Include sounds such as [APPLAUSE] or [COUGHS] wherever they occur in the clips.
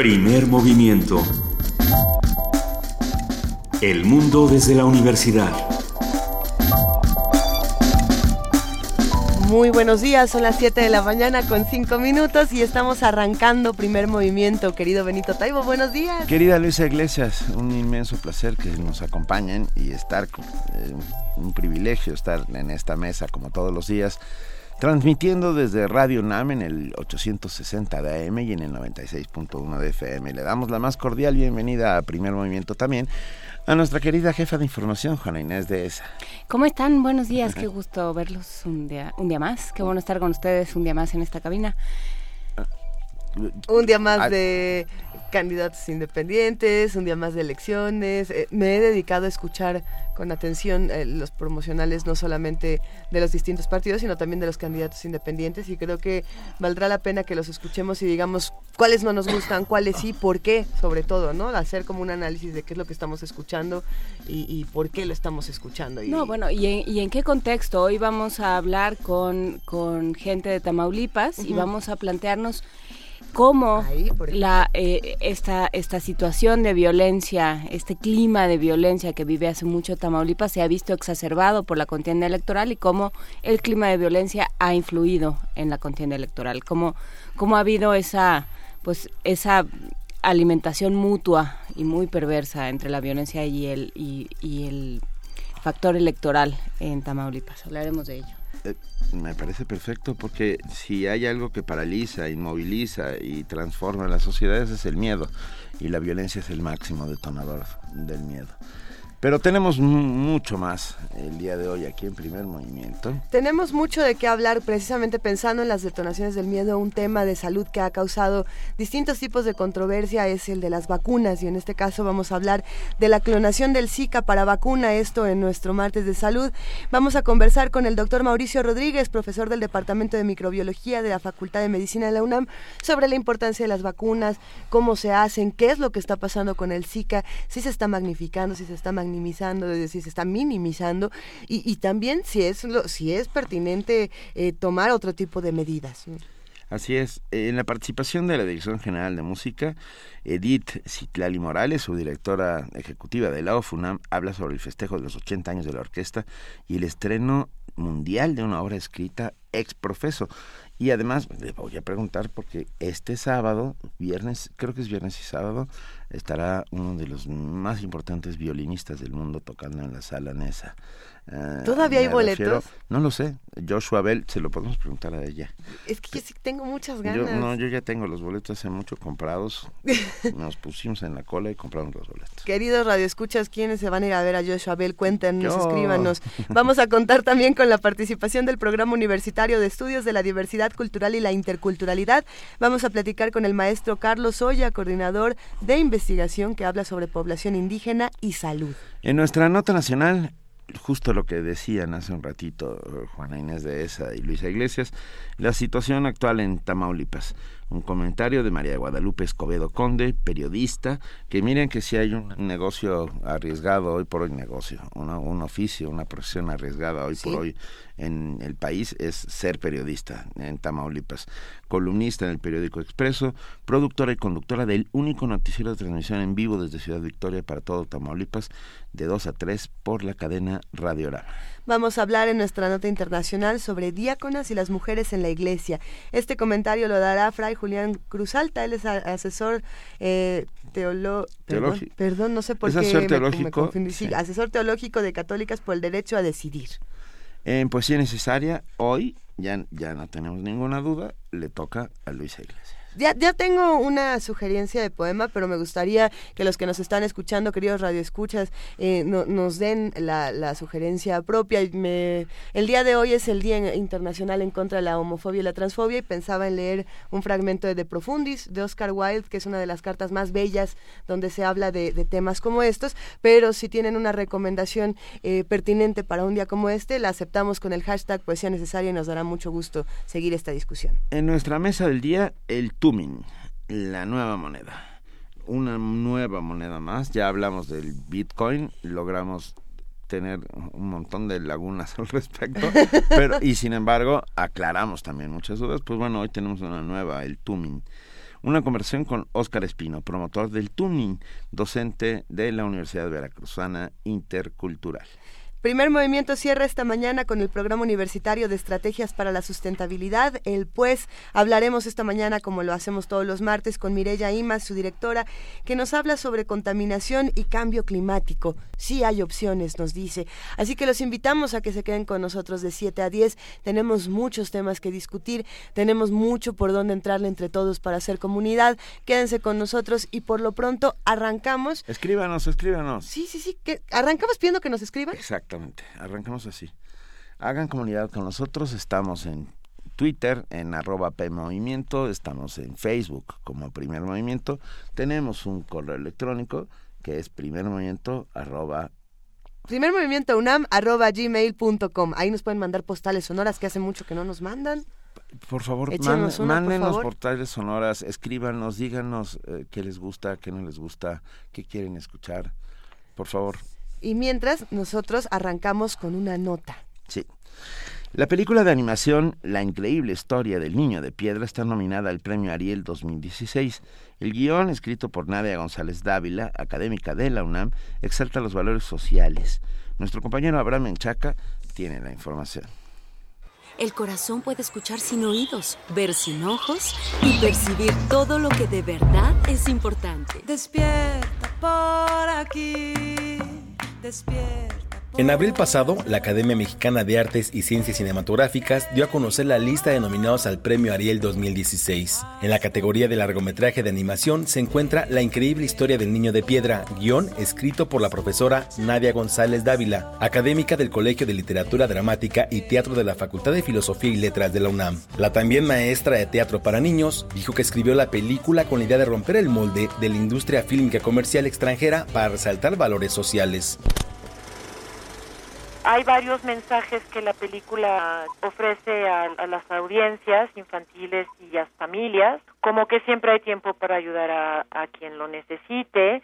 Primer movimiento. El mundo desde la universidad. Muy buenos días, son las 7 de la mañana con 5 minutos y estamos arrancando primer movimiento. Querido Benito Taibo, buenos días. Querida Luisa Iglesias, un inmenso placer que nos acompañen y estar, eh, un privilegio estar en esta mesa como todos los días, transmitiendo desde Radio NAM en el 860 de AM y en el 96.1 de FM. Le damos la más cordial bienvenida a Primer Movimiento también a nuestra querida jefa de información, Juana Inés de ESA. ¿Cómo están? Buenos días, qué gusto verlos un día, un día más, qué bueno estar con ustedes un día más en esta cabina. Un día más de candidatos independientes, un día más de elecciones. Eh, me he dedicado a escuchar con atención eh, los promocionales no solamente de los distintos partidos, sino también de los candidatos independientes y creo que valdrá la pena que los escuchemos y digamos cuáles no nos gustan, cuáles sí, por qué, sobre todo, ¿no? Hacer como un análisis de qué es lo que estamos escuchando y, por qué lo estamos escuchando. no, bueno, ¿y en, ¿y en, qué contexto? Hoy vamos a hablar con, con gente de Tamaulipas y vamos a plantearnos cómo la, eh, esta, esta situación de violencia, este clima de violencia que vive hace mucho Tamaulipas se ha visto exacerbado por la contienda electoral y cómo el clima de violencia ha influido en la contienda electoral, cómo, cómo ha habido esa, pues, esa alimentación mutua y muy perversa entre la violencia y el, y, y el factor electoral en Tamaulipas. Hablaremos de ello. Eh, me parece perfecto porque si hay algo que paraliza, inmoviliza y transforma las sociedades es el miedo y la violencia es el máximo detonador del miedo. Pero tenemos mucho más el día de hoy aquí en Primer Movimiento. Tenemos mucho de qué hablar precisamente pensando en las detonaciones del miedo. Un tema de salud que ha causado distintos tipos de controversia es el de las vacunas y en este caso vamos a hablar de la clonación del Zika para vacuna, esto en nuestro martes de salud. Vamos a conversar con el doctor Mauricio Rodríguez, profesor del Departamento de Microbiología de la Facultad de Medicina de la UNAM, sobre la importancia de las vacunas, cómo se hacen, qué es lo que está pasando con el Zika, si se está magnificando, si se está magnificando minimizando, es decir, se está minimizando y, también si es, lo, si es pertinente eh, tomar otro tipo de medidas. Así es. En la participación de la Dirección General de Música, Edith Citlali Morales, su directora ejecutiva de la OFUNAM, habla sobre el festejo de los 80 años de la orquesta y el estreno mundial de una obra escrita ex profeso. Y además, le voy a preguntar porque este sábado, viernes, creo que es viernes y sábado, estará uno de los más importantes violinistas del mundo tocando en la sala Nesa. Ah, ¿Todavía hay boletos? no lo sé. Joshua Bell, se lo podemos preguntar a ella. Es que yo sí tengo muchas ganas. no, yo ya tengo los boletos hace mucho comprados. [LAUGHS] Nos pusimos en la cola y compramos los boletos. Queridos radioescuchas, ¿quiénes se van a ir a ver a Joshua Bell? Cuéntenos, escríbanos. Vamos a contar también con la participación del Programa Universitario de Estudios de la Diversidad Cultural y la Interculturalidad. Vamos a platicar con el maestro Carlos Oya, coordinador de investigación que habla sobre población indígena y salud. En nuestra nota nacional, justo lo que decían hace un ratito Juana Inés de Esa y Luisa Iglesias, la situación actual en Tamaulipas. Un comentario de María Guadalupe Escobedo Conde, periodista, que miren que si hay un negocio arriesgado hoy por hoy, negocio, un oficio, una profesión arriesgada hoy por hoy en el país es ser periodista en Tamaulipas. Columnista en el periódico Expreso, productora y conductora del único noticiero de transmisión en vivo desde Ciudad Victoria para todo Tamaulipas, de 2 a 3 por la cadena Radiorama. Vamos a hablar en nuestra nota internacional sobre diáconas y las mujeres en la iglesia. Este comentario lo dará Fray Julián Cruzalta, él es asesor eh, teolo perdón, no sé por qué teológico, asesor teológico de católicas por el derecho a decidir. En Poesía Necesaria, hoy, ya, ya no tenemos ninguna duda, le toca a Luisa Iglesias. Ya, ya tengo una sugerencia de poema, pero me gustaría que los que nos están escuchando, queridos radioescuchas, eh, nos den la, sugerencia propia. Me, el día de hoy es el Día Internacional en contra de la homofobia y la transfobia y pensaba en leer un fragmento de De Profundis de Oscar Wilde, que es una de las cartas más bellas donde se habla de, temas como estos, pero si tienen una recomendación eh, pertinente para un día como este, la aceptamos con el hashtag Poesía Necesaria y nos dará mucho gusto seguir esta discusión. En nuestra mesa del día, el Tumin, la nueva moneda. Una nueva moneda más. Ya hablamos del Bitcoin, logramos tener un montón de lagunas [LAUGHS] al respecto, pero y sin embargo aclaramos también muchas dudas. Pues bueno, hoy tenemos una nueva, el Tumin, Una conversación con Óscar Espino, promotor del tuning, docente de la Universidad Veracruzana Intercultural. Primer movimiento cierra esta mañana con el programa universitario de estrategias para la sustentabilidad. El pues hablaremos esta mañana, como lo hacemos todos los martes, con Mireya Imas, su directora, que nos habla sobre contaminación y cambio climático. Sí hay opciones, nos dice. Así que los invitamos a que se queden con nosotros de 7 a 10. Tenemos muchos temas que discutir, tenemos mucho por donde entrarle entre todos para hacer comunidad. Quédense con nosotros y por lo pronto arrancamos. Escríbanos, escríbanos. Sí, sí, sí. Que arrancamos pidiendo que nos escriban. Exacto. Exactamente, arrancamos así. Hagan comunidad con nosotros, estamos en Twitter en arroba PMovimiento, estamos en Facebook como Primer Movimiento, tenemos un correo electrónico que es primermovimiento arroba Primer movimiento UNAM arroba gmail.com. Ahí nos pueden mandar postales sonoras que hace mucho que no nos mandan. Por favor, mándenos postales sonoras, escríbanos, díganos eh, qué les gusta, qué no les gusta, qué quieren escuchar. Por favor. Y mientras, nosotros arrancamos con una nota. Sí. La película de animación La increíble historia del niño de piedra está nominada al Premio Ariel 2016. El guion, escrito por Nadia González Dávila, académica de la UNAM, exalta los valores sociales. Nuestro compañero Abraham Menchaca tiene la información. El corazón puede escuchar sin oídos, ver sin ojos y percibir todo lo que de verdad es importante. Despierta por aquí despierta. En abril pasado, la Academia Mexicana de Artes y Ciencias Cinematográficas dio a conocer la lista de nominados al Premio Ariel 2016. En la categoría de largometraje de animación se encuentra La increíble historia del niño de piedra, guion escrito por la profesora Nadia González Dávila, académica del Colegio de Literatura Dramática y Teatro de la Facultad de Filosofía y Letras de la UNAM. La también maestra de teatro para niños dijo que escribió la película con la idea de romper el molde de la industria fílmica comercial extranjera para resaltar valores sociales. Hay varios mensajes que la película ofrece a, las audiencias infantiles y a las familias, como que siempre hay tiempo para ayudar a, a quien lo necesite,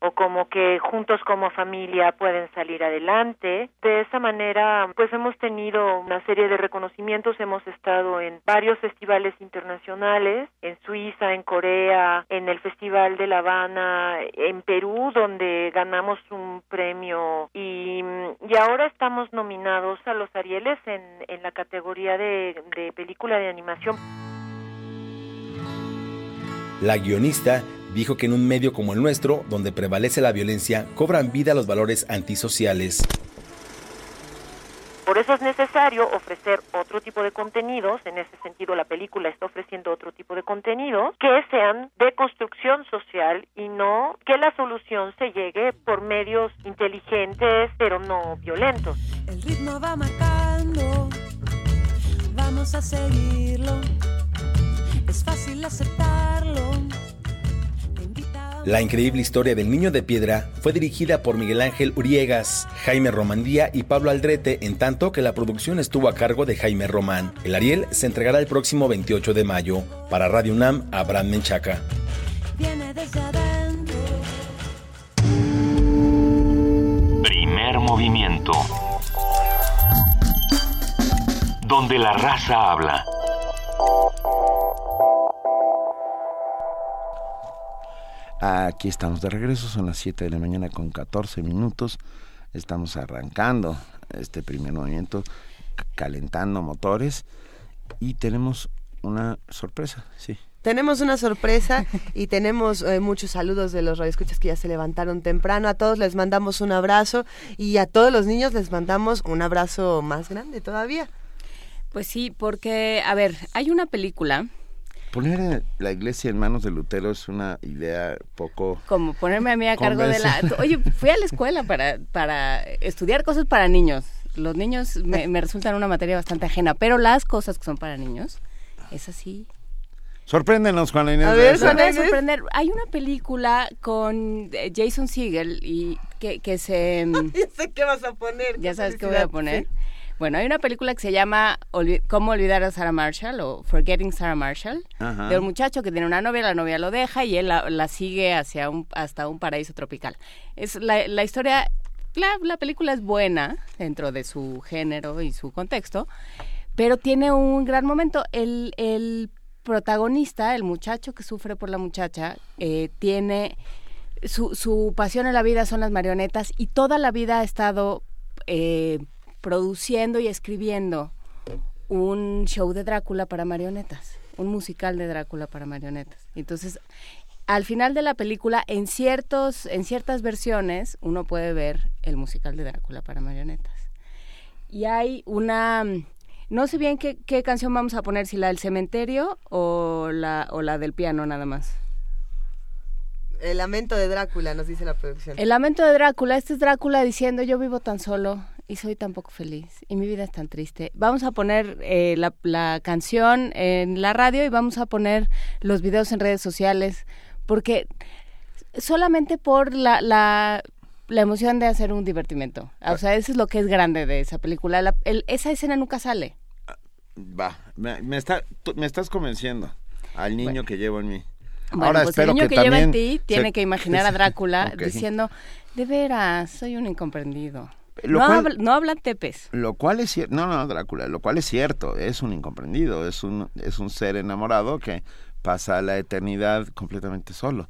o como que juntos como familia pueden salir adelante. De esa manera, pues hemos tenido una serie de reconocimientos, hemos estado en varios festivales internacionales, en Suiza, en Corea, en el Festival de La Habana, en Perú, donde ganamos un premio y, y ahora estamos nominados a los Arieles en, en la categoría de, de película de animación. La guionista dijo que en un medio como el nuestro, donde prevalece la violencia, cobran vida los valores antisociales. Por eso es necesario ofrecer otro tipo de contenidos, en ese sentido la película está ofreciendo otro tipo de contenidos que sean de construcción social y no que la solución se llegue por medios inteligentes pero no violentos. El ritmo va marcando, vamos a seguirlo, es fácil aceptarlo. La increíble historia del niño de piedra fue dirigida por Miguel Ángel Uriegas, Jaime Romandía y Pablo Aldrete, en tanto que la producción estuvo a cargo de Jaime Román. El Ariel se entregará el próximo 28 de mayo. Para Radio UNAM, Abraham Menchaca. Primer movimiento. Donde la raza habla. Aquí estamos de regreso, son las 7 de la mañana con 14 minutos. Estamos arrancando este primer movimiento, calentando motores y tenemos una sorpresa, sí. Tenemos una sorpresa y tenemos eh, muchos saludos de los radioescuchas que ya se levantaron temprano. A todos les mandamos un abrazo y a todos los niños les mandamos un abrazo más grande todavía. Pues sí, porque, a ver, hay una película Poner la iglesia en manos de Lutero es una idea poco... Como ponerme a mí a cargo de la... [LAUGHS] Oye, fui a la escuela para, para estudiar cosas para niños. Los niños me, me resultan una materia bastante ajena, pero las cosas que son para niños, es así. Sorpréndenos, Juan Inés. A ver, sorprender. Hay una película con eh, Jason Segel y que, que se... [LAUGHS] ya sé qué vas a poner. Ya sabes qué voy a poner. Bueno, hay una película que se llama ¿Cómo olvidar a Sarah Marshall? o Forgetting Sarah Marshall, de un muchacho que tiene una novia, la novia lo deja y él la, sigue hacia un, hasta un paraíso tropical. Es la, la historia, la, la película es buena dentro de su género y su contexto, pero tiene un gran momento. El, el protagonista, el muchacho que sufre por la muchacha, eh, tiene su, su pasión en la vida son las marionetas y toda la vida ha estado eh, produciendo y escribiendo un show de Drácula para marionetas, un musical de Drácula para marionetas. Entonces, al final de la película, en ciertos, en ciertas versiones, uno puede ver el musical de Drácula para marionetas. Y hay una no sé bien qué, qué canción vamos a poner, si la del cementerio o la, o la del piano nada más. El lamento de Drácula, nos dice la producción. El lamento de Drácula, este es Drácula diciendo yo vivo tan solo y soy tan poco feliz y mi vida es tan triste. Vamos a poner eh, la, la, canción en la radio y vamos a poner los videos en redes sociales porque solamente por la, la, la emoción de hacer un divertimento. O sea, eso es lo que es grande de esa película. La, el, esa escena nunca sale. Va, me, me, está, me estás convenciendo al niño bueno. que llevo en mí. Bueno, Ahora pues espero el niño que, que lleva en ti tiene se... que imaginar a [LAUGHS] Drácula okay. diciendo, de veras, soy un incomprendido. Lo no, cual, habla, no hablan tepes. Lo cual es cierto, no, no, Drácula, lo cual es cierto, es un incomprendido, es un, es un ser enamorado que pasa la eternidad completamente solo.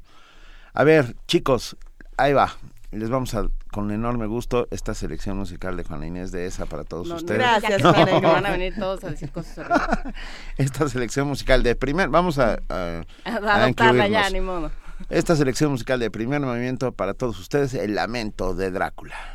A ver, chicos, ahí va, les vamos a, con enorme gusto, esta selección musical de Juana Inés de esa para todos no, ustedes. Gracias, no. Juana, que van a venir [LAUGHS] todos a decir cosas horribles. [LAUGHS] Esta selección musical de primer, vamos a, a, a adoptarla ya, ni modo. Esta selección musical de primer movimiento para todos ustedes, El Lamento de Drácula.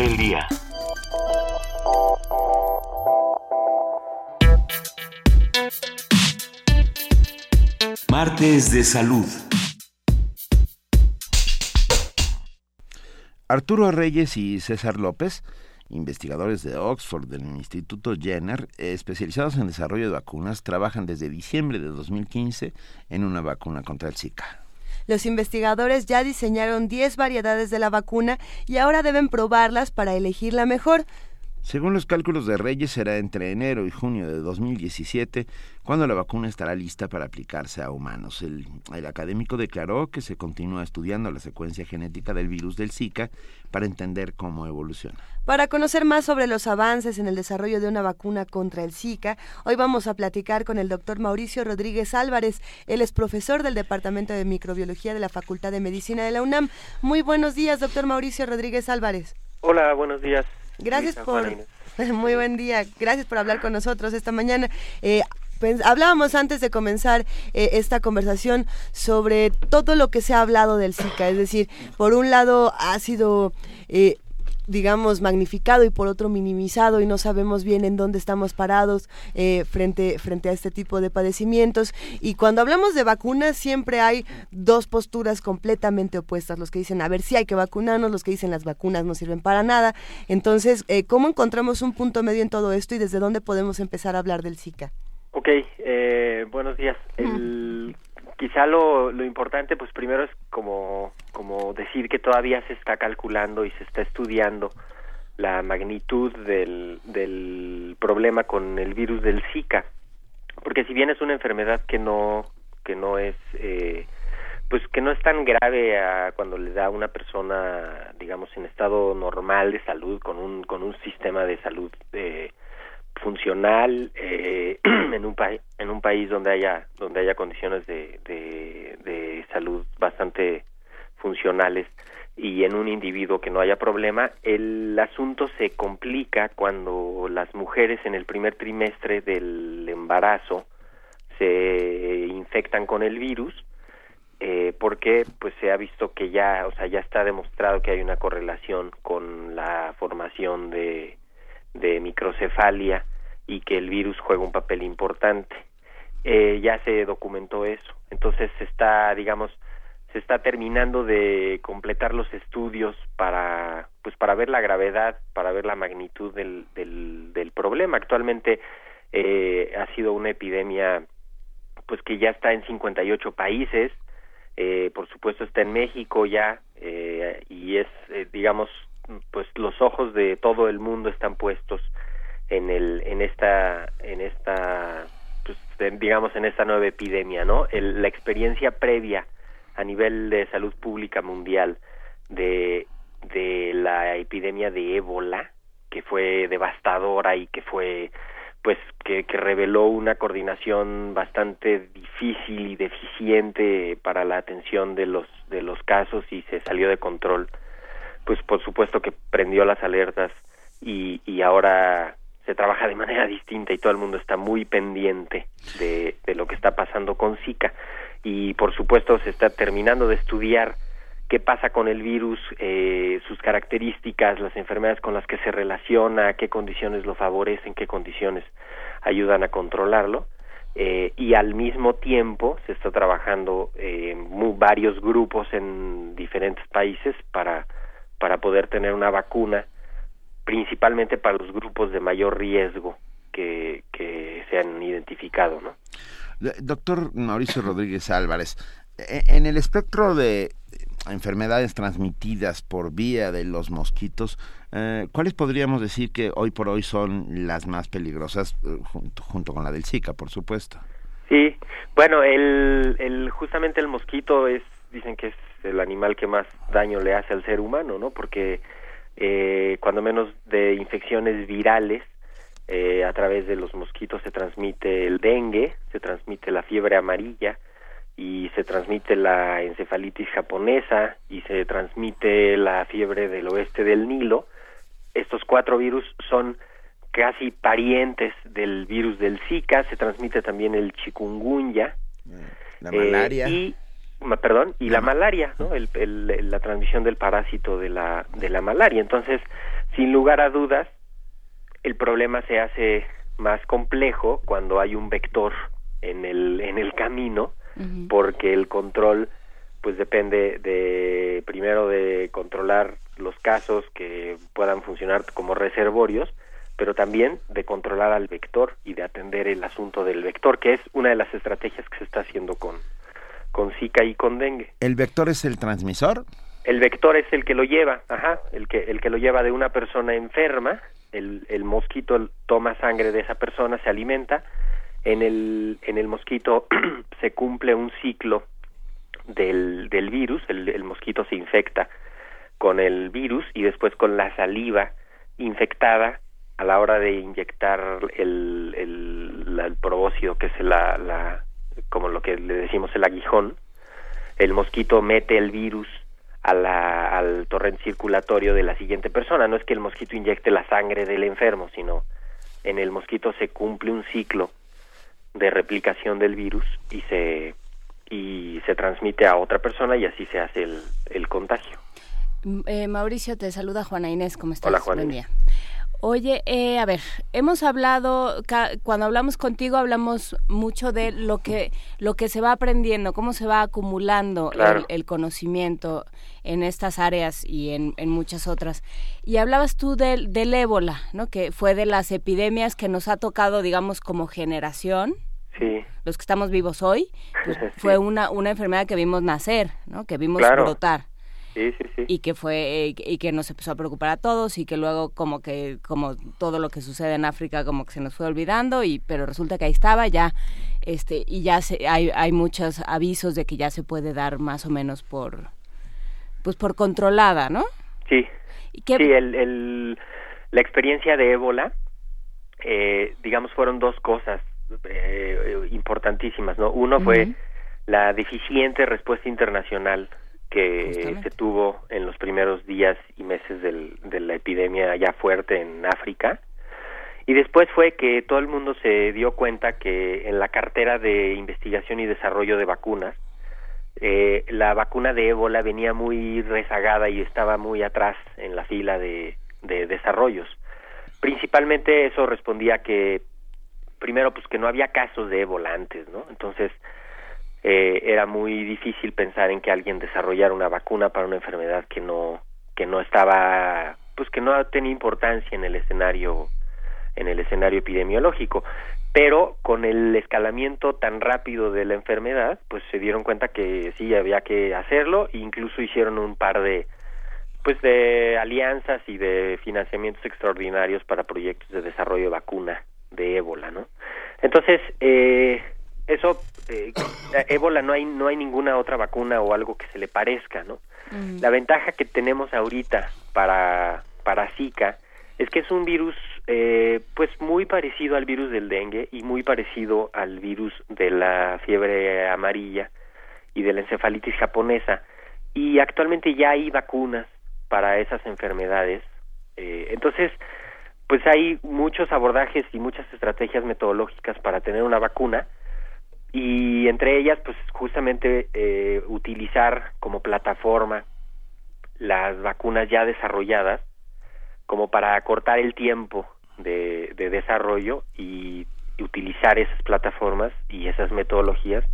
El día. Martes de Salud. Arturo Reyes y César López, investigadores de Oxford del Instituto Jenner, especializados en desarrollo de vacunas, trabajan desde diciembre de 2015 en una vacuna contra el Zika. Los investigadores ya diseñaron 10 variedades de la vacuna y ahora deben probarlas para elegir la mejor. Según los cálculos de Reyes, será entre enero y junio de 2017 cuando la vacuna estará lista para aplicarse a humanos. El, el, académico declaró que se continúa estudiando la secuencia genética del virus del Zika para entender cómo evoluciona. Para conocer más sobre los avances en el desarrollo de una vacuna contra el Zika, hoy vamos a platicar con el doctor Mauricio Rodríguez Álvarez. Él es profesor del Departamento de Microbiología de la Facultad de Medicina de la UNAM. Muy buenos días, doctor Mauricio Rodríguez Álvarez. Hola, buenos días. Gracias por... [LAUGHS] Muy buen día. Gracias por hablar con nosotros esta mañana. Eh, hablábamos antes de comenzar eh, esta conversación sobre todo lo que se ha hablado del Zika, es decir, por un lado ha sido eh, digamos, magnificado y por otro minimizado y no sabemos bien en dónde estamos parados eh, frente, frente a este tipo de padecimientos. Y cuando hablamos de vacunas siempre hay dos posturas completamente opuestas, los que dicen, a ver, si hay que vacunarnos, los que dicen las vacunas no sirven para nada. Entonces, eh, ¿cómo encontramos un punto medio en todo esto y desde dónde podemos empezar a hablar del Zika? Ok, eh, buenos días. El, quizá lo, lo importante, pues primero es como, como decir que todavía se está calculando y se está estudiando la magnitud del, del problema con el virus del Zika, porque si bien es una enfermedad que no que no es eh, pues que no es tan grave a cuando le da a una persona digamos en estado normal de salud con un con un sistema de salud eh, funcional eh, [CLEARS THROAT] en un país en un país donde haya donde haya condiciones de, de, de, salud bastante funcionales y en un individuo que no haya problema el asunto se complica cuando las mujeres en el primer trimestre del embarazo se infectan con el virus eh, porque pues se ha visto que ya o sea ya está demostrado que hay una correlación con la formación de de microcefalia y que el virus juega un papel importante. Eh, ya se documentó eso. Entonces se está, digamos, se está terminando de completar los estudios para, pues, para ver la gravedad, para ver la magnitud del, del, del problema. Actualmente eh, ha sido una epidemia, pues, que ya está en 58 países. Eh, por supuesto está en México ya eh, y es, eh, digamos, pues los ojos de todo el mundo están puestos en el en esta en esta pues, digamos en esta nueva epidemia no la experiencia previa a nivel de salud pública mundial de de la epidemia de ébola que fue devastadora y que fue pues que, que reveló una coordinación bastante difícil y deficiente para la atención de los de los casos y se salió de control pues por supuesto que prendió las alertas y, y ahora se trabaja de manera distinta y todo el mundo está muy pendiente de, de lo que está pasando con Zika y por supuesto se está terminando de estudiar qué pasa con el virus, eh, sus características, las enfermedades con las que se relaciona, qué condiciones lo favorecen, qué condiciones ayudan a controlarlo. Eh, y al mismo tiempo se está trabajando eh, varios grupos en diferentes países para para poder tener una vacuna, principalmente para los grupos de mayor riesgo que, que se han identificado, ¿no? Doctor Mauricio Rodríguez Álvarez, e, en el espectro de enfermedades transmitidas por vía de los mosquitos, eh, ¿cuáles podríamos decir que hoy por hoy son las más peligrosas, eh, junto, junto, con la del Zika, por supuesto? Sí, bueno, el, el, justamente el mosquito es, dicen que es el animal que más daño le hace al ser humano, ¿no? Porque eh, cuando menos de infecciones virales eh, a través de los mosquitos se transmite el dengue, se transmite la fiebre amarilla y se transmite la encefalitis japonesa y se transmite la fiebre del oeste del Nilo. Estos cuatro virus son casi parientes del virus del Zika, se transmite también el chikungunya. La malaria. Eh, y perdón, y la malaria, ¿no? El, el, la transmisión del parásito de la, de la malaria. Entonces, sin lugar a dudas, el problema se hace más complejo cuando hay un vector en el, en el camino, porque el control pues depende de primero de controlar los casos que puedan funcionar como reservorios, pero también de controlar al vector y de atender el asunto del vector, que es una de las estrategias que se está haciendo con, con Zika y con dengue. ¿El vector es el transmisor? El vector es el que lo lleva, ajá, el que, el que lo lleva de una persona enferma, el, el mosquito toma sangre de esa persona, se alimenta, en el, en el mosquito [CLEARS THROAT] se cumple un ciclo del, del virus, el, el mosquito se infecta con el virus y después con la saliva infectada a la hora de inyectar el, el, el probóscido, que es la, la, como lo que le decimos el aguijón, el mosquito mete el virus a la, al torrente circulatorio de la siguiente persona. No es que el mosquito inyecte la sangre del enfermo, sino en el mosquito se cumple un ciclo de replicación del virus y se y se transmite a otra persona y así se hace el, el contagio. Eh, Mauricio, te saluda Juana Inés, ¿cómo estás? Hola, Juana Inés. Oye, eh, a ver, hemos hablado, cuando hablamos contigo hablamos mucho de lo que, lo que se va aprendiendo, cómo se va acumulando el, conocimiento en estas áreas y en, en, muchas otras. Y hablabas tú del, del ébola, ¿no? Que fue de las epidemias que nos ha tocado, digamos, como generación. Sí. Los que estamos vivos hoy, pues, [LAUGHS] fue una, una enfermedad que vimos nacer, ¿no? Que vimos brotar. Y que fue y que nos empezó a preocupar a todos y que luego como que como todo lo que sucede en África como que se nos fue olvidando y pero resulta que ahí estaba ya este y ya se, hay hay muchos avisos de que ya se puede dar más o menos por pues por controlada, ¿no? Sí. Sí, el, el, la experiencia de ébola, eh, digamos, fueron dos cosas eh, importantísimas, ¿no? Uno fue la deficiente respuesta internacional que se tuvo en los primeros días y meses del, de la epidemia ya fuerte en África. Y después fue que todo el mundo se dio cuenta que en la cartera de investigación y desarrollo de vacunas, eh, la vacuna de ébola venía muy rezagada y estaba muy atrás en la fila de, de desarrollos. Principalmente eso respondía que, primero, pues que no había casos de ébola antes, ¿no? Entonces, eh, era muy difícil pensar en que alguien desarrollara una vacuna para una enfermedad que no que no estaba pues que no tenía importancia en el escenario en el escenario epidemiológico. Pero con el escalamiento tan rápido de la enfermedad pues se dieron cuenta que sí había que hacerlo. E incluso hicieron un par de pues de alianzas y de financiamientos extraordinarios para proyectos de desarrollo de vacuna de ébola no entonces eh, eso eh, ébola no hay no hay ninguna otra vacuna o algo que se le parezca no la ventaja que tenemos ahorita para para Zika es que es un virus eh, pues muy parecido al virus del dengue y muy parecido al virus de la fiebre amarilla y de la encefalitis japonesa. Y actualmente ya hay vacunas para esas enfermedades. Eh, entonces pues hay muchos abordajes y muchas estrategias metodológicas para tener una vacuna y entre ellas pues justamente eh, utilizar como plataforma las vacunas ya desarrolladas como para acortar el tiempo de, de desarrollo y, utilizar esas plataformas y esas metodologías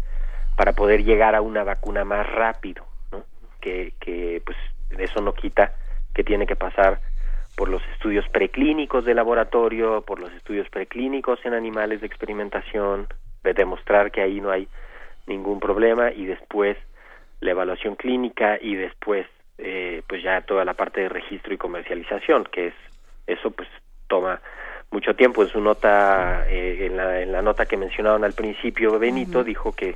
para poder llegar a una vacuna más rápido ¿no? que, que pues eso no quita que tiene que pasar por los estudios preclínicos de laboratorio, por los estudios preclínicos en animales de experimentación, de demostrar que ahí no hay ningún problema y después la evaluación clínica y después eh, pues ya toda la parte de registro y comercialización que es eso pues toma mucho tiempo. En su nota eh, en, la, en la nota que mencionaron al principio Benito dijo que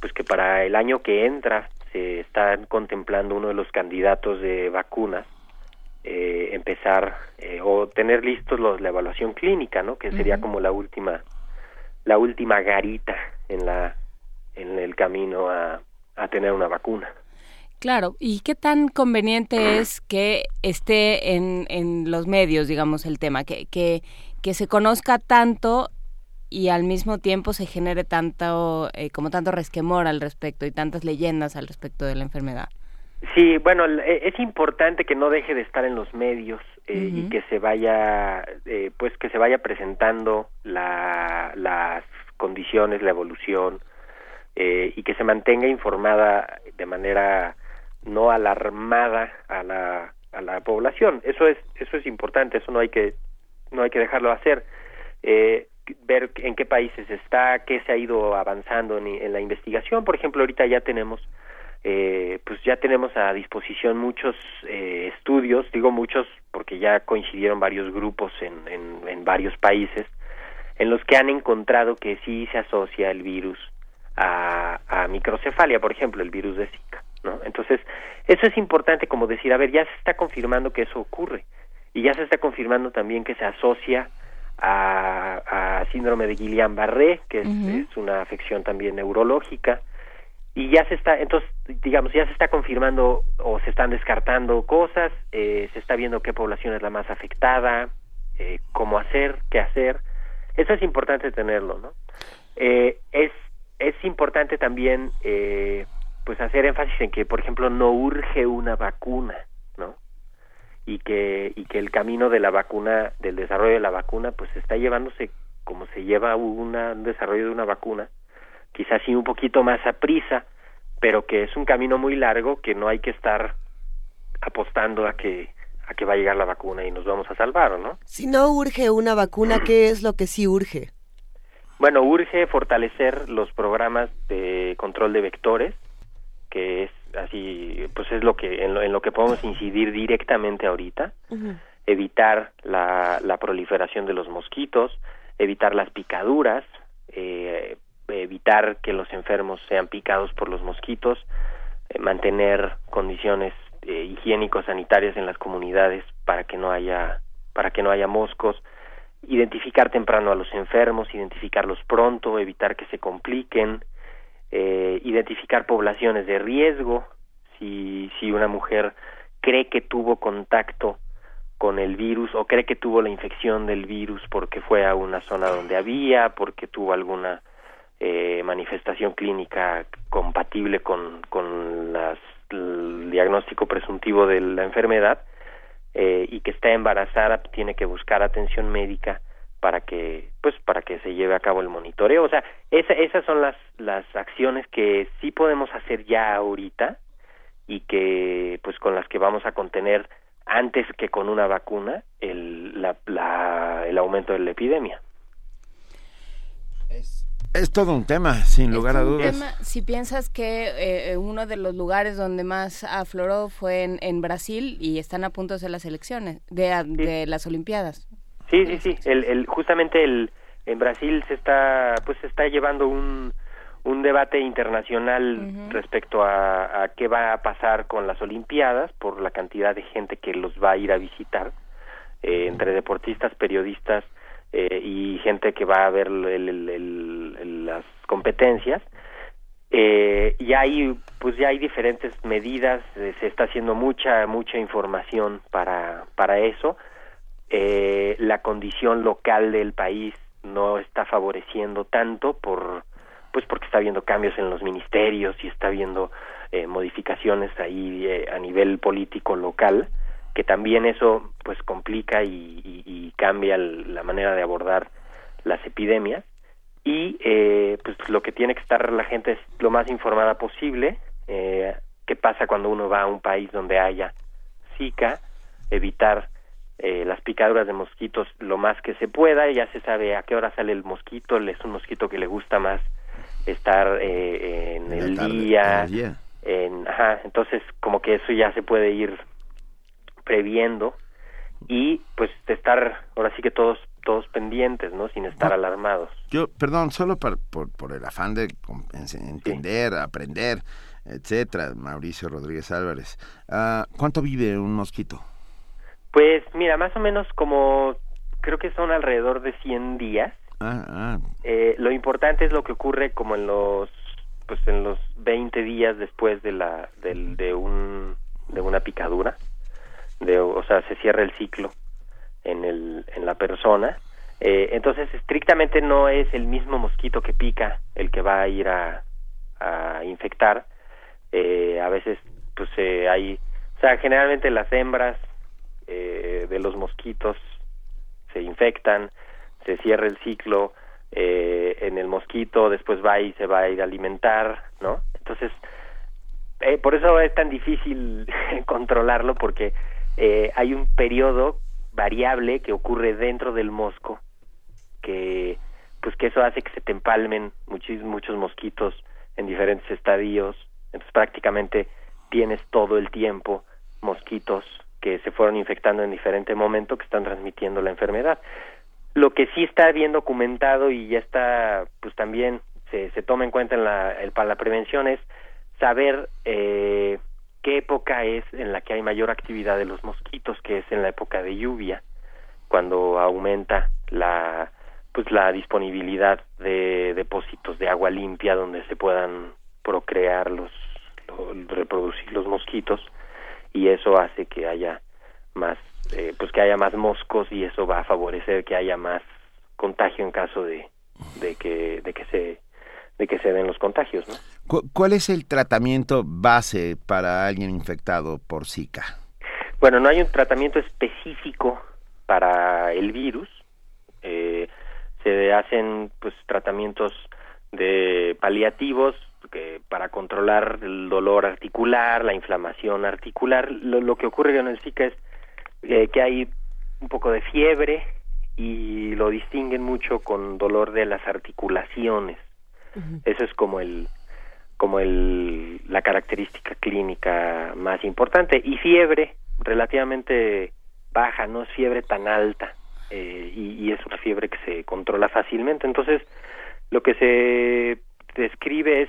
pues que para el año que entra se están contemplando uno de los candidatos de vacunas eh, empezar eh, o tener listos los la evaluación clínica no que sería como la última la última garita en la en el camino a, a tener una vacuna. Claro, ¿y qué tan conveniente es que esté en, en los medios, digamos, el tema, que, que, que se conozca tanto y al mismo tiempo se genere tanto, eh, como tanto resquemor al respecto y tantas leyendas al respecto de la enfermedad. Sí, bueno, e, es importante que no deje de estar en los medios eh, y que se vaya, eh, pues que se vaya presentando la, las condiciones, la evolución eh, y que se mantenga informada de manera no alarmada a la, a la población. Eso es, eso es importante, eso no hay que, no hay que dejarlo hacer. Eh, ver en qué países está, qué se ha ido avanzando en, en la investigación. Por ejemplo, ahorita ya tenemos eh, pues ya tenemos a disposición muchos eh, estudios, digo muchos porque ya coincidieron varios grupos en, en, en, varios países, en los que han encontrado que sí se asocia el virus a, a microcefalia, por ejemplo, el virus de Zika. ¿no? Entonces, eso es importante como decir, a ver, ya se está confirmando que eso ocurre y ya se está confirmando también que se asocia a, a síndrome de Guillain-Barré, que es, es una afección también neurológica, y ya se está, entonces, digamos, ya se está confirmando o se están descartando cosas, eh, se está viendo qué población es la más afectada, eh, cómo hacer, qué hacer. Eso es importante tenerlo, ¿no? Eh, es, es importante también, eh, pues, hacer énfasis en que, por ejemplo, no urge una vacuna, ¿no? Y que, y que el camino de la vacuna, del desarrollo de la vacuna, pues, está llevándose como se lleva una, un desarrollo de una vacuna, quizás sí un poquito más a prisa, pero que es un camino muy largo que no hay que estar apostando a que a que va a llegar la vacuna y nos vamos a salvar, ¿no? Si no urge una vacuna, ¿qué es lo que sí urge? Bueno, urge fortalecer los programas de control de vectores, que es así, pues es lo que en lo, en lo que podemos incidir directamente ahorita, uh -huh. evitar la, la proliferación de los mosquitos, evitar las picaduras, eh, evitar que los enfermos sean picados por los mosquitos, eh, mantener condiciones eh, higiénicos sanitarias en las comunidades para que no haya para que no haya moscos, identificar temprano a los enfermos, identificarlos pronto, evitar que se compliquen, eh, identificar poblaciones de riesgo, si si una mujer cree que tuvo contacto con el virus o cree que tuvo la infección del virus porque fue a una zona donde había, porque tuvo alguna eh, manifestación clínica compatible con, con las, el diagnóstico presuntivo de la enfermedad eh, y que está embarazada tiene que buscar atención médica para que pues para que se lleve a cabo el monitoreo. O sea esa, esas son las las acciones que sí podemos hacer ya ahorita y que pues con las que vamos a contener antes que con una vacuna el la, la el aumento de la epidemia. Es todo un tema, sin lugar a dudas. Tema, si piensas que eh, uno de los lugares donde más afloró fue en, en, Brasil y están a punto de hacer las elecciones, de, sí. de las Olimpiadas. Sí, sí, sí. El, el, justamente el, en Brasil se está, pues se está llevando un, un debate internacional uh -huh. respecto a, a, qué va a pasar con las Olimpiadas por la cantidad de gente que los va a ir a visitar, eh, entre deportistas, periodistas, eh, y gente que va a ver el, el, el, las competencias eh, y hay pues ya hay diferentes medidas eh, se está haciendo mucha mucha información para para eso. Eh, la condición local del país no está favoreciendo tanto por pues porque está habiendo cambios en los ministerios y está habiendo eh, modificaciones ahí eh, a nivel político local que también eso pues complica y, y, y cambia la manera de abordar las epidemias. Y eh, pues lo que tiene que estar la gente es lo más informada posible eh, qué pasa cuando uno va a un país donde haya Zika evitar eh, las picaduras de mosquitos lo más que se pueda ya se sabe a qué hora sale el mosquito es un mosquito que le gusta más estar eh, en, el tarde, día, en el día. en, ajá, entonces como que eso ya se puede ir previendo y pues estar ahora sí que todos todos pendientes, ¿no? Sin estar no, alarmados. Yo, perdón, solo por, por, por el afán de entender, sí. aprender, etcétera, Mauricio Rodríguez Álvarez. Uh, ¿Cuánto vive un mosquito? Pues mira, más o menos como creo que son alrededor de 100 días. Ah, ah. Eh, lo importante es lo que ocurre como en los pues en los 20 días después de la del, de un de una picadura de, o sea, se cierra el ciclo en, el, en la persona Eh, entonces, estrictamente no es el mismo mosquito que pica el que va a ir a, a infectar. Eh, a veces, pues eh, hay, o sea, generalmente las hembras eh, de los mosquitos se infectan, se cierra el ciclo eh, en el mosquito, después va y se va a ir a alimentar, ¿no? Entonces, por eso es tan difícil [LAUGHS] controlarlo porque eh, hay un periodo variable que ocurre dentro del mosco que pues que eso hace que se te empalmen muchos muchos mosquitos en diferentes estadios. Entonces prácticamente tienes todo el tiempo mosquitos que se fueron infectando en diferente momento que están transmitiendo la enfermedad. Lo que sí está bien documentado y ya está pues también se, se toma en cuenta en la el, para la prevención es saber eh, qué época es en la que hay mayor actividad de los mosquitos, que es en la época de lluvia, cuando aumenta la pues la disponibilidad de depósitos de agua limpia donde se puedan procrear los, reproducir los mosquitos y eso hace que haya más eh, pues que haya más moscos y eso va a favorecer que haya más contagio en caso de, de que de que se de que se den los contagios, ¿no? ¿Cuál es el tratamiento base para alguien infectado por Zika? Bueno, no hay un tratamiento específico para el virus. Eh, se hacen pues tratamientos de paliativos que para controlar el dolor articular, la inflamación articular. Lo, lo que ocurre con el Zika es eh, que hay un poco de fiebre y lo distinguen mucho con dolor de las articulaciones. Eso es como el como el la característica clínica más importante y fiebre relativamente baja, no es fiebre tan alta eh, y, es una fiebre que se controla fácilmente. Entonces, lo que se describe es,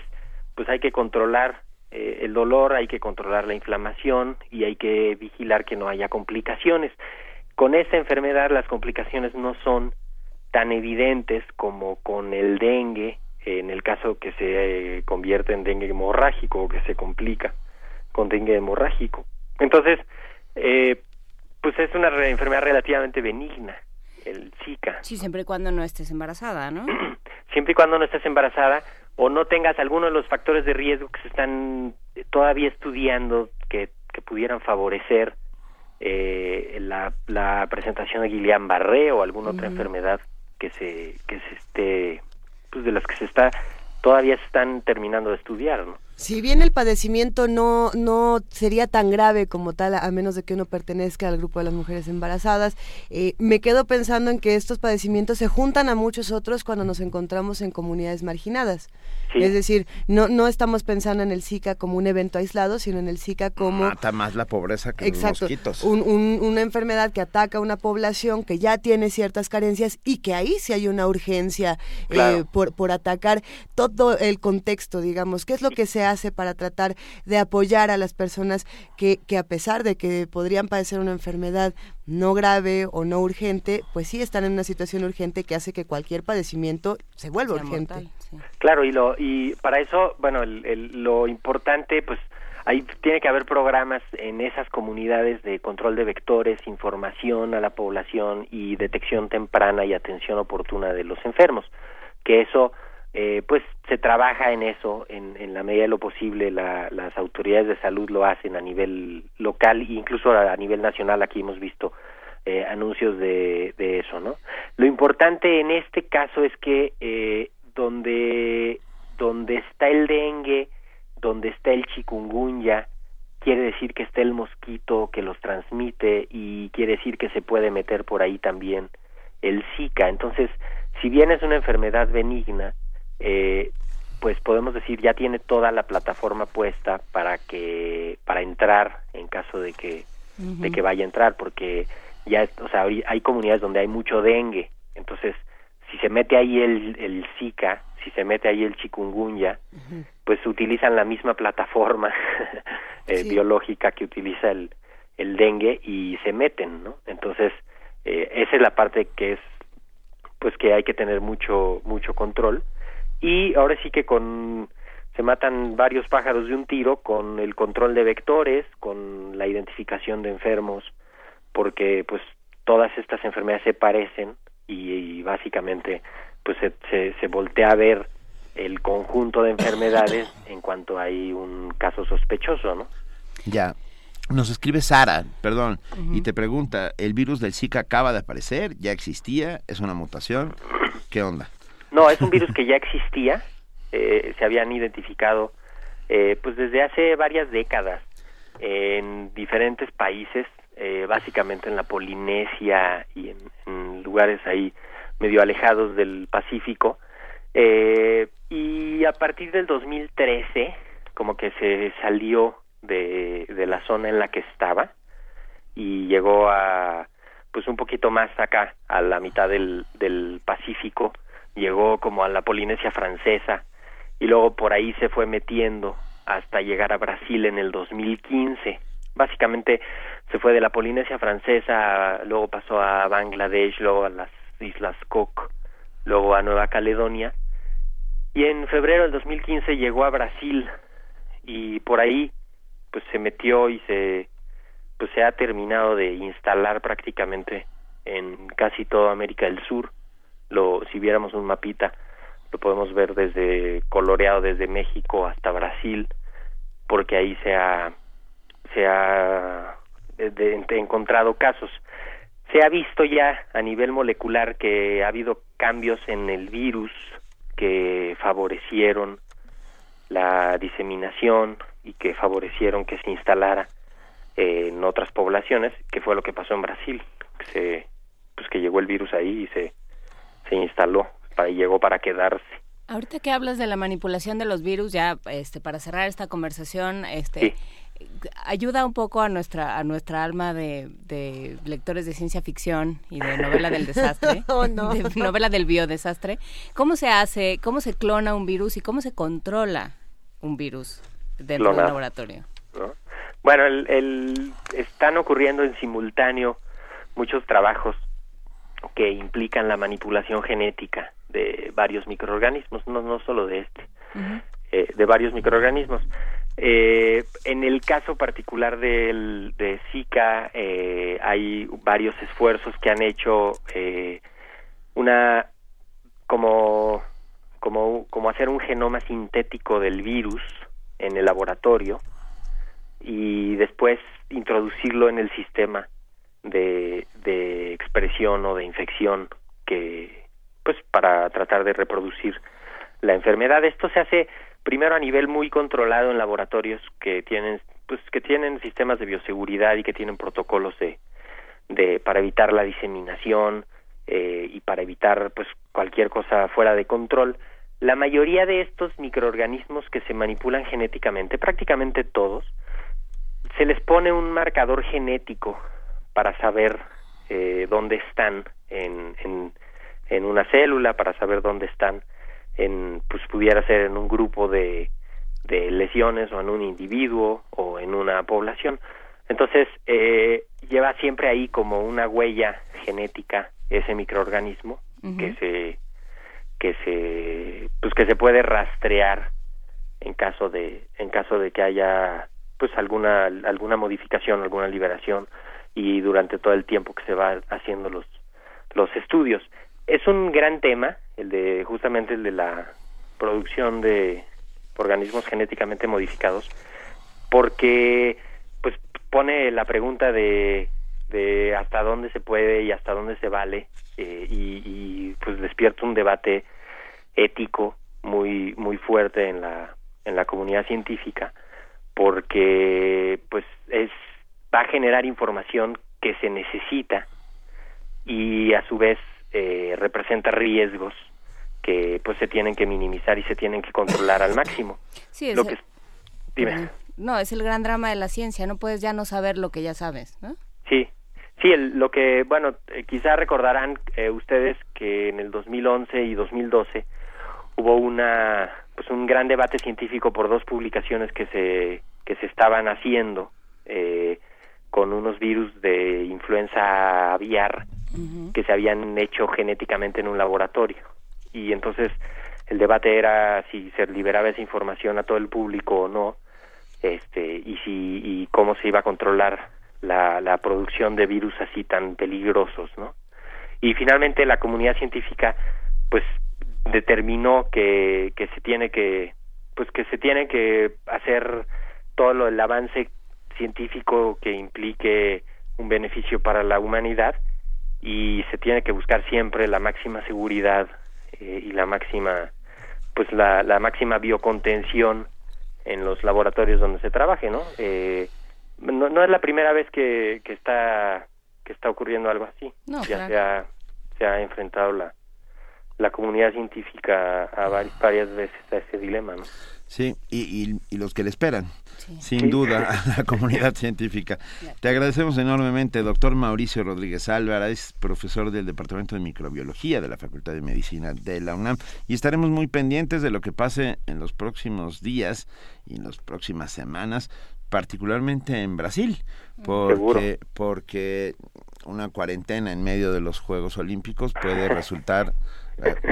pues hay que controlar eh, el dolor, hay que controlar la inflamación y hay que vigilar que no haya complicaciones. Con esa enfermedad las complicaciones no son tan evidentes como con el dengue, en el caso que se eh, convierte en dengue hemorrágico o que se complica con dengue hemorrágico. Entonces, eh, pues es una re- enfermedad relativamente benigna, el Zika. Sí, siempre y cuando no estés embarazada, ¿no? [CLEARS THROAT] Siempre y cuando no estés embarazada o no tengas alguno de los factores de riesgo que se están todavía estudiando que, que pudieran favorecer eh, la, la presentación de Guillain-Barré o alguna otra enfermedad que se que se esté pues de las que se está todavía están terminando de estudiar, ¿no? Si bien el padecimiento no, no sería tan grave como tal, a menos de que uno pertenezca al grupo de las mujeres embarazadas, eh, me quedo pensando en que estos padecimientos se juntan a muchos otros cuando nos encontramos en comunidades marginadas. Sí. Es decir, no, no estamos pensando en el Zika como un evento aislado, sino en el Zika como... Mata más la pobreza que Exacto, los mosquitos. un- un- una enfermedad que ataca a una población que ya tiene ciertas carencias y que ahí sí hay una urgencia eh, por, por atacar todo el contexto, digamos. ¿Qué es lo que se hace para tratar de apoyar a las personas que, que a pesar de que podrían padecer una enfermedad no grave o no urgente, pues sí están en una situación urgente que hace que cualquier padecimiento se vuelva Sea urgente? mortal, sí. Claro, y lo y para eso, bueno, el- el- lo importante, pues, ahí tiene que haber programas en esas comunidades de control de vectores, información a la población y detección temprana y atención oportuna de los enfermos. Que eso, eh, pues, se trabaja en eso, en, la medida de lo posible, la- las autoridades de salud lo hacen a nivel local e incluso a, nivel nacional. Aquí hemos visto eh, anuncios de, de eso, ¿no? Lo importante en este caso es que eh, donde donde está el dengue, donde está el chikungunya, quiere decir que está el mosquito que los transmite y quiere decir que se puede meter por ahí también el Zika. Entonces, si bien es una enfermedad benigna, eh, pues podemos decir ya tiene toda la plataforma puesta para que para entrar en caso de que de que vaya a entrar porque ya o sea hay comunidades donde hay mucho dengue. Entonces si se mete ahí el el Zika si se mete ahí el chikungunya pues utilizan la misma plataforma [LAUGHS] eh, Sí. biológica que utiliza el el dengue y se meten no entonces eh, esa es la parte que es pues que hay que tener mucho mucho control y ahora sí que con se matan varios pájaros de un tiro con el control de vectores, con la identificación de enfermos, porque pues todas estas enfermedades se parecen y, básicamente pues se, se, voltea a ver el conjunto de enfermedades [COUGHS] en cuanto hay un caso sospechoso, ¿no? Ya. Nos escribe Sara, perdón, y te pregunta, ¿el virus del Zika acaba de aparecer? ¿Ya existía? ¿Es una mutación? ¿Qué onda? No, es un virus que ya existía, eh, se habían identificado eh, pues desde hace varias décadas en diferentes países, eh, básicamente en la Polinesia y en, lugares ahí medio alejados del Pacífico. Eh, y a partir del 2013, como que se salió de, de la zona en la que estaba y llegó a pues un poquito más acá, a la mitad del, del Pacífico, llegó como a la Polinesia francesa y luego por ahí se fue metiendo hasta llegar a Brasil en el 2015. Básicamente se fue de la Polinesia francesa, luego pasó a Bangladesh, luego a las Islas Cook, luego a Nueva Caledonia y en febrero del 2015 llegó a Brasil y por ahí pues se metió y se pues se ha terminado de instalar prácticamente en casi toda América del Sur. Lo si viéramos un mapita lo podemos ver desde coloreado desde México hasta Brasil porque ahí se ha se ha encontrado casos. Se ha visto ya a nivel molecular que ha habido cambios en el virus que favorecieron la diseminación y que favorecieron que se instalara en otras poblaciones, que fue lo que pasó en Brasil, que se, pues que llegó el virus ahí y se, se instaló y llegó para quedarse. Ahorita que hablas de la manipulación de los virus, ya este, para cerrar esta conversación, este, ayuda un poco a nuestra a nuestra alma de, de, lectores de ciencia ficción y de novela del desastre, [LAUGHS] oh, no. de novela del biodesastre. ¿Cómo se hace, cómo se clona un virus y cómo se controla un virus dentro del laboratorio? Bueno, el, están ocurriendo en simultáneo muchos trabajos que implican la manipulación genética de varios microorganismos, no, no solo de este, eh, de varios microorganismos. Eh, en el caso particular del, de Zika, eh, hay varios esfuerzos que han hecho eh, una como, como, como hacer un genoma sintético del virus en el laboratorio y después introducirlo en el sistema de, expresión o de infección que pues para tratar de reproducir la enfermedad. Esto se hace primero a nivel muy controlado en laboratorios que tienen pues que tienen sistemas de bioseguridad y que tienen protocolos de, de para evitar la diseminación eh, y para evitar pues cualquier cosa fuera de control la mayoría de estos microorganismos que se manipulan genéticamente prácticamente todos se les pone un marcador genético para saber eh, dónde están en, en, en una célula para saber dónde están en pues pudiera ser en un grupo de, de lesiones o en un individuo o en una población. Entonces eh, lleva siempre ahí como una huella genética ese microorganismo que se que se pues que se puede rastrear en caso de en caso de que haya pues alguna alguna modificación alguna liberación y durante todo el tiempo que se va haciendo los los estudios. Es un gran tema, el de justamente el de la producción de organismos genéticamente modificados, porque pues pone la pregunta de, de hasta dónde se puede y hasta dónde se vale eh, y, y, pues despierta un debate ético muy muy fuerte en la en la comunidad científica porque pues es va a generar información que se necesita y a su vez eh, representa riesgos que pues se tienen que minimizar y se tienen que controlar al máximo. Sí, es lo que dime. No, es el gran drama de la ciencia, no puedes ya no saber lo que ya sabes, ¿no? Sí. Sí, lo que bueno, eh, quizá recordarán eh, ustedes que en el 2011 y 2012 hubo una pues un gran debate científico por dos publicaciones que se que se estaban haciendo eh, con unos virus de influenza aviar que se habían hecho genéticamente en un laboratorio. Y entonces el debate era si se liberaba esa información a todo el público o no, este, y si y cómo se iba a controlar la, la producción de virus así tan peligrosos, ¿no? y finalmente la comunidad científica pues determinó que, que se tiene que pues que se tiene que hacer todo lo, el avance científico que implique un beneficio para la humanidad y se tiene que buscar siempre la máxima seguridad eh, y la máxima pues la, la máxima biocontención en los laboratorios donde se trabaje no eh, no, no es la primera vez que, que está que está ocurriendo algo así. No, ya claro. se ha se ha enfrentado la la comunidad científica a vari- varias veces a ese dilema no Sí, y, y, y los que le esperan, sin duda, [LAUGHS] a la comunidad científica. Te agradecemos enormemente, doctor Mauricio Rodríguez Álvara, es profesor del Departamento de Microbiología de la Facultad de Medicina de la UNAM, y estaremos muy pendientes de lo que pase en los próximos días y en las próximas semanas, particularmente en Brasil, porque, porque una cuarentena en medio de los Juegos Olímpicos puede resultar,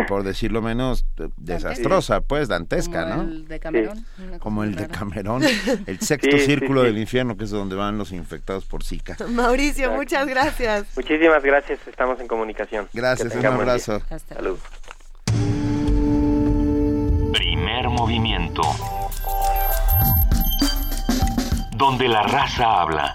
por decirlo menos, eh, desastrosa, pues dantesca, Como ¿no? el de Camerón, una cosa Como el de. Camerón, [LAUGHS] el sexto Sí, sí, círculo sí. del infierno, que es donde van los infectados por Zika. [LAUGHS] Mauricio, Exacto. muchas gracias. muchísimas gracias estamos en comunicación Gracias, un abrazo. Hasta salud Primer movimiento. Donde la raza habla.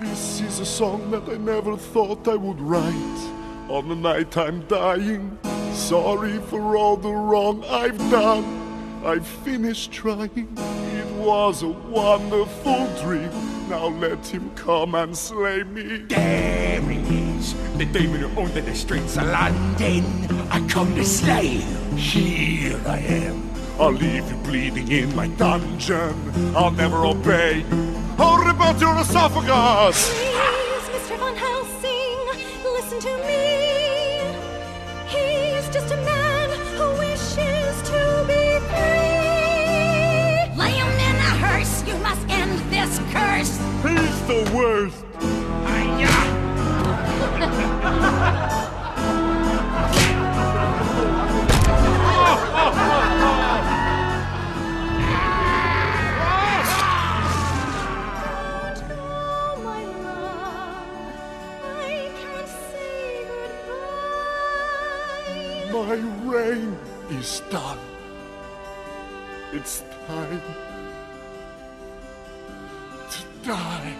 This is a song that I never thought I would write. On the night I'm dying, sorry for all the wrong I've done. I've finished trying, it was a wonderful dream. Now let him come and slay me. There he is, the demon under the streets of London. I come to slay. Here I am. I'll leave you bleeding in my dungeon. I'll never obey. I'll rip out your esophagus. Please, Mr. Van Helsing, listen to me. He's just a man who wishes to be free. Lay him in a hearse. You must end this curse. He's the worst. Oh, [LAUGHS] My reign is done. It's time to die.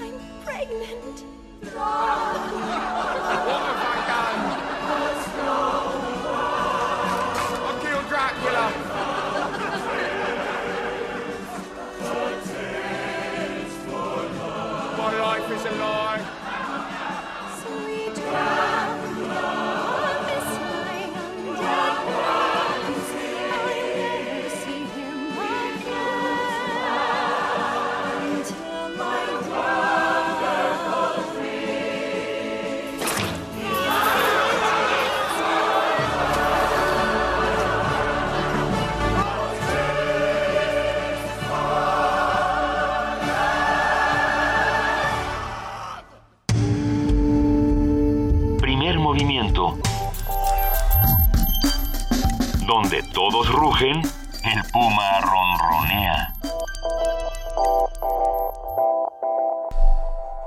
I'm pregnant. I killed Dracula. My life is a lie. El puma ronronea.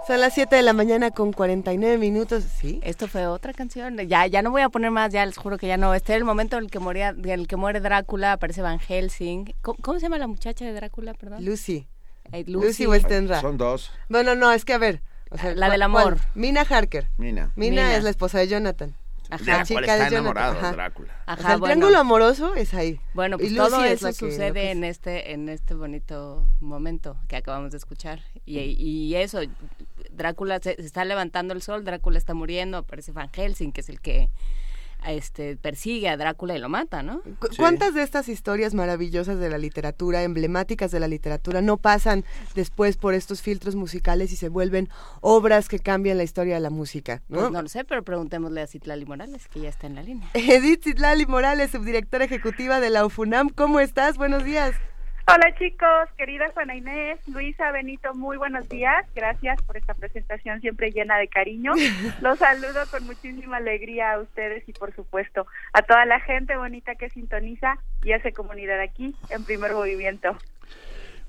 Son las 7 de la mañana con 49 minutos, ¿sí? Esto fue otra canción. Ya, ya no voy a poner más, ya les juro que ya no. Este es el momento en el que moría, en el que muere Drácula, aparece Van Helsing. ¿Cómo, cómo se llama la muchacha de Drácula, perdón? Lucy. Eh, Lucy, Westenra. Son dos. Bueno, no, es que a ver. o sea, La del amor. Mina Harker. Mina. Mina, Mina. es la esposa de Jonathan. Ajá. La De la chica cual de está Jonathan. enamorado ajá. Drácula. O Ajá, sea, el bueno. triángulo amoroso es ahí. Bueno, pues todo es eso que sucede en este en este bonito momento que acabamos de escuchar. Y, y eso, Drácula se, se está levantando el sol, Drácula está muriendo, aparece Van Helsing, que es el que este persigue a Drácula y lo mata, ¿no? Cu- ¿Cuántas de estas historias maravillosas de la literatura, emblemáticas de la literatura, no pasan después por estos filtros musicales y se vuelven obras que cambian la historia de la música? ¿no? Pues no lo sé, pero preguntémosle a Citlali Morales, que ya está en la línea. Edith Zitlali Morales, subdirectora ejecutiva de la UFUNAM, ¿cómo estás? Buenos días. Hola chicos, querida Juana Inés, Luisa, Benito, muy buenos días. Gracias por esta presentación siempre llena de cariño. [LAUGHS] Los saludo con muchísima alegría a ustedes y por supuesto a toda la gente bonita que sintoniza y hace comunidad aquí en primer movimiento.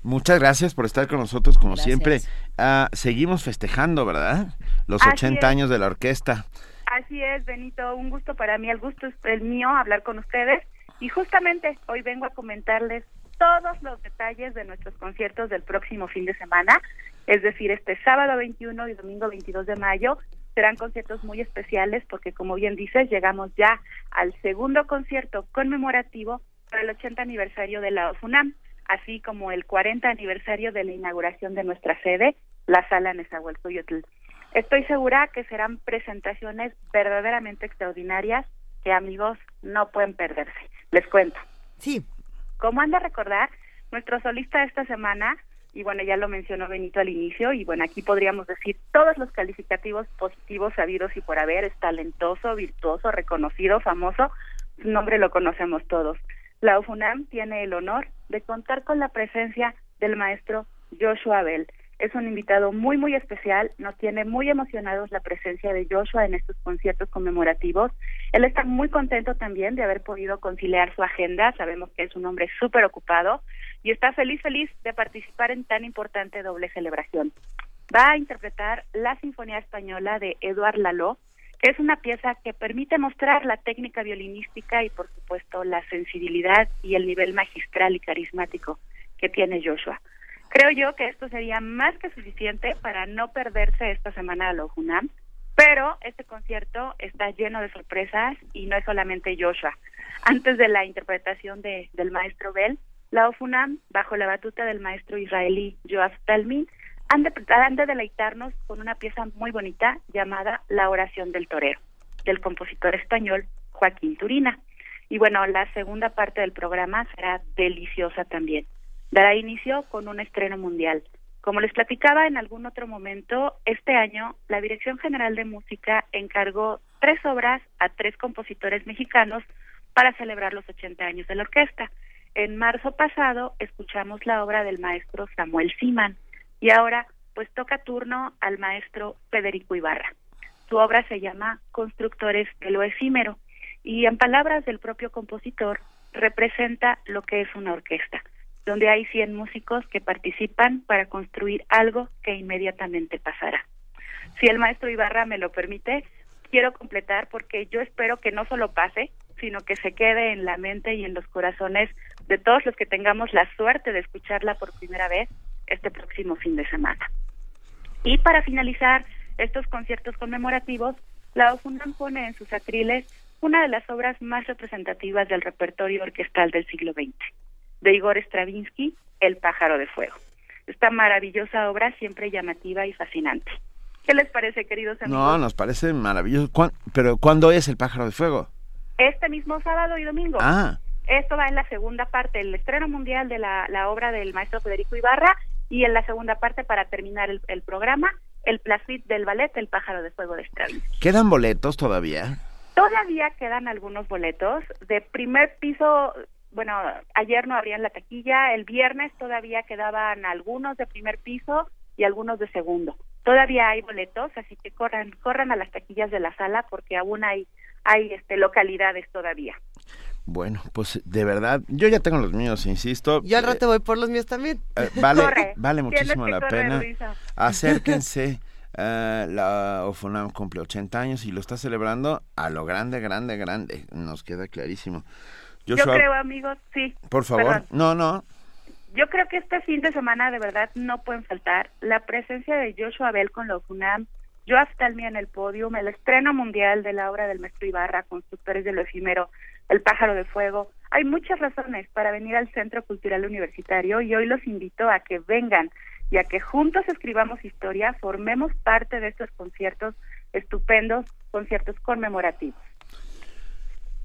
Muchas gracias por estar con nosotros, como Gracias. siempre. Ah, seguimos festejando, ¿verdad? Los Así 80 es. años de la orquesta. Así es, Benito, un gusto para mí, el gusto es el mío hablar con ustedes y justamente hoy vengo a comentarles todos los detalles de nuestros conciertos del próximo fin de semana, es decir, este sábado 21 y domingo 22 de mayo serán conciertos muy especiales porque como bien dices, llegamos ya al segundo concierto conmemorativo para el 80 aniversario de la OFUNAM, así como el 40 aniversario de la inauguración de nuestra sede, la sala Nezahualcóyotl. Estoy segura que serán presentaciones verdaderamente extraordinarias que amigos no pueden perderse. Les cuento. Sí. Como han de recordar, nuestro solista esta semana, y bueno, ya lo mencionó Benito al inicio, y bueno, aquí podríamos decir todos los calificativos positivos sabidos y por haber, es talentoso, virtuoso, reconocido, famoso, su nombre lo conocemos todos. La UFUNAM tiene el honor de contar con la presencia del maestro Joshua Bell. Es un invitado muy, muy especial. Nos tiene muy emocionados la presencia de Joshua en estos conciertos conmemorativos. Él está muy contento también de haber podido conciliar su agenda. Sabemos que es un hombre súper ocupado y está feliz, feliz de participar en tan importante doble celebración. Va a interpretar la Sinfonía Española de Eduard Lalo, que es una pieza que permite mostrar la técnica violinística y, por supuesto, la sensibilidad y el nivel magistral y carismático que tiene Joshua. Creo yo que esto sería más que suficiente para no perderse esta semana a UNAM, pero este concierto está lleno de sorpresas y no es solamente Joshua. Antes de la interpretación de, del maestro Bell, la OFUNAM, bajo la batuta del maestro israelí Joab Talmin, de, han de deleitarnos con una pieza muy bonita llamada La oración del torero, del compositor español Joaquín Turina. Y bueno, la segunda parte del programa será deliciosa también. Dará inicio con un estreno mundial. Como les platicaba en algún otro momento, este año la Dirección General de Música encargó tres obras a tres compositores mexicanos para celebrar los 80 años de la orquesta. En marzo pasado escuchamos la obra del maestro Samuel Siman y ahora pues toca turno al maestro Federico Ibarra. Su obra se llama Constructores de lo efímero y en palabras del propio compositor representa lo que es una orquesta, donde hay 100 músicos que participan para construir algo que inmediatamente pasará. Si el maestro Ibarra me lo permite, quiero completar porque yo espero que no solo pase, sino que se quede en la mente y en los corazones de todos los que tengamos la suerte de escucharla por primera vez este próximo fin de semana. Y para finalizar estos conciertos conmemorativos, la OFUNAM pone en sus atriles una de las obras más representativas del repertorio orquestal del siglo XX, de Igor Stravinsky, El pájaro de fuego. Esta maravillosa obra siempre llamativa y fascinante. ¿Qué les parece, queridos amigos? No, nos parece maravilloso. ¿Cuán- Pero ¿cuándo es el pájaro de fuego? Este mismo sábado y domingo. Ah, Esto va en la segunda parte, el estreno mundial de la, la obra del maestro Federico Ibarra y en la segunda parte, para terminar el, el programa, el Placid del ballet El pájaro de fuego de Stravinsky. ¿quedan boletos todavía? Todavía quedan algunos boletos de primer piso. Bueno, ayer no abrían la taquilla, el viernes todavía quedaban algunos de primer piso y algunos de segundo. Todavía hay boletos, así que corran, corran a las taquillas de la sala porque aún hay, hay este, localidades todavía. Bueno, pues de verdad, yo ya tengo los míos, insisto. Yo al Eh, rato voy por los míos también. eh, vale, Corre, vale muchísimo la correr, pena. Luisa. Acérquense. [LAUGHS] eh, la OFUNAM cumple 80 años y lo está celebrando a lo grande, grande, grande. Nos queda clarísimo. Yo creo, amigos, sí. por favor. perdón. No, no. Yo creo que este fin de semana de verdad no pueden faltar la presencia de Joshua Bell con la UFUNAM, Joab Talmi en el podium, el estreno mundial de la obra del maestro Ibarra, Constructores de lo Efímero, El Pájaro de Fuego. Hay muchas razones para venir al Centro Cultural Universitario y hoy los invito a que vengan y a que juntos escribamos historia, formemos parte de estos conciertos estupendos, conciertos conmemorativos.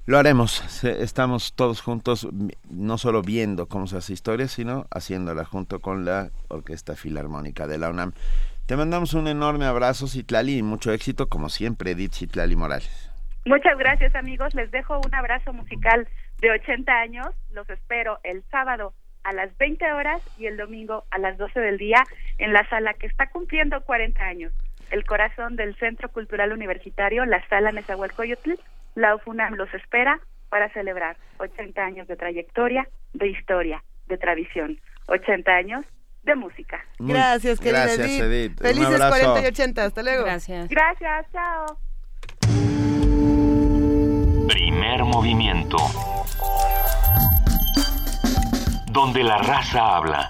Lo haremos. Estamos todos juntos, no solo viendo cómo se hace historia, sino haciéndola junto con la Orquesta Filarmónica de la UNAM. Te mandamos un enorme abrazo, Citlali, y mucho éxito, como siempre, Edith Citlali Morales. Muchas gracias amigos, les dejo un abrazo musical de 80 años, los espero el sábado a las 20 horas y el domingo a las 12 del día en la sala que está cumpliendo 40 años, el corazón del Centro Cultural Universitario, la sala Nezahualcóyotl, la UFUNAM los espera para celebrar 80 años de trayectoria, de historia, de tradición. 80 años de música. Muy- Gracias, querida gracias, Edith. Felices abrazo. 40 y 80. Hasta luego. Gracias. Gracias, chao. Primer movimiento. Donde la raza habla.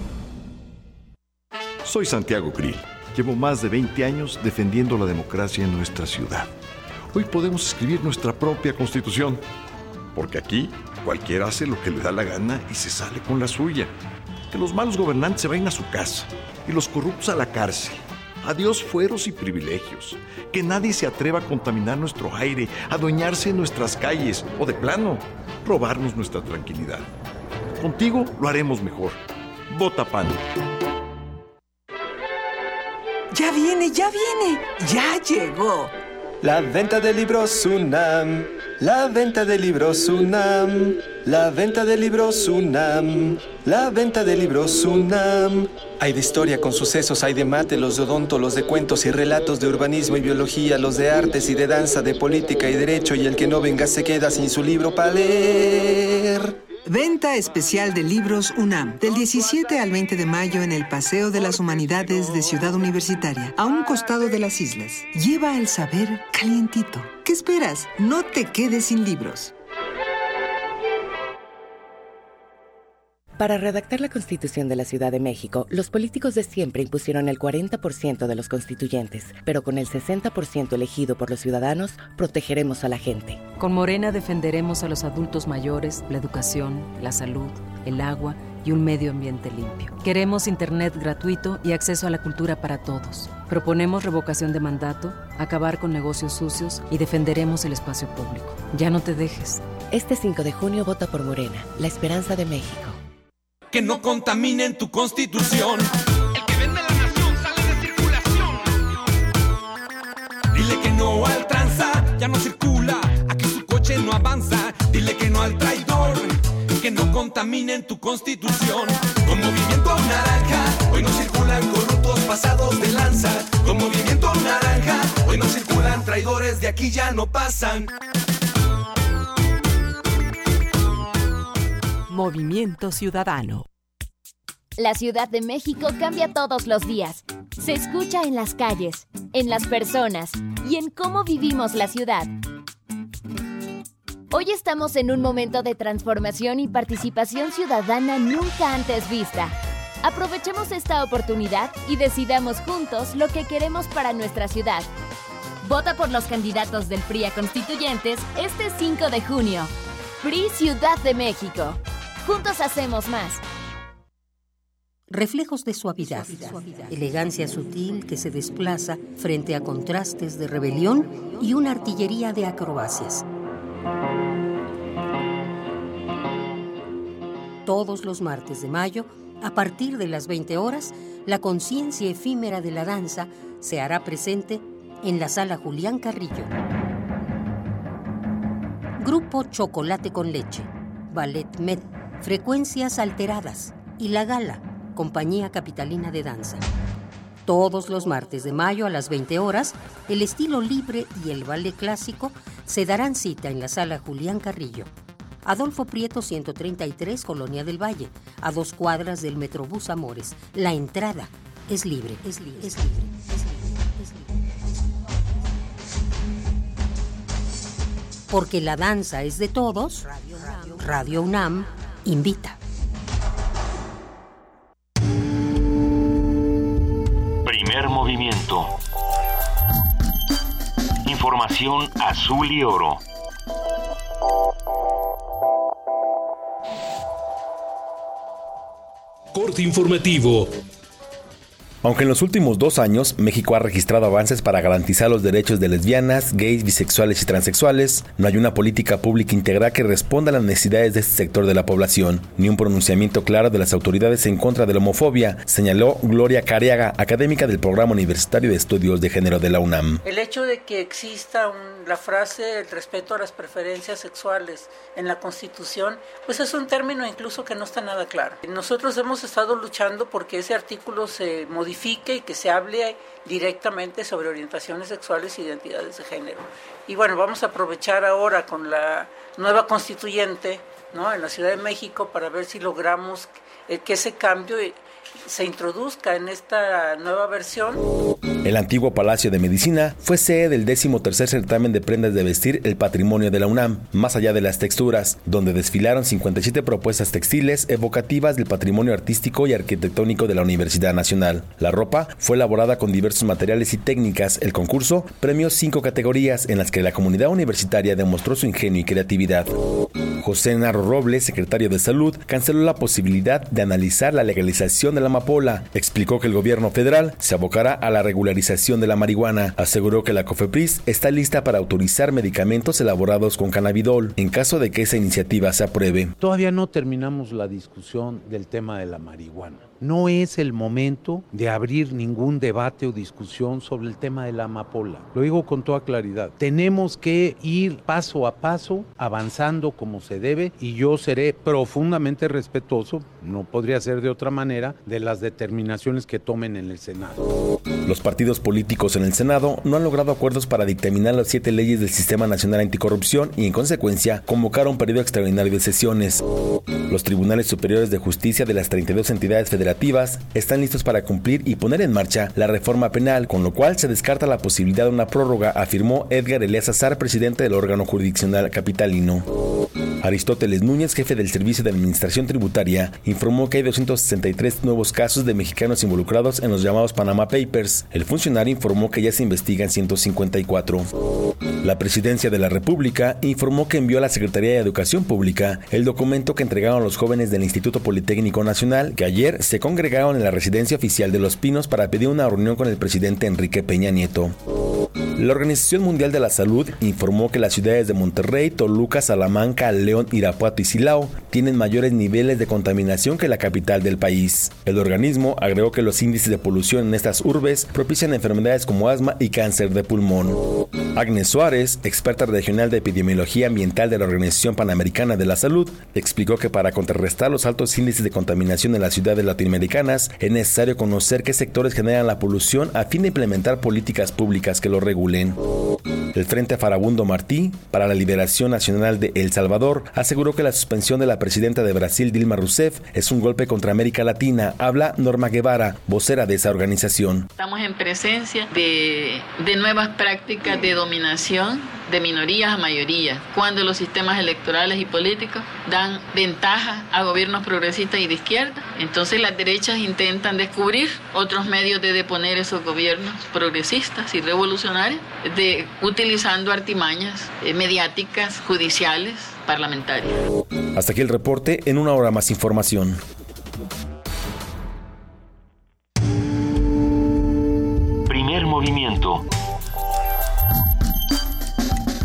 Soy Santiago Krill. Llevo más de 20 años defendiendo la democracia en nuestra ciudad. Hoy podemos escribir nuestra propia constitución, porque aquí cualquiera hace lo que le da la gana y se sale con la suya. Que los malos gobernantes se vayan a su casa y los corruptos a la cárcel. Adiós fueros y privilegios. Que nadie se atreva a contaminar nuestro aire, adueñarse de nuestras calles o de plano, robarnos nuestra tranquilidad. Contigo lo haremos mejor. Vota PAN. Ya viene, ya viene, ya llegó. La venta de libros UNAM, la venta de libros UNAM, la venta de libros UNAM, la venta de libros UNAM. Hay de historia con sucesos, hay de mate, los de odonto, los de cuentos y relatos de urbanismo y biología, los de artes y de danza, de política y derecho, y el que no venga se queda sin su libro para leer. Venta especial de libros UNAM, del 17 al 20 de mayo en el Paseo de las Humanidades de Ciudad Universitaria, a un costado de las islas. Lleva el saber calientito. ¿Qué esperas? No te quedes sin libros. Para redactar la Constitución de la Ciudad de México, los políticos de siempre impusieron el 40% de los constituyentes, pero con el 60% elegido por los ciudadanos, protegeremos a la gente. Con Morena defenderemos a los adultos mayores, la educación, la salud, el agua y un medio ambiente limpio. Queremos Internet gratuito y acceso a la cultura para todos. Proponemos revocación de mandato, acabar con negocios sucios y defenderemos el espacio público. Ya no te dejes. Este 5 de junio vota por Morena, la esperanza de México. Que no contaminen tu constitución. El que vende la nación sale de circulación. Dile que no al tranza, ya no circula. Aquí su coche no avanza. Dile que no al traidor. Que no contaminen tu constitución. Con movimiento naranja, hoy no circulan corruptos pasados de lanza. Con movimiento naranja, hoy no circulan traidores, de aquí ya no pasan. Movimiento Ciudadano. La Ciudad de México cambia todos los días. Se escucha en las calles, en las personas y en cómo vivimos la ciudad. Hoy estamos en un momento de transformación y participación ciudadana nunca antes vista. Aprovechemos esta oportunidad y decidamos juntos lo que queremos para nuestra ciudad. Vota por los candidatos del PRI a constituyentes este 5 de junio. PRI Ciudad de México. Juntos hacemos más. Reflejos de suavidad, elegancia sutil que se desplaza frente a contrastes de rebelión y una artillería de acrobacias. Todos los martes de mayo, a partir de las 20 horas, la conciencia efímera de la danza se hará presente en la sala Julián Carrillo. Grupo Chocolate con Leche, Ballet Med, Frecuencias Alteradas y La Gala, Compañía Capitalina de Danza. Todos los martes de mayo a las 20 horas, el estilo libre y el ballet clásico se darán cita en la sala Julián Carrillo. Adolfo Prieto 133, Colonia del Valle, a dos cuadras del Metrobús Amores. La entrada es libre, es libre, es libre. Es libre. Porque la danza es de todos, Radio UNAM invita. Primer movimiento. Información azul y oro. Corte informativo aunque en los últimos dos años México ha registrado avances para garantizar los derechos de lesbianas, gays, bisexuales y transexuales, no hay una política pública integral que responda a las necesidades de este sector de la población, ni un pronunciamiento claro de las autoridades en contra de la homofobia, señaló Gloria Cariaga, académica del Programa Universitario de Estudios de Género de la UNAM. El hecho de que exista la frase el respeto a las preferencias sexuales en la Constitución, pues es un término incluso que no está nada claro. Nosotros hemos estado luchando porque ese artículo se modifique y que se hable directamente sobre orientaciones sexuales e identidades de género. Y bueno, vamos a aprovechar ahora con la nueva constituyente ¿no? en la Ciudad de México para ver si logramos que ese cambio se introduzca en esta nueva versión. El antiguo Palacio de Medicina fue sede del décimo tercer certamen de prendas de vestir El Patrimonio de la UNAM, más allá de las texturas, donde desfilaron 57 propuestas textiles evocativas del patrimonio artístico y arquitectónico de la Universidad Nacional. La ropa fue elaborada con diversos materiales y técnicas. El concurso premió cinco categorías en las que la comunidad universitaria demostró su ingenio y creatividad. José Narro Robles, secretario de Salud, canceló la posibilidad de analizar la legalización de la amapola. Explicó que el gobierno federal se abocará a la regularización de la marihuana. Aseguró que la COFEPRIS está lista para autorizar medicamentos elaborados con cannabidol en caso de que esa iniciativa se apruebe. Todavía no terminamos la discusión del tema de la marihuana. No es el momento de abrir ningún debate o discusión sobre el tema de la amapola. Lo digo con toda claridad. Tenemos que ir paso a paso, avanzando como se debe, y yo seré profundamente respetuoso, no podría ser de otra manera, de las determinaciones que tomen en el Senado. Los partidos políticos en el Senado no han logrado acuerdos para dictaminar las siete leyes del Sistema Nacional Anticorrupción y, en consecuencia, convocaron un periodo extraordinario de sesiones. Los tribunales superiores de justicia de las 32 entidades federales están listos para cumplir y poner en marcha la reforma penal, con lo cual se descarta la posibilidad de una prórroga, afirmó Edgar Elías Azar, presidente del órgano jurisdiccional capitalino. Aristóteles Núñez, jefe del Servicio de Administración Tributaria, informó que hay 263 nuevos casos de mexicanos involucrados en los llamados Panama Papers. El funcionario informó que ya se investigan 154. La Presidencia de la República informó que envió a la Secretaría de Educación Pública el documento que entregaron los jóvenes del Instituto Politécnico Nacional, que ayer se congregaron en la residencia oficial de Los Pinos para pedir una reunión con el presidente Enrique Peña Nieto. La Organización Mundial de la Salud informó que las ciudades de Monterrey, Toluca, Salamanca, León, Irapuato y Silao tienen mayores niveles de contaminación que la capital del país. El organismo agregó que los índices de polución en estas urbes propician enfermedades como asma y cáncer de pulmón. Agnes Suárez, experta regional de epidemiología ambiental de la Organización Panamericana de la Salud, explicó que para contrarrestar los altos índices de contaminación en las ciudades latinoamericanas es necesario conocer qué sectores generan la polución a fin de implementar políticas públicas que lo regulen. El Frente Farabundo Martí para la Liberación Nacional de El Salvador aseguró que la suspensión de la presidenta de Brasil, Dilma Rousseff, es un golpe contra América Latina. Habla Norma Guevara, vocera de esa organización. Estamos en presencia de, de nuevas prácticas de dominación de minorías a mayorías, cuando los sistemas electorales y políticos dan ventaja a gobiernos progresistas y de izquierda. Entonces las derechas intentan descubrir otros medios de deponer esos gobiernos progresistas y revolucionarios, de, utilizando artimañas eh, mediáticas, judiciales, parlamentarias. Hasta aquí el reporte, en una hora más información. Primer movimiento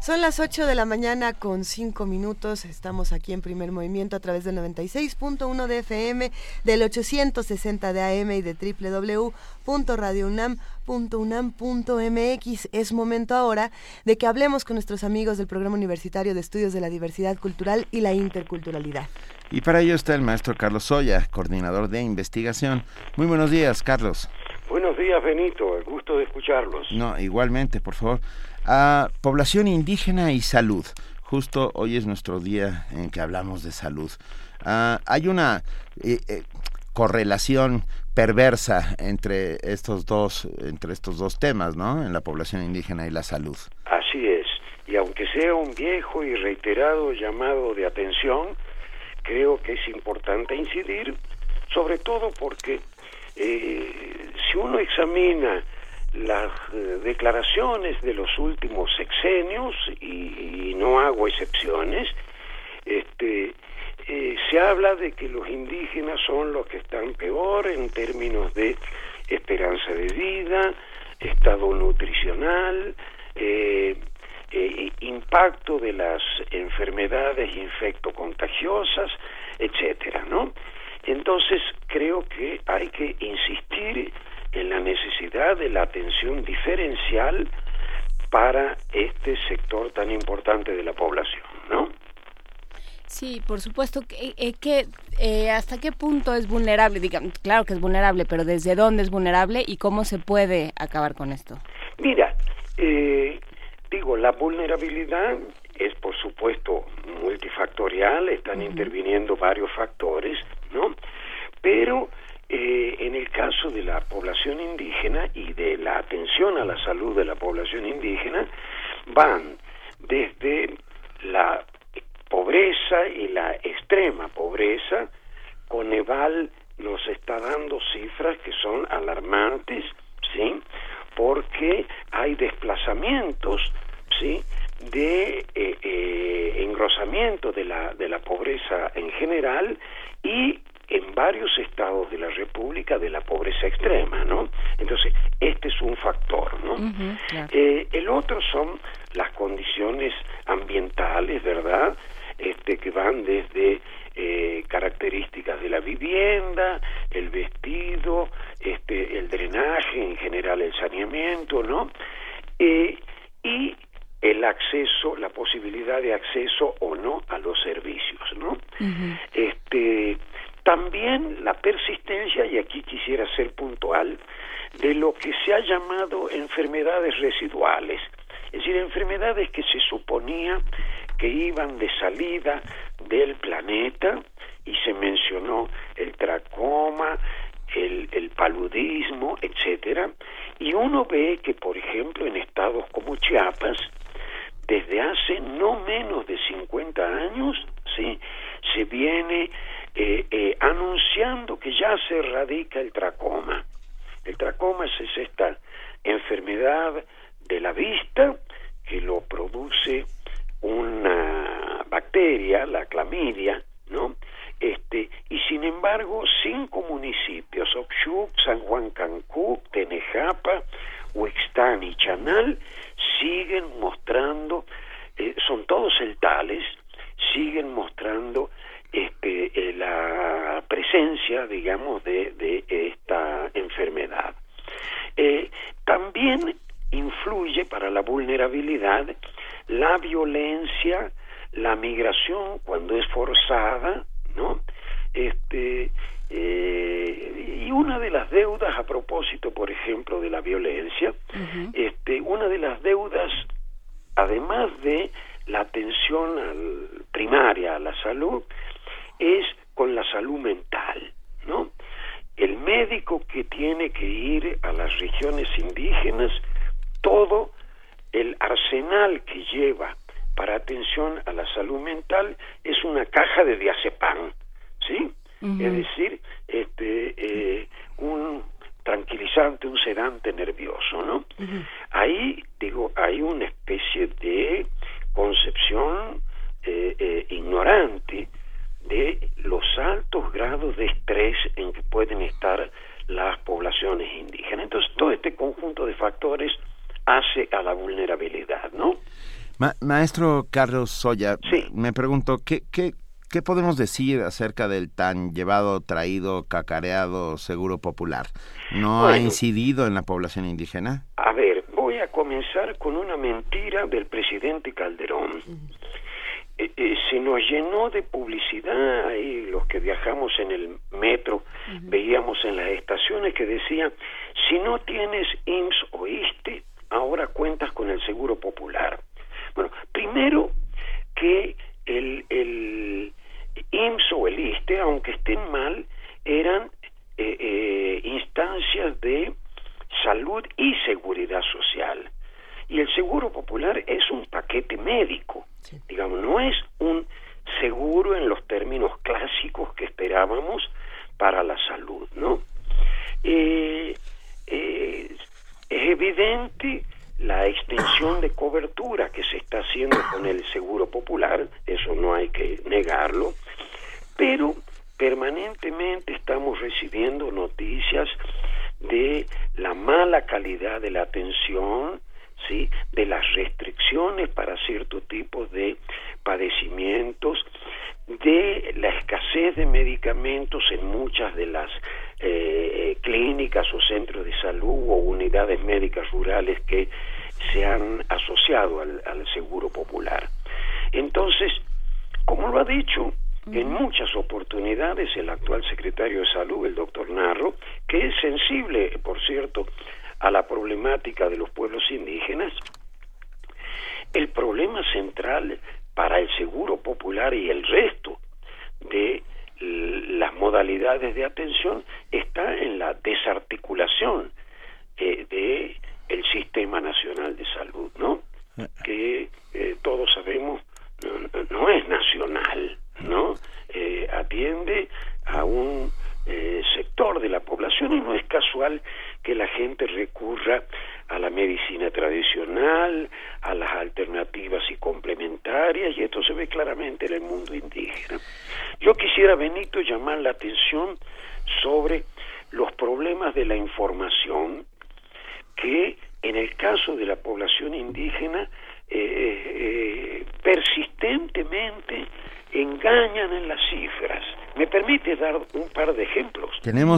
Son las 8 de la mañana con 5 minutos. Estamos aquí en primer movimiento a través del 96.1 de FM, del 860 de AM y de www.radiounam.unam.mx. Es momento ahora de que hablemos con nuestros amigos del Programa Universitario de Estudios de la Diversidad Cultural y la Interculturalidad. Y para ello está el maestro Carlos Soya, coordinador de investigación. Muy buenos días, Carlos. Buenos días, Benito. El gusto de escucharlos. No, igualmente, por favor. A población indígena y salud. Justo hoy es nuestro día en que hablamos de salud. Ah, hay una eh, eh, correlación perversa entre estos dos entre estos dos temas, ¿no? En la población indígena y la salud. Así es. Y aunque sea un viejo y reiterado llamado de atención, creo que es importante incidir, sobre todo porque eh, si uno examina las eh, declaraciones de los últimos sexenios y, no hago excepciones este eh, se habla de que los indígenas son los que están peor en términos de esperanza de vida estado nutricional eh, impacto de las enfermedades infectocontagiosas etcétera no entonces creo que hay que insistir en la necesidad de la atención diferencial para este sector tan importante de la población, ¿no? Sí, por supuesto que, eh, que eh, hasta qué punto es vulnerable, digamos, claro que es vulnerable, pero desde dónde es vulnerable y cómo se puede acabar con esto. Mira, eh, digo, la vulnerabilidad es por supuesto multifactorial, están interviniendo varios factores, ¿no? Pero eh, en el caso de la población indígena y de la atención a la salud de la población indígena, van desde la pobreza y la extrema pobreza, Coneval nos está dando cifras que son alarmantes, ¿sí? Porque hay desplazamientos, ¿sí? de eh, eh, engrosamiento de la, de la pobreza en general y en varios estados de la República de la pobreza extrema, ¿no? Entonces, este es un factor, ¿no? Eh, el otro son las condiciones ambientales, ¿verdad? Este, que van desde eh, características de la vivienda, el vestido, este, el drenaje, en general el saneamiento, ¿no? Eh, y el acceso, la posibilidad de acceso o no a los servicios, ¿no? Este también la persistencia, y aquí quisiera ser puntual, de lo que se ha llamado enfermedades residuales, es decir, enfermedades que se suponía que iban de salida del planeta y se mencionó el tracoma, el, el paludismo, etcétera, y uno ve que, por ejemplo, en estados como Chiapas, desde hace no menos de 50 años, ¿sí? se viene eh, eh, anunciando que ya se erradica el tracoma. El tracoma es esta enfermedad de la vista que lo produce una bacteria, la clamidia, ¿no? Este, y sin embargo, cinco municipios, Oxuc, San Juan Cancún, Tenejapa, Huixtán y Chanal, siguen mostrando, eh, son todos celtales, siguen mostrando este, eh, la presencia, digamos, de, de esta enfermedad. Eh, también influye para la vulnerabilidad la violencia, la migración cuando es forzada, ¿no? Este, eh, y una de las deudas a propósito, por ejemplo, de la violencia, este, una de las deudas, además de la atención al, primaria a la salud, es con la salud mental, ¿no? El médico que tiene que ir a las regiones indígenas, todo el arsenal que lleva para atención a la salud mental es una caja de diazepam, ¿sí? Es decir, este, eh, un tranquilizante, un sedante nervioso, ¿no? Ahí, digo, hay una especie de concepción eh, eh, ignorante de los altos grados de estrés en que pueden estar las poblaciones indígenas. Entonces, todo este conjunto de factores hace a la vulnerabilidad, ¿no? Ma- maestro Carlos Soya, me pregunto, ¿qué, qué, ¿qué podemos decir acerca del tan llevado, traído, cacareado seguro popular? ¿No ha incidido en la población indígena? A ver, voy a comenzar con una mentira del presidente Calderón. Eh, eh, se nos llenó de publicidad ahí los que viajamos en el metro, veíamos en las estaciones que decía, si no tienes IMSS o ISTE, ahora cuentas con el Seguro Popular. Bueno, primero que el, el IMSS o el ISTE, aunque estén mal, eran eh, instancias de salud y seguridad social. Y el seguro popular es un paquete médico, digamos, no es un seguro en los términos clásicos que esperábamos para la salud, ¿no? Eh, eh, es evidente la extensión de cobertura que se está haciendo con el seguro popular, eso no hay que negarlo, pero permanentemente estamos recibiendo noticias de la mala calidad de la atención, ¿sí? de las restricciones para cierto tipo de padecimientos, de la escasez de medicamentos en muchas de las eh, clínicas o centros de salud o unidades médicas rurales que se han asociado al, al seguro popular. Entonces, como lo ha dicho en muchas oportunidades el actual secretario de salud, el doctor Narro, que es sensible, por cierto, a la problemática de los pueblos indígenas, el problema central para el seguro popular y el resto de l- las modalidades de atención está en la desarticulación eh, de el sistema nacional de salud, ¿no? Que eh, todos sabemos no, no- no es nacional, ¿no? Eh, atiende a un eh, sector de la población y no es casual que la gente recurra a la medicina tradicional, a las alternativas y complementarias, y esto se ve claramente en el mundo indígena. Yo quisiera, Benito, llamar la atención sobre los problemas de la información que en el caso de la población indígena eh, eh, persistentemente engañan en las cifras. ¿Me permite dar un par de ejemplos?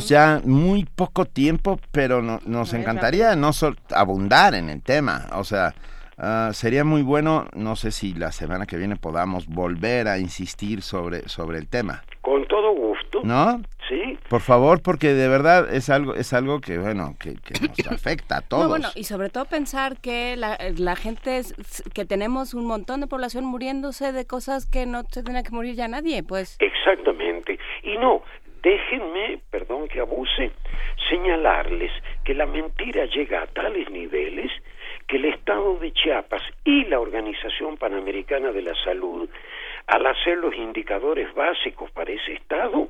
Tenemos ya muy poco tiempo, pero no- nos encantaría no sol- abundar en el tema. O sea, ah, sería muy bueno, no sé si la semana que viene podamos volver a insistir sobre, sobre el tema. Con todo gusto. ¿No? Sí. Por favor, porque de verdad es algo, es algo que, bueno, que, que nos [COUGHS] afecta a todos. No, bueno, y sobre todo pensar que la, la gente, es- que tenemos un montón de población muriéndose de cosas que no se tenía que morir ya nadie, pues. Exactamente. Y no, déjenme, abuse, señalarles que la mentira llega a tales niveles que el Estado de Chiapas y la Organización Panamericana de la Salud, al hacer los indicadores básicos para ese Estado,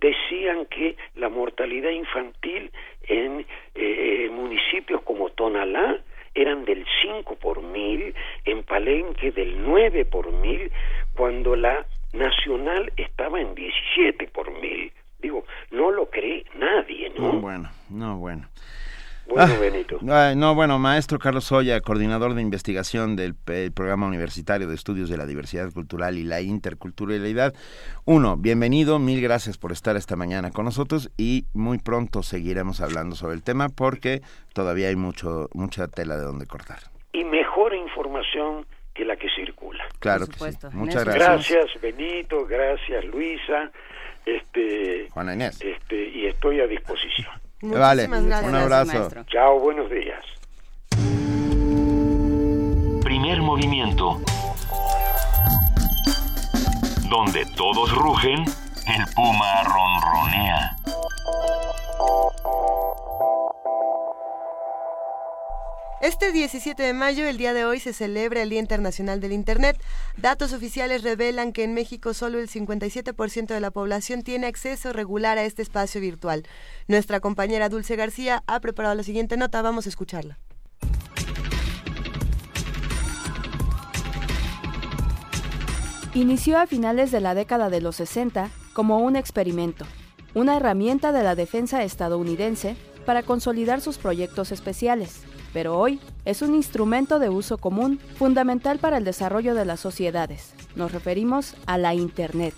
decían que la mortalidad infantil en eh, municipios como Tonalá eran del 5 por mil, en Palenque del 9 por mil, cuando la nacional estaba en 17 por mil. Digo, no lo cree nadie, ¿no? No, bueno, no, bueno. Bueno, Ah, Benito. ay, no, bueno, maestro Carlos Soya, coordinador de investigación del Programa Universitario de Estudios de la Diversidad Cultural y la Interculturalidad. Uno, bienvenido, mil gracias por estar esta mañana con nosotros y muy pronto seguiremos hablando sobre el tema porque todavía hay mucho, mucha tela de donde cortar. Y mejor información que la que circula. Claro que sí. Muchas gracias. Gracias, Benito, gracias, Luisa. Este, Juana Inés. este, y estoy a disposición. [LAUGHS] Vale, un abrazo. Chao, buenos días. Primer movimiento. Donde todos rugen, el puma ronronea. Este 17 de mayo, el día de hoy, se celebra el Día Internacional del Internet. Datos oficiales revelan que en México solo el 57% de la población tiene acceso regular a este espacio virtual. Nuestra compañera Dulce García ha preparado la siguiente nota, vamos a escucharla. Inició a finales de la década de los 60 como un experimento, una herramienta de la defensa estadounidense para consolidar sus proyectos especiales. Pero hoy es un instrumento de uso común fundamental para el desarrollo de las sociedades. Nos referimos a la Internet.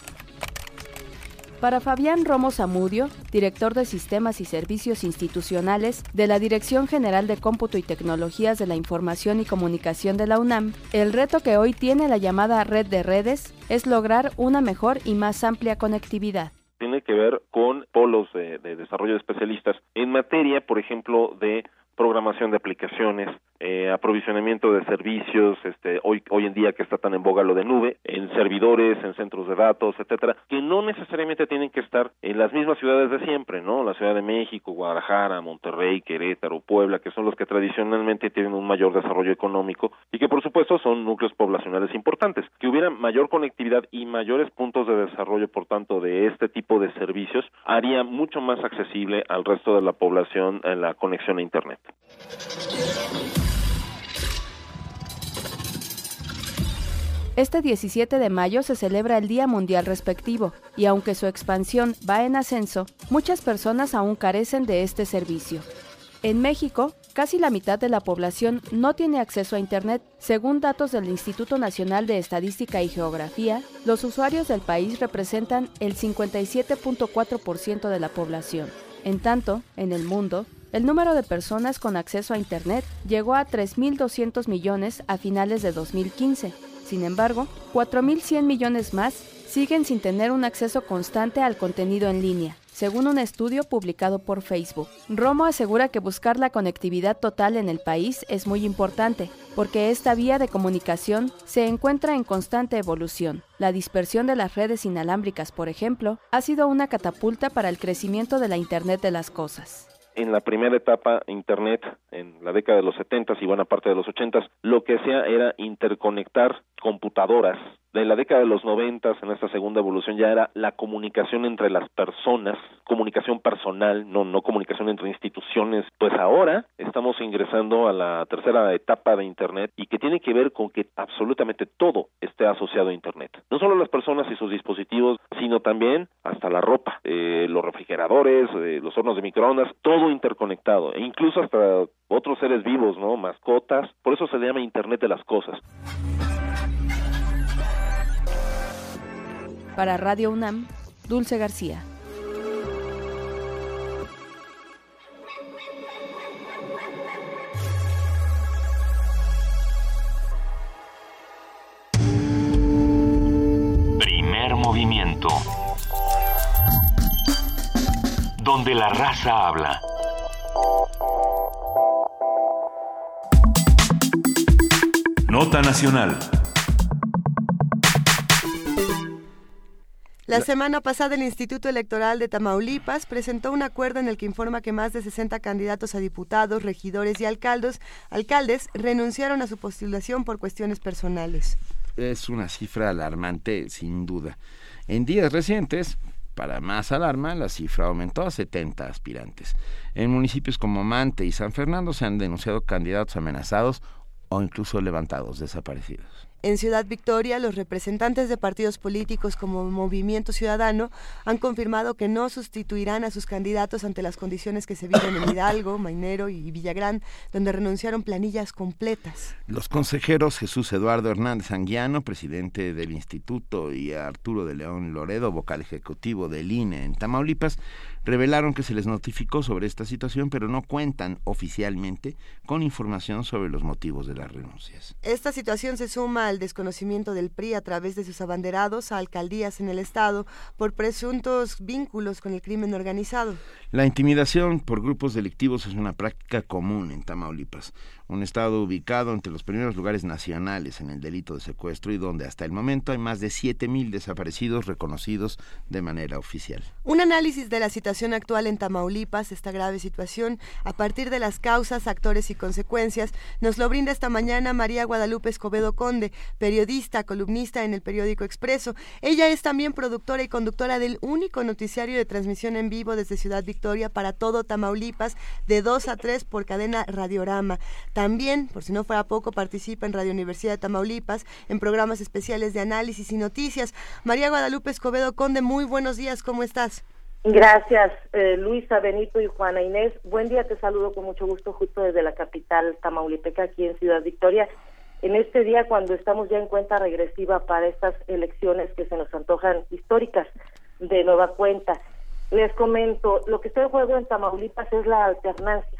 Para Fabián Romo Zamudio, director de Sistemas y Servicios Institucionales de la Dirección General de Cómputo y Tecnologías de la Información y Comunicación de la UNAM, el reto que hoy tiene la llamada red de redes es lograr una mejor y más amplia conectividad tiene que ver con polos de, de, desarrollo de especialistas en materia, por ejemplo, de programación de aplicaciones, eh, aprovisionamiento de servicios, este, hoy, hoy en día que está tan en boga lo de nube, en servidores, en centros de datos, etcétera, que no necesariamente tienen que estar en las mismas ciudades de siempre, ¿no? La Ciudad de México, Guadalajara, Monterrey, Querétaro, Puebla, que son los que tradicionalmente tienen un mayor desarrollo económico y que por supuesto son núcleos poblacionales importantes. Que hubiera mayor conectividad y mayores puntos de desarrollo, por tanto, de este tipo de servicios, haría mucho más accesible al resto de la población en la conexión a Internet. Este 17 de mayo se celebra el Día Mundial respectivo, y aunque su expansión va en ascenso, muchas personas aún carecen de este servicio. En México, casi la mitad de la población no tiene acceso a Internet. Según datos del Instituto Nacional de Estadística y Geografía, los usuarios del país representan el 57.4% de la población. En tanto, en el mundo, el número de personas con acceso a Internet llegó a 3.200 millones a finales de 2015 sin embargo, 4.100 millones más siguen sin tener un acceso constante al contenido en línea, según un estudio publicado por Facebook. Romo asegura que buscar la conectividad total en el país es muy importante, porque esta vía de comunicación se encuentra en constante evolución. La dispersión de las redes inalámbricas, por ejemplo, ha sido una catapulta para el crecimiento de la Internet de las Cosas en la primera etapa Internet, en la década de los 70 y buena parte de los 80, lo que hacía era interconectar computadoras de la década de los noventas, en esta segunda evolución, ya era la comunicación entre las personas, comunicación personal, no, no comunicación entre instituciones. Pues ahora estamos ingresando a la tercera etapa de Internet y que tiene que ver con que absolutamente todo esté asociado a Internet. No solo las personas y sus dispositivos, sino también hasta la ropa, eh, los refrigeradores, eh, los hornos de microondas, todo interconectado, e incluso hasta otros seres vivos, ¿no? Mascotas. Por eso se le llama Internet de las cosas. Para Radio UNAM, Dulce García. Primer movimiento. Donde la raza habla. Nota Nacional. La semana pasada el Instituto Electoral de Tamaulipas presentó un acuerdo en el que informa que más de 60 candidatos a diputados, regidores y alcaldes, alcaldes renunciaron a su postulación por cuestiones personales. Es una cifra alarmante, sin duda. En días recientes, para más alarma, la cifra aumentó a 70 aspirantes. En municipios como Mante y San Fernando se han denunciado candidatos amenazados o incluso levantados desaparecidos. En Ciudad Victoria, los representantes de partidos políticos como Movimiento Ciudadano han confirmado que no sustituirán a sus candidatos ante las condiciones que se viven en Hidalgo, Mainero y Villagrán, donde renunciaron planillas completas. Los consejeros Jesús Eduardo Hernández Anguiano, presidente del Instituto, y Arturo de León Loredo, vocal ejecutivo del INE en Tamaulipas, revelaron que se les notificó sobre esta situación, pero no cuentan oficialmente con información sobre los motivos de las renuncias. Esta situación se suma al desconocimiento del PRI a través de sus abanderados a alcaldías en el Estado por presuntos vínculos con el crimen organizado. La intimidación por grupos delictivos es una práctica común en Tamaulipas un estado ubicado entre los primeros lugares nacionales en el delito de secuestro y donde hasta el momento hay más de 7.000 desaparecidos reconocidos de manera oficial. Un análisis de la situación actual en Tamaulipas, esta grave situación, a partir de las causas, actores y consecuencias, nos lo brinda esta mañana María Guadalupe Escobedo Conde, periodista, columnista en el periódico Expreso. Ella es también productora y conductora del único noticiario de transmisión en vivo desde Ciudad Victoria para todo Tamaulipas, de 2 a 3 por cadena Radiorama. También, por si no fuera poco, participa en Radio Universidad de Tamaulipas en programas especiales de análisis y noticias. María Guadalupe Escobedo Conde, muy buenos días, ¿cómo estás? Gracias, eh, Luisa, Benito y Juana Inés. Buen día, te saludo con mucho gusto justo desde la capital Tamaulipeca, aquí en Ciudad Victoria. En este día, cuando estamos ya en cuenta regresiva para estas elecciones que se nos antojan históricas de nueva cuenta, les comento, lo que está en juego en Tamaulipas es la alternancia.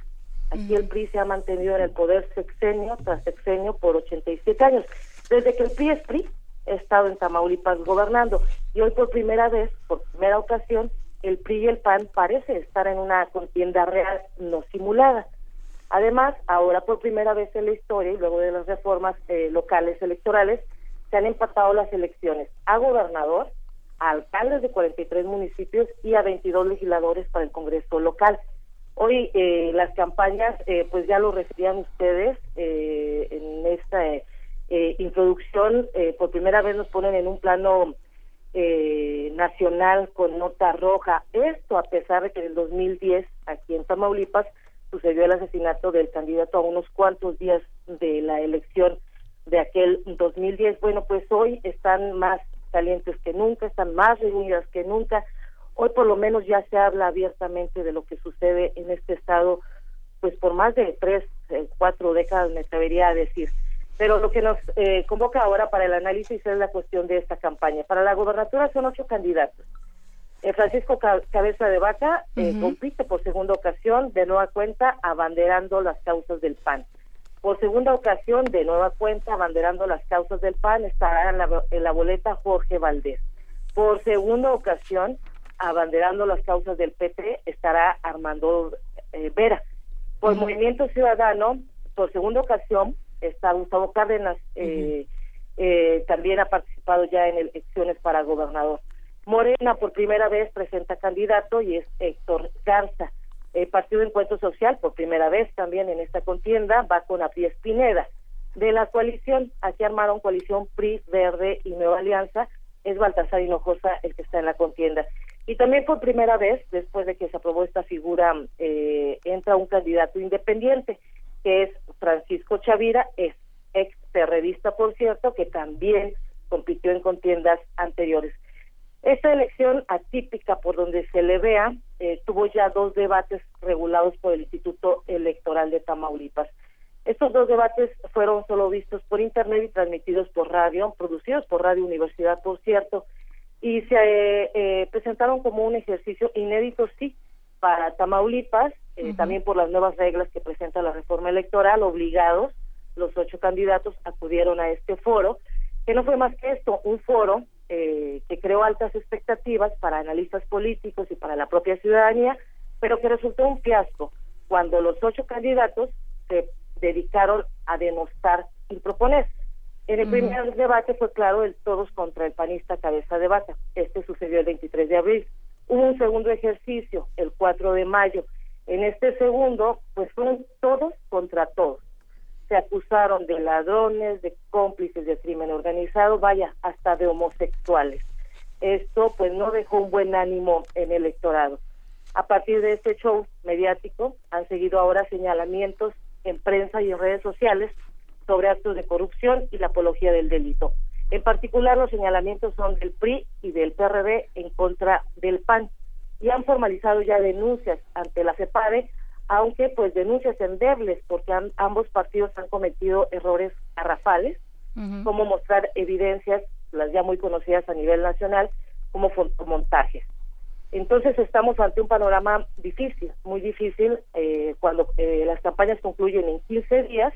Aquí el PRI se ha mantenido en el poder sexenio tras sexenio por 87 años. Desde que el PRI es PRI, he estado en Tamaulipas gobernando y hoy por primera vez, por primera ocasión, el PRI y el PAN parece estar en una contienda real, no simulada. Además, ahora por primera vez en la historia y luego de las reformas eh, locales electorales, se han empatado las elecciones a gobernador, a alcaldes de 43 municipios y a 22 legisladores para el Congreso local. Hoy eh, las campañas, eh, pues ya lo referían ustedes en esta introducción, por primera vez nos ponen en un plano eh, nacional con nota roja. Esto a pesar de que en el 2010 aquí en Tamaulipas sucedió el asesinato del candidato a unos cuantos días de la elección de aquel 2010. Bueno, pues hoy están más calientes que nunca, están más reunidas que nunca. Hoy por lo menos ya se habla abiertamente de lo que sucede en este estado, pues por más de tres, eh, cuatro décadas me atrevería a decir. Pero lo que nos eh, convoca ahora para el análisis es la cuestión de esta campaña. Para la gobernatura son ocho candidatos. Eh, Francisco Cabeza de Vaca compite por segunda ocasión, de nueva cuenta, abanderando las causas del PAN. Por segunda ocasión, de nueva cuenta, abanderando las causas del PAN, estará en la, en la boleta Jorge Valdés. Por segunda ocasión, abanderando las causas del PT, estará Armando Vera. Por Movimiento Ciudadano, por segunda ocasión, está Gustavo Cárdenas, eh, eh, también ha participado ya en elecciones para gobernador. Morena por primera vez presenta candidato y es Héctor Garza. El Partido Encuentro Social por primera vez también en esta contienda va con Api Espineda. De la coalición, aquí armaron coalición PRI, Verde y Nueva Alianza, es Baltasar Hinojosa el que está en la contienda. Y también por primera vez, después de que se aprobó esta figura, eh, entra un candidato independiente que es Francisco Chavira, es ex perredista, por cierto, que también compitió en contiendas anteriores. Esta elección atípica, por donde se le vea, eh, tuvo ya dos debates regulados por el Instituto Electoral de Tamaulipas. Estos dos debates fueron solo vistos por internet y transmitidos por radio, producidos por Radio Universidad, por cierto, y se eh, eh, presentaron como un ejercicio inédito, sí, para Tamaulipas, eh, también por las nuevas reglas que presenta la reforma electoral, obligados, los ocho candidatos acudieron a este foro, que no fue más que esto, un foro eh, que creó altas expectativas para analistas políticos y para la propia ciudadanía, pero que resultó un fiasco cuando los ocho candidatos se dedicaron a denostar y proponer. En el primer debate fue claro el todos contra el panista cabeza de vaca. Este sucedió el 23 de abril. Hubo un segundo ejercicio el 4 de mayo en este segundo, pues fueron todos contra todos. Se acusaron de ladrones, de cómplices de crimen organizado, vaya, hasta de homosexuales. Esto pues no dejó un buen ánimo en el electorado. A partir de este show mediático han seguido ahora señalamientos en prensa y en redes sociales sobre actos de corrupción y la apología del delito. En particular, los señalamientos son del PRI y del PRD en contra del PAN y han formalizado ya denuncias ante la CEPADE, aunque pues denuncias endebles porque ambos partidos han cometido errores garrafales, como mostrar evidencias, las ya muy conocidas a nivel nacional, como fotomontajes. Entonces estamos ante un panorama difícil, muy difícil, eh, cuando eh, las campañas concluyen en 15 días.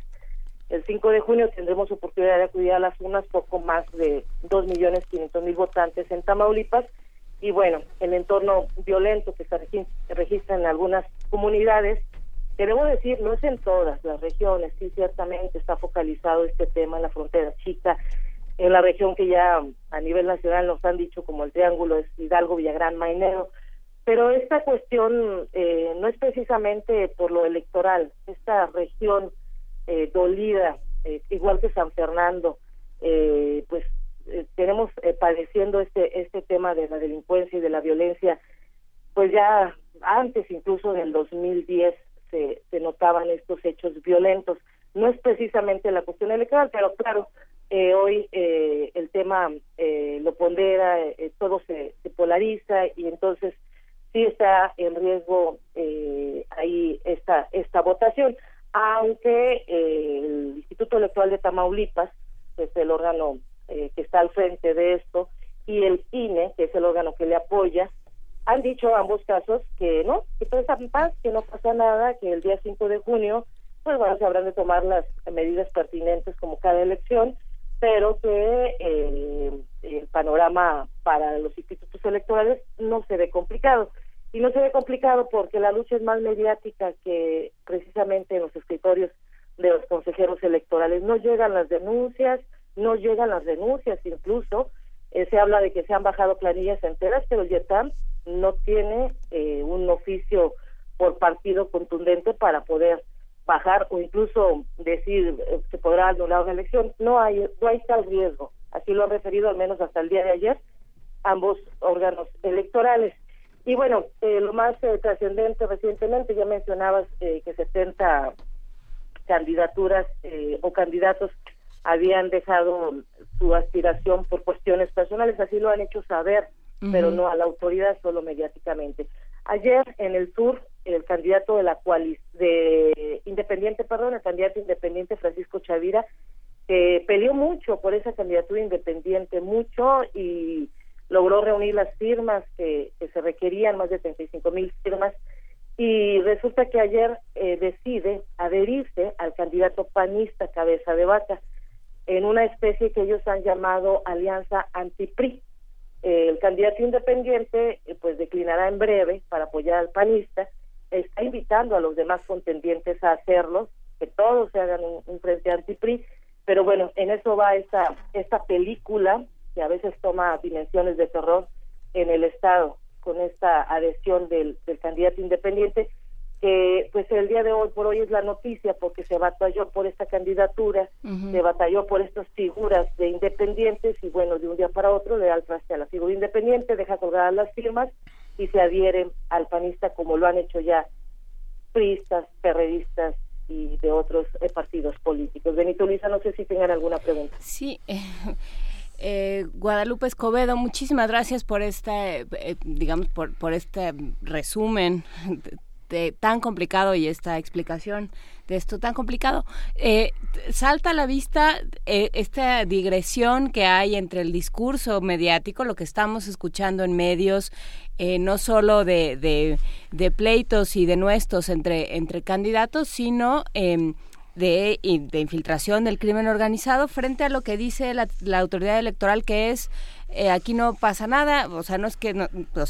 El 5 de junio tendremos oportunidad de acudir a las unas poco más de 2.500.000 votantes en Tamaulipas. Y bueno, el entorno violento que se registra en algunas comunidades, queremos decir, no es en todas las regiones, sí ciertamente está focalizado este tema en la frontera chica, en la región que ya a nivel nacional nos han dicho como el triángulo es Hidalgo, Villagrán, Mainero, pero esta cuestión eh, no es precisamente por lo electoral, esta región eh, dolida, eh, igual que San Fernando, pues eh, tenemos eh, padeciendo este este tema de la delincuencia y de la violencia pues ya antes incluso del 2010 se, se notaban estos hechos violentos. No es precisamente la cuestión electoral pero claro eh, hoy el tema lo pondera todo se, se polariza y entonces sí está en riesgo eh, ahí esta, esta votación, aunque eh, el Instituto Electoral de Tamaulipas, que es el órgano eh, que está al frente de esto, y el INE, que es el órgano que le apoya, han dicho ambos casos que no, que todo está paz, que no pasa nada, que el día 5 de junio, pues bueno, se habrán de tomar las medidas pertinentes como cada elección, pero que eh, el panorama para los institutos electorales no se ve complicado. Y no se ve complicado porque la lucha es más mediática que precisamente en los escritorios de los consejeros electorales. No llegan las denuncias, no llegan las denuncias incluso. Eh, se habla de que se han bajado planillas enteras, pero YETAM no tiene eh, un oficio por partido contundente para poder bajar o incluso decir eh, se podrá anular una elección. No hay, no hay tal riesgo. Así lo han referido al menos hasta el día de ayer ambos órganos electorales. Y bueno, eh, lo más eh, trascendente recientemente, ya mencionabas eh, que 70 candidaturas o candidatos habían dejado su aspiración por cuestiones personales, así lo han hecho saber, pero no a la autoridad, solo mediáticamente. Ayer en el sur, el candidato de la cual de independiente, perdón, el candidato independiente Francisco Chavira, peleó mucho por esa candidatura independiente, mucho y logró reunir las firmas que, se requerían, más de 35 mil firmas, y resulta que ayer eh, decide adherirse al candidato panista Cabeza de Vaca en una especie que ellos han llamado Alianza Antipri. El candidato independiente eh, pues declinará en breve para apoyar al panista, está invitando a los demás contendientes a hacerlo, que todos se hagan un, un frente antipri, pero bueno, en eso va esta, esta película que a veces toma dimensiones de terror en el Estado con esta adhesión del, candidato independiente, que pues el día de hoy por hoy es la noticia porque se batalló por esta candidatura, se batalló por estas figuras de independientes y bueno, de un día para otro le da el traste a la figura independiente, deja colgadas las firmas y se adhieren al panista como lo han hecho ya priistas, perredistas y de otros eh, partidos políticos. Benito Luisa, no sé si tengan alguna pregunta. Sí, eh, eh, Guadalupe Escobedo, muchísimas gracias por este, eh, digamos, por, este resumen de, tan complicado y esta explicación de esto tan complicado. Eh, salta a la vista esta digresión que hay entre el discurso mediático, lo que estamos escuchando en medios, no solo de, pleitos y de nuestros entre, entre candidatos, sino em, de, de infiltración del crimen organizado frente a lo que dice la, autoridad electoral que es eh, aquí no pasa nada, o sea, no es que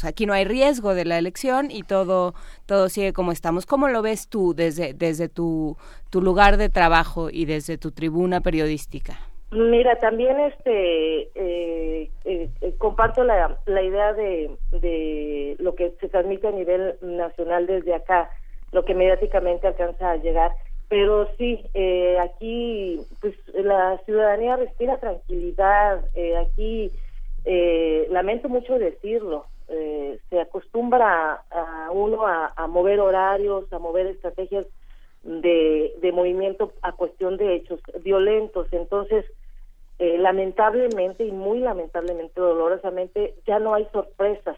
aquí no hay riesgo de la elección y todo todo sigue como estamos. ¿Cómo lo ves tú desde desde tu, tu lugar de trabajo y desde tu tribuna periodística? Mira, también este eh, eh, comparto la, la idea de, de lo que se transmite a nivel nacional desde acá, lo que mediáticamente alcanza a llegar pero sí, eh, aquí pues la ciudadanía respira tranquilidad, eh, aquí eh, lamento mucho decirlo, se acostumbra a, uno a, mover horarios, a mover estrategias de, de movimiento a cuestión de hechos violentos, entonces lamentablemente y muy lamentablemente dolorosamente ya no hay sorpresas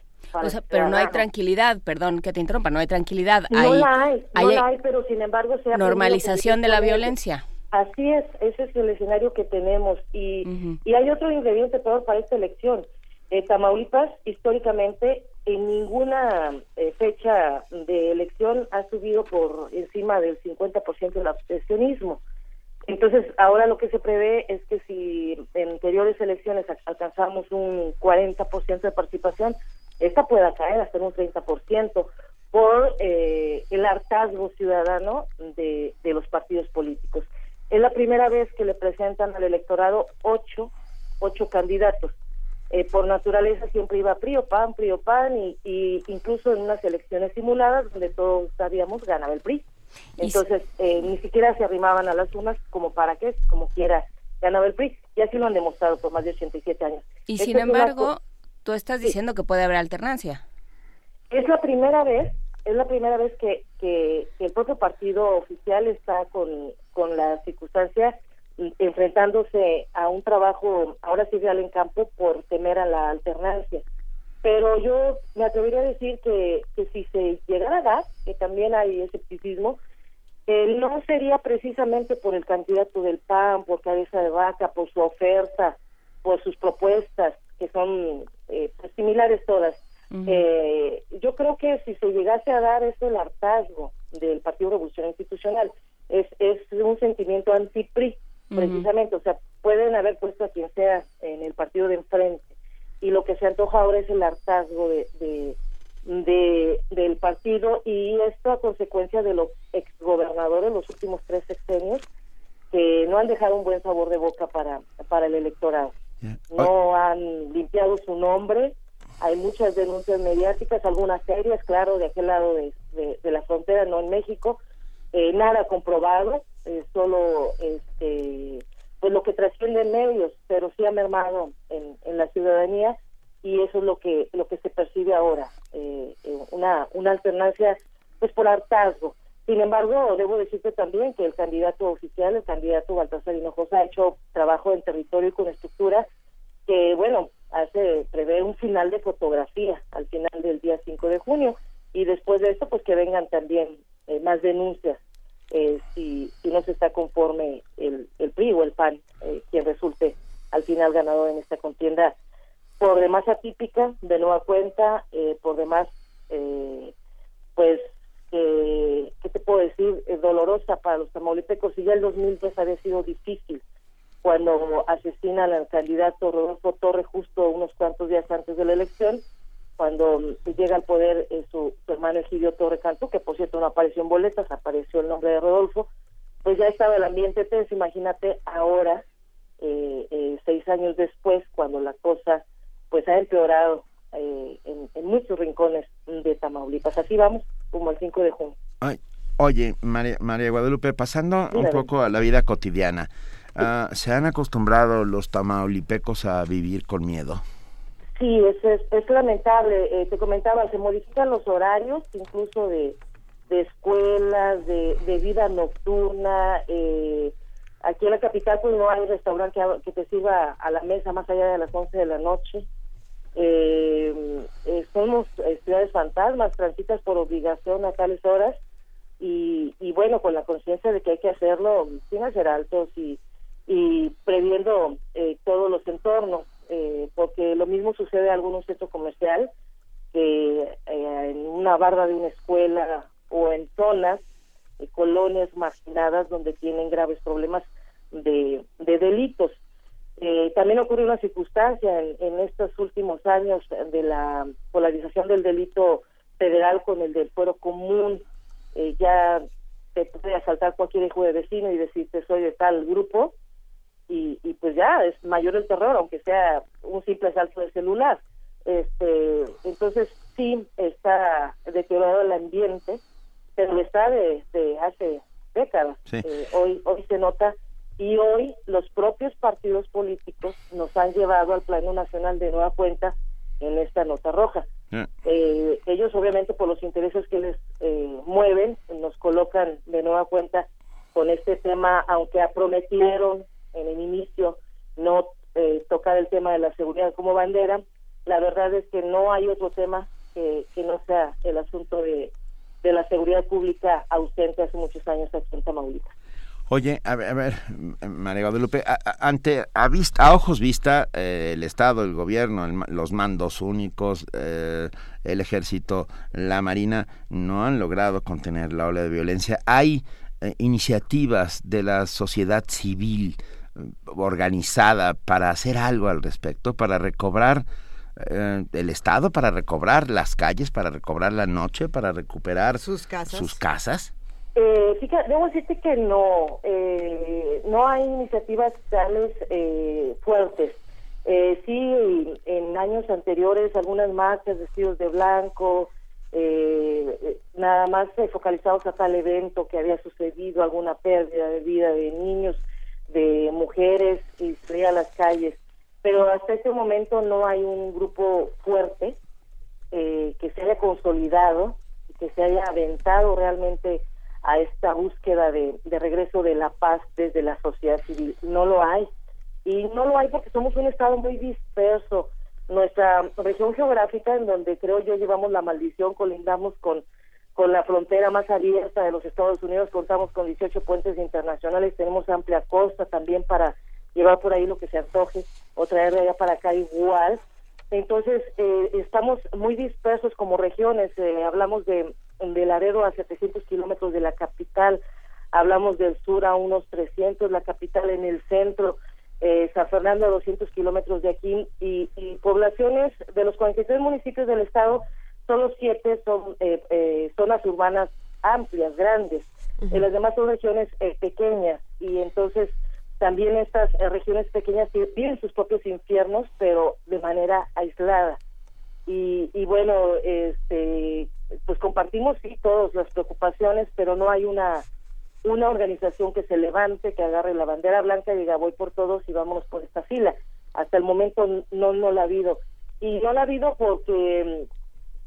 pero no hay tranquilidad, perdón que te interrumpa, no hay tranquilidad. No la hay, no la hay, pero sin embargo se ha normalización de la violencia. Así es, ese es el escenario que tenemos y, y hay otro ingrediente peor para esta elección. Eh, Tamaulipas históricamente en ninguna eh, fecha de elección ha subido por encima del 50% del abstencionismo. Entonces, ahora lo que se prevé es que si en anteriores elecciones alcanzamos un 40% de participación, esta pueda caer hasta un 30% por eh, el hartazgo ciudadano de, de los partidos políticos. Es la primera vez que le presentan al electorado ocho, ocho candidatos. Eh, por naturaleza siempre iba PRI o PAN, PRI o PAN, y, y, incluso en unas elecciones simuladas donde todos sabíamos ganaba el PRI. Entonces, eh, ni siquiera se arrimaban a las urnas como para qué, como quiera, ganaba el PRI. Y así lo han demostrado por más de 87 años. Y sin embargo, tú estás diciendo que puede haber alternancia. Es la primera vez, es la primera vez que, que, el propio partido oficial está con, con la circunstancia enfrentándose a un trabajo ahora sí real en campo por temer a la alternancia. Pero yo me atrevería a decir que, que si se llegara a dar, que también hay escepticismo, eh, no sería precisamente por el candidato del PAN, por cabeza de vaca, por su oferta, por sus propuestas, que son eh, pues, similares todas. eh, yo creo que si se llegase a dar eso el hartazgo del Partido Revolución Institucional, es, es un sentimiento anti-PRI, precisamente, o sea, pueden haber puesto a quien sea en el partido de enfrente, y lo que se antoja ahora es el hartazgo de, de, de- del partido, y esto a consecuencia de los exgobernadores los últimos tres sexenios, que no han dejado un buen sabor de boca para, para el electorado. No han limpiado su nombre, hay muchas denuncias mediáticas, algunas serias, claro, de aquel lado de, de- de la frontera, no en México, eh, nada comprobado, eh, solo este, pues lo que trasciende en medios, pero sí ha mermado en, en la ciudadanía y eso es lo que lo que se percibe ahora, eh, eh, una, una alternancia pues por hartazgo. Sin embargo, debo decirte también que el candidato oficial, el candidato Baltasar Hinojosa, ha hecho trabajo en territorio y con estructura que, bueno, hace prevé un final de fotografía al final del día 5 de junio y después de esto, pues que vengan también eh, más denuncias eh, si, si no se está conforme el, el PRI o el PAN, eh, quien resulte al final ganador en esta contienda por demás atípica, de nueva cuenta, eh, por demás, eh, pues, ¿qué te puedo decir? Eh, dolorosa para los tamaulipecos. Y ya el 2010 había sido difícil cuando asesinan al candidato Rodolfo Torre justo unos cuantos días antes de la elección, cuando llega al poder eh, su, su hermano Egidio Torre Cantú, que por cierto no apareció en boletas, apareció el nombre de Rodolfo, pues ya estaba el ambiente tenso, imagínate ahora, eh, eh, seis años después, cuando la cosa pues ha empeorado eh, en, en muchos rincones de Tamaulipas. Así vamos, como el 5 de junio. Ay, oye, María, María Guadalupe, pasando un Dígame. poco a la vida cotidiana, ah, ¿se han acostumbrado los tamaulipecos a vivir con miedo? Sí, es, es, lamentable. Eh, te comentaba, se modifican los horarios, incluso de, de escuelas, de, de vida nocturna. Eh, aquí en la capital pues no hay restaurante que, te sirva a la mesa más allá de las 11 de la noche. Eh, eh, somos eh, ciudades fantasmas, transitas por obligación a tales horas y, y bueno, con la conciencia de que hay que hacerlo sin hacer altos y, y previendo todos los entornos, eh, porque lo mismo sucede en algún centro comercial que eh, en una barra de una escuela o en zonas, eh, colonias marginadas donde tienen graves problemas de, de delitos. Eh, también ocurre una circunstancia en, en estos últimos años de la polarización del delito federal con el del fuero común. Ya te puede asaltar cualquier hijo de vecino y decirte soy de tal grupo y, y pues ya es mayor el terror, aunque sea un simple asalto de celular. Este, entonces sí está deteriorado el ambiente, pero está desde hace décadas. Sí. Eh, hoy, hoy se nota y hoy los propios partidos políticos nos han llevado al Plano Nacional de nueva cuenta en esta nota roja. Eh, ellos obviamente por los intereses que les eh, mueven nos colocan de nueva cuenta con este tema, aunque prometieron en el inicio no eh, tocar el tema de la seguridad como bandera, la verdad es que no hay otro tema que, que no sea el asunto de, de la seguridad pública ausente hace muchos años aquí en Tamaulipas. Oye, a ver, a ver, María Guadalupe, a, ante, a, vista, a ojos vista, eh, el Estado, el gobierno, el los mandos únicos, eh, el ejército, la marina, no han logrado contener la ola de violencia. Hay eh, iniciativas de la sociedad civil organizada para hacer algo al respecto, para recobrar eh, el Estado, para recobrar las calles, para recobrar la noche, para recuperar sus casas. Sus casas. Eh, fíjate, debo decirte que no, eh, no hay iniciativas tales eh, fuertes. Eh, sí, en años anteriores algunas marchas vestidos de blanco, eh, nada más focalizados a tal evento que había sucedido, alguna pérdida de vida de niños, de mujeres y salir a las calles. Pero hasta este momento no hay un grupo fuerte eh, que se haya consolidado y que se haya aventado realmente a esta búsqueda de, de regreso de la paz desde la sociedad civil. No lo hay. Y no lo hay porque somos un Estado muy disperso. nuestra región geográfica en donde creo yo llevamos la maldición, colindamos con con la frontera más abierta de los Estados Unidos, contamos con 18 puentes internacionales, tenemos amplia costa también para llevar por ahí lo que se antoje o traer de allá para acá igual. Entonces, eh, estamos muy dispersos como regiones, eh, hablamos de, de Laredo a 700 kilómetros de la capital, hablamos del sur a unos 300, la capital en el centro, eh, San Fernando a 200 kilómetros de aquí y, y poblaciones de los 43 municipios del estado solo siete son eh, eh, zonas urbanas amplias, grandes. y las demás son regiones eh, pequeñas y entonces también estas regiones pequeñas viven sus propios infiernos, pero de manera aislada. Y, y bueno, este, pues compartimos sí todas las preocupaciones, pero no hay una una organización que se levante, que agarre la bandera blanca y diga voy por todos y vámonos por esta fila. Hasta el momento no no la ha habido y no la ha habido porque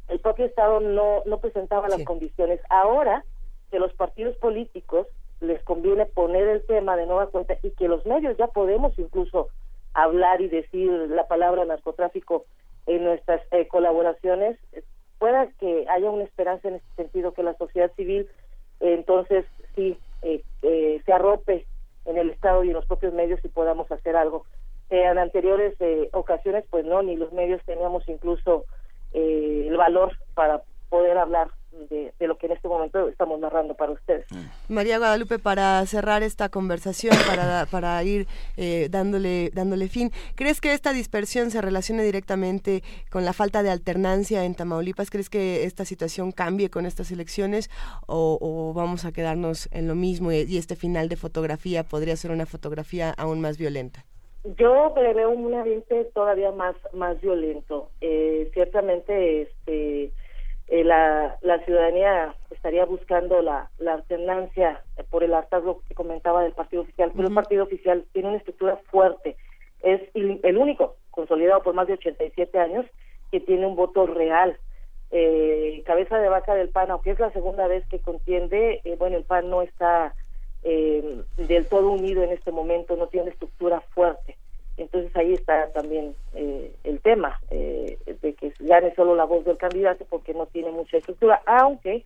el propio Estado no, no presentaba las condiciones. Ahora que los partidos políticos les conviene poner el tema de nueva cuenta y que los medios ya podemos incluso hablar y decir la palabra narcotráfico en nuestras eh, colaboraciones, eh, pueda que haya una esperanza en este sentido, que la sociedad civil entonces sí eh, se arrope en el Estado y en los propios medios y podamos hacer algo. en anteriores ocasiones, pues no, ni los medios teníamos incluso eh, el valor para poder hablar de, lo que en este momento estamos narrando para ustedes. Mm. María Guadalupe, para cerrar esta conversación, para, para ir eh, dándole, dándole fin, ¿crees que esta dispersión se relaciona directamente con la falta de alternancia en Tamaulipas? ¿Crees que esta situación cambie con estas elecciones o, vamos a quedarnos en lo mismo y, y este final de fotografía podría ser una fotografía aún más violenta? Yo veo un ambiente todavía más más violento. Eh, ciertamente, este, eh, la, la ciudadanía estaría buscando la, la alternancia por el hartazgo que comentaba del partido oficial, pero el partido oficial tiene una estructura fuerte. Es el único consolidado por más de 87 años que tiene un voto real. Eh, cabeza de vaca del PAN, aunque es la segunda vez que contiende, eh, bueno, el PAN no está eh, del todo unido en este momento, no tiene estructura fuerte. Entonces ahí está también eh, el tema eh, de que gane solo la voz del candidato porque no tiene mucha estructura, aunque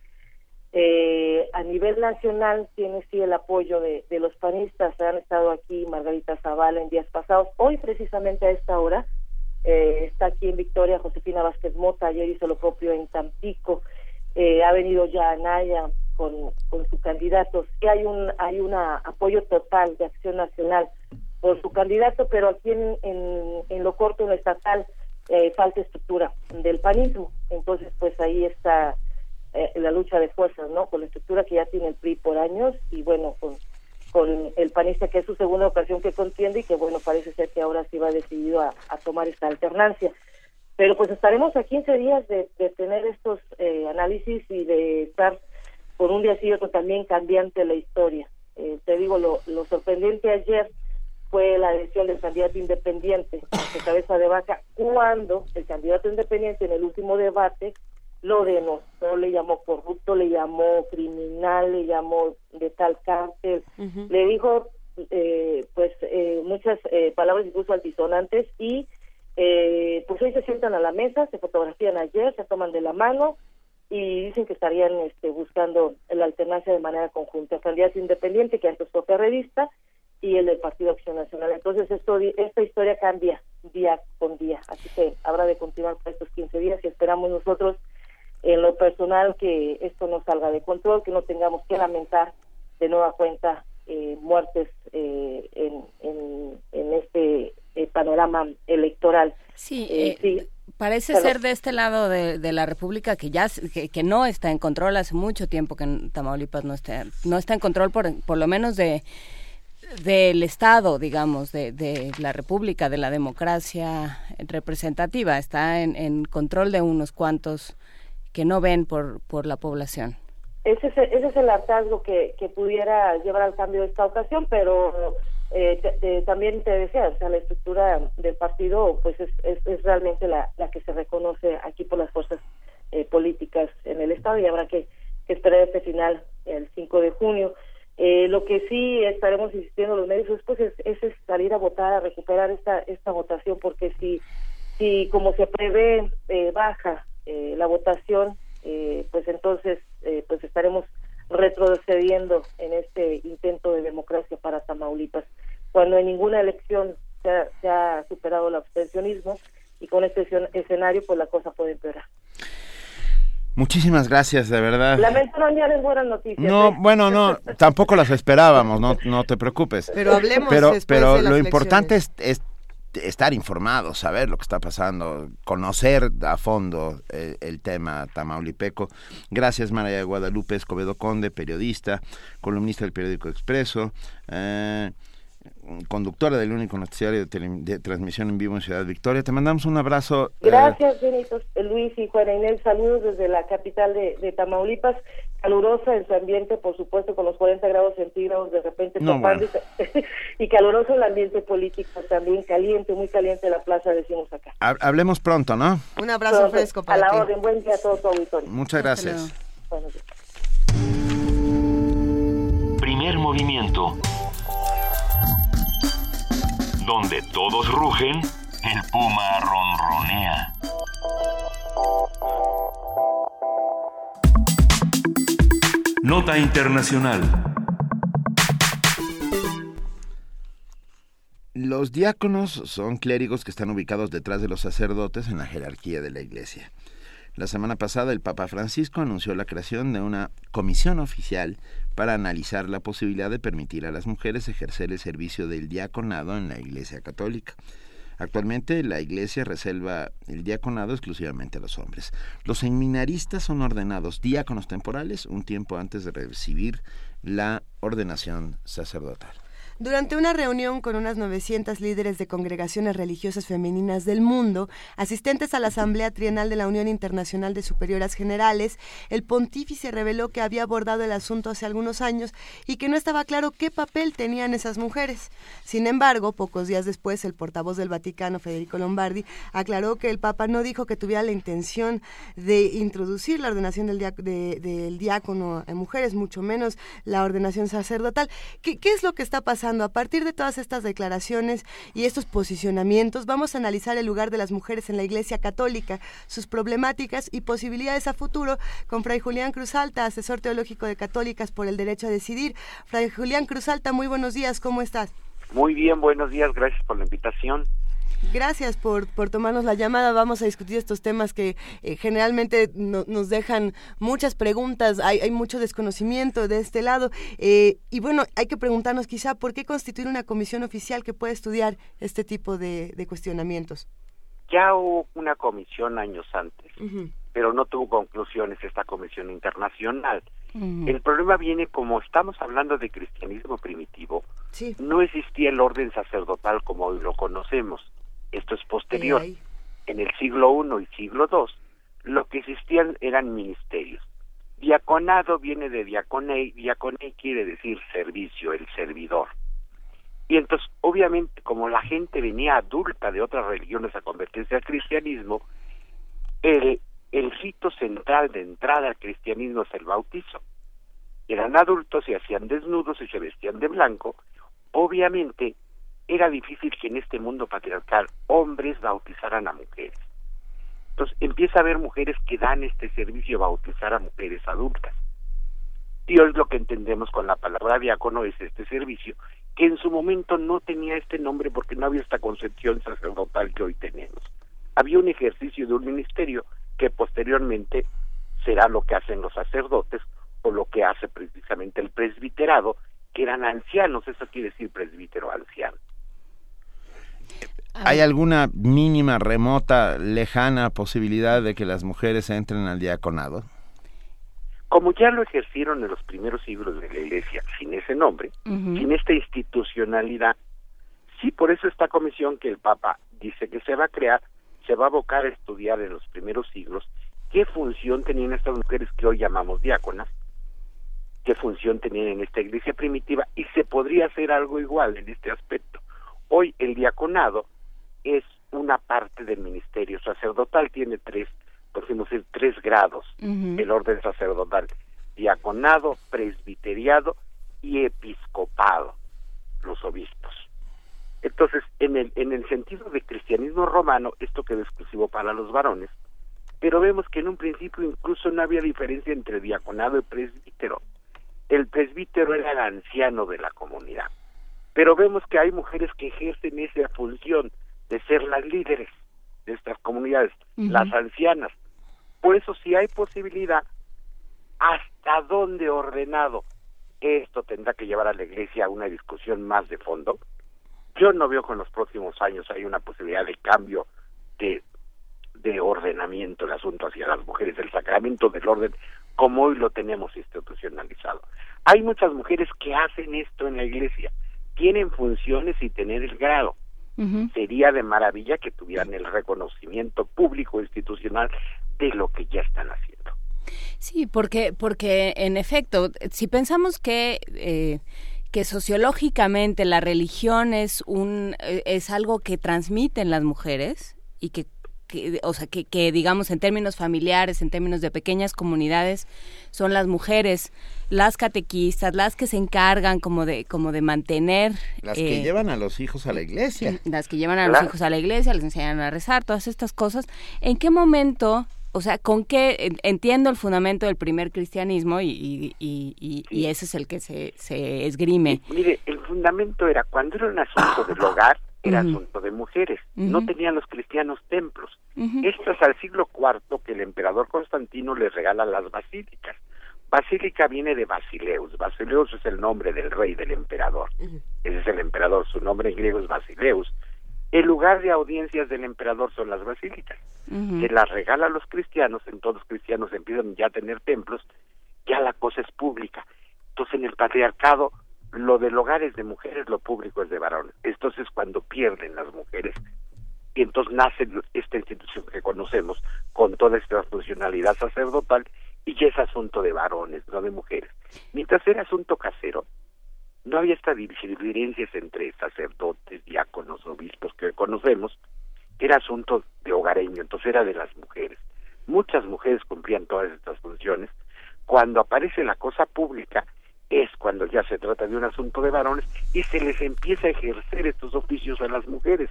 eh, a nivel nacional tiene sí el apoyo de, de los panistas. Han estado aquí Margarita Zavala en días pasados. Hoy precisamente a esta hora está aquí en Victoria Josefina Vázquez Mota, ayer hizo lo propio en Tampico. ha venido ya Anaya, con, con su candidato. Sí hay un hay un apoyo total de Acción Nacional por su candidato, pero aquí en, en, lo corto, en lo estatal, eh, falta estructura del panismo. Entonces, pues ahí está eh, la lucha de fuerzas, ¿no? Con la estructura que ya tiene el PRI por años y bueno, con, con el panista que es su segunda ocasión que contiende y que bueno, parece ser que ahora sí va decidido a, tomar esta alternancia. Pero pues estaremos a 15 días de, de tener estos eh, análisis y de estar por un día sí y otro también cambiante la historia. Eh, te digo, lo, lo sorprendente ayer fue la decisión del candidato independiente de cabeza de vaca, cuando el candidato independiente en el último debate lo denostó, le llamó corrupto, le llamó criminal, le llamó de tal cárcel, le dijo eh, pues eh, muchas eh, palabras incluso altisonantes y pues hoy se sientan a la mesa, se fotografían ayer, se toman de la mano y dicen que estarían este, buscando la alternancia de manera conjunta, el candidato independiente que antes fue revista y el del Partido Acción Nacional. Entonces esto, esta historia cambia día con día, así que habrá de continuar por estos 15 días y esperamos nosotros en lo personal que esto no salga de control, que no tengamos que lamentar de nueva cuenta eh, muertes eh, en, en, este eh, panorama electoral. Sí, sí Parece ser de este lado de, la República que ya que, no está en control hace mucho tiempo que Tamaulipas no está no está en control por por lo menos de del Estado, digamos, de, la República, de la democracia representativa, está en, control de unos cuantos que no ven por, por la población. Ese es, ese es el hartazgo que, que pudiera llevar al cambio de esta ocasión, pero eh, también te decía, o sea, la estructura del partido pues es, es, realmente la, la, que se reconoce aquí por las fuerzas eh, políticas en el Estado y habrá que, esperar este final el 5 de junio. Eh, lo que sí estaremos insistiendo los medios pues, es, es, salir a votar, a recuperar esta, esta votación, porque si Si como se prevé eh, baja eh, la votación, eh, pues entonces pues estaremos retrocediendo en este intento de democracia para Tamaulipas, cuando en ninguna elección se ha, se ha superado el abstencionismo y con este escenario pues la cosa puede empeorar. Muchísimas gracias, de verdad. Lamento no añades buenas noticias. No, ¿eh? bueno, no, tampoco las esperábamos, no, no te preocupes. Pero hablemos Pero, después pero de las lo importante es, es estar informado, saber lo que está pasando, conocer a fondo eh, el tema tamaulipeco. Gracias, María Guadalupe Escobedo Conde, periodista, columnista del periódico Expreso, eh, conductora del único noticiario de, tele- de transmisión en vivo en Ciudad Victoria. Te mandamos un abrazo. eh, Gracias, Benito, Luis y Juana Inés. Saludos desde la capital de, de Tamaulipas. Calurosa en su ambiente, por supuesto, con los 40 grados centígrados de repente No, topando [LAUGHS] y, caluroso el ambiente político también, caliente, muy caliente la plaza, decimos acá. ha- hablemos pronto, ¿no? Un abrazo Pronto, fresco A para la ti. orden, buen día a todo tu auditorio. Muchas gracias. Buenos días. Primer movimiento. Donde todos rugen, el puma ronronea. Nota internacional. Los diáconos son clérigos que están ubicados detrás de los sacerdotes en la jerarquía de la Iglesia. La semana pasada el Papa Francisco anunció la creación de una comisión oficial para analizar la posibilidad de permitir a las mujeres ejercer el servicio del diaconado en la Iglesia Católica. Actualmente la Iglesia reserva el diaconado exclusivamente a los hombres. Los seminaristas son ordenados diáconos temporales un tiempo antes de recibir la ordenación sacerdotal. Durante una reunión con unas 900 líderes de congregaciones religiosas femeninas del mundo, asistentes a la Asamblea Trienal de la Unión Internacional de Superioras Generales, el pontífice reveló que había abordado el asunto hace algunos años y que no estaba claro qué papel tenían esas mujeres. Sin embargo, pocos días después, el portavoz del Vaticano, Federico Lombardi, aclaró que el Papa no dijo que tuviera la intención de introducir la ordenación del, diá- de- diácono en mujeres, mucho menos la ordenación sacerdotal. ¿Qué, qué es lo que está pasando? A partir de todas estas declaraciones y estos posicionamientos, vamos a analizar el lugar de las mujeres en la Iglesia Católica, sus problemáticas y posibilidades a futuro con Fray Julián Cruz Alta, asesor teológico de Católicas por el Derecho a Decidir. Fray Julián Cruz Alta, muy buenos días, ¿cómo estás? Muy bien, buenos días, gracias por la invitación. Gracias por, por tomarnos la llamada. Vamos a discutir estos temas que eh, generalmente no- nos dejan muchas preguntas. Hay, hay mucho desconocimiento de este lado. Eh, y bueno, hay que preguntarnos quizá por qué constituir una comisión oficial que pueda estudiar este tipo de, de cuestionamientos. Ya hubo una comisión años antes, pero no tuvo conclusiones esta comisión internacional. El problema viene como estamos hablando de cristianismo primitivo, Sí. no existía el orden sacerdotal como hoy lo conocemos. Esto es posterior. ahí. En el siglo I y siglo II, lo que existían eran ministerios. Diaconado viene de diaconei, diaconei quiere decir servicio, el servidor. Y entonces, obviamente, como la gente venía adulta de otras religiones a convertirse al cristianismo, el, el rito central de entrada al cristianismo es el bautizo. Eran adultos, se hacían desnudos y se vestían de blanco. Obviamente, era difícil que en este mundo patriarcal hombres bautizaran a mujeres. Entonces empieza a haber mujeres que dan este servicio bautizar a mujeres adultas. Y hoy lo que entendemos con la palabra diácono es este servicio, que en su momento no tenía este nombre porque no había esta concepción sacerdotal que hoy tenemos. Había un ejercicio de un ministerio que posteriormente será lo que hacen los sacerdotes o lo que hace precisamente el presbiterado, que eran ancianos, eso quiere decir presbítero anciano. ¿Hay alguna mínima, remota, lejana posibilidad de que las mujeres entren al diaconado? como ya lo ejercieron en los primeros siglos de la Iglesia sin ese nombre, sin esta institucionalidad, sí, por eso esta comisión que el Papa dice que se va a crear, se va a abocar a estudiar en los primeros siglos qué función tenían estas mujeres que hoy llamamos diáconas, qué función tenían en esta iglesia primitiva y se podría hacer algo igual en este aspecto. Hoy el diaconado es una parte del ministerio sacerdotal, tiene tres, podemos decir, tres grados el orden sacerdotal, diaconado, presbiteriado y episcopado, los obispos. Entonces, en el, en el sentido de cristianismo romano, esto quedó exclusivo para los varones, pero vemos que en un principio incluso no había diferencia entre diaconado y presbítero. El presbítero era el anciano de la comunidad, pero vemos que hay mujeres que ejercen esa función de ser las líderes de estas comunidades, las ancianas. Por eso si hay posibilidad, ¿hasta dónde ordenado? Esto tendrá que llevar a la iglesia a una discusión más de fondo. Yo no veo que en los próximos años hay una posibilidad de cambio de, de ordenamiento del asunto hacia las mujeres, el sacramento del orden, como hoy lo tenemos institucionalizado. Hay muchas mujeres que hacen esto en la iglesia, tienen funciones y tener el grado. Sería de maravilla que tuvieran el reconocimiento público institucional de lo que ya están haciendo. Sí, porque, porque en efecto, si pensamos que eh, que sociológicamente la religión es un eh, es algo que transmiten las mujeres y que, o sea que, que, digamos en términos familiares en términos de pequeñas comunidades son las mujeres las catequistas las que se encargan como de como de mantener las que eh, llevan a los hijos a la iglesia las que llevan a los hijos a la iglesia les enseñan a rezar todas estas cosas en qué momento o sea, ¿con qué? Entiendo el fundamento del primer cristianismo y, y, y, ese es el que se, se esgrime. mire, el fundamento era cuando era un asunto del hogar, era asunto de mujeres. No tenían los cristianos templos. Esto es al siglo IV que el emperador Constantino les regala las basílicas. Basílica viene de Basileus. Basileus es el nombre del rey, del emperador. Ese es el emperador. Su nombre en griego es Basileus. El lugar de audiencias del emperador son las basílicas. Se las regala a los cristianos, entonces los cristianos empiezan ya a tener templos, ya la cosa es pública. Entonces en el patriarcado lo del hogar es de mujeres, lo público es de varones. Entonces cuando pierden las mujeres, y entonces nace esta institución que conocemos con toda esta funcionalidad sacerdotal y ya es asunto de varones, no de mujeres. Mientras era asunto casero, no había estas diferencias entre sacerdotes, diáconos, obispos que conocemos, era asunto de hogareño, entonces era de las mujeres. Muchas mujeres cumplían todas estas funciones. Cuando aparece la cosa pública es cuando ya se trata de un asunto de varones y se les empieza a ejercer estos oficios a las mujeres.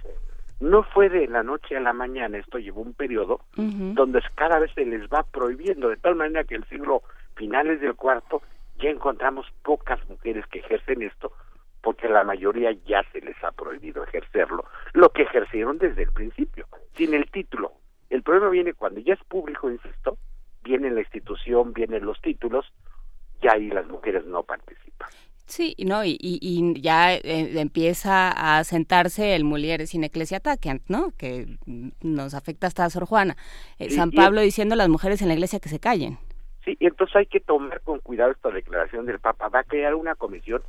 No fue de la noche a la mañana, esto llevó un periodo donde cada vez se les va prohibiendo, de tal manera que el siglo finales del cuarto ya encontramos pocas mujeres que ejercen esto porque la mayoría ya se les ha prohibido ejercerlo, lo que ejercieron desde el principio, sin el título. El problema viene cuando ya es público, insisto, viene la institución, vienen los títulos, y ahí las mujeres no participan. Sí, no, y, y, ya eh, empieza a sentarse el Mulieres sin Ecclesiataque, ¿no? Que nos afecta hasta a Sor Juana. Eh, San Pablo diciendo a las mujeres en la iglesia que se callen. Sí, y entonces hay que tomar con cuidado esta declaración del Papa. Va a crear una comisión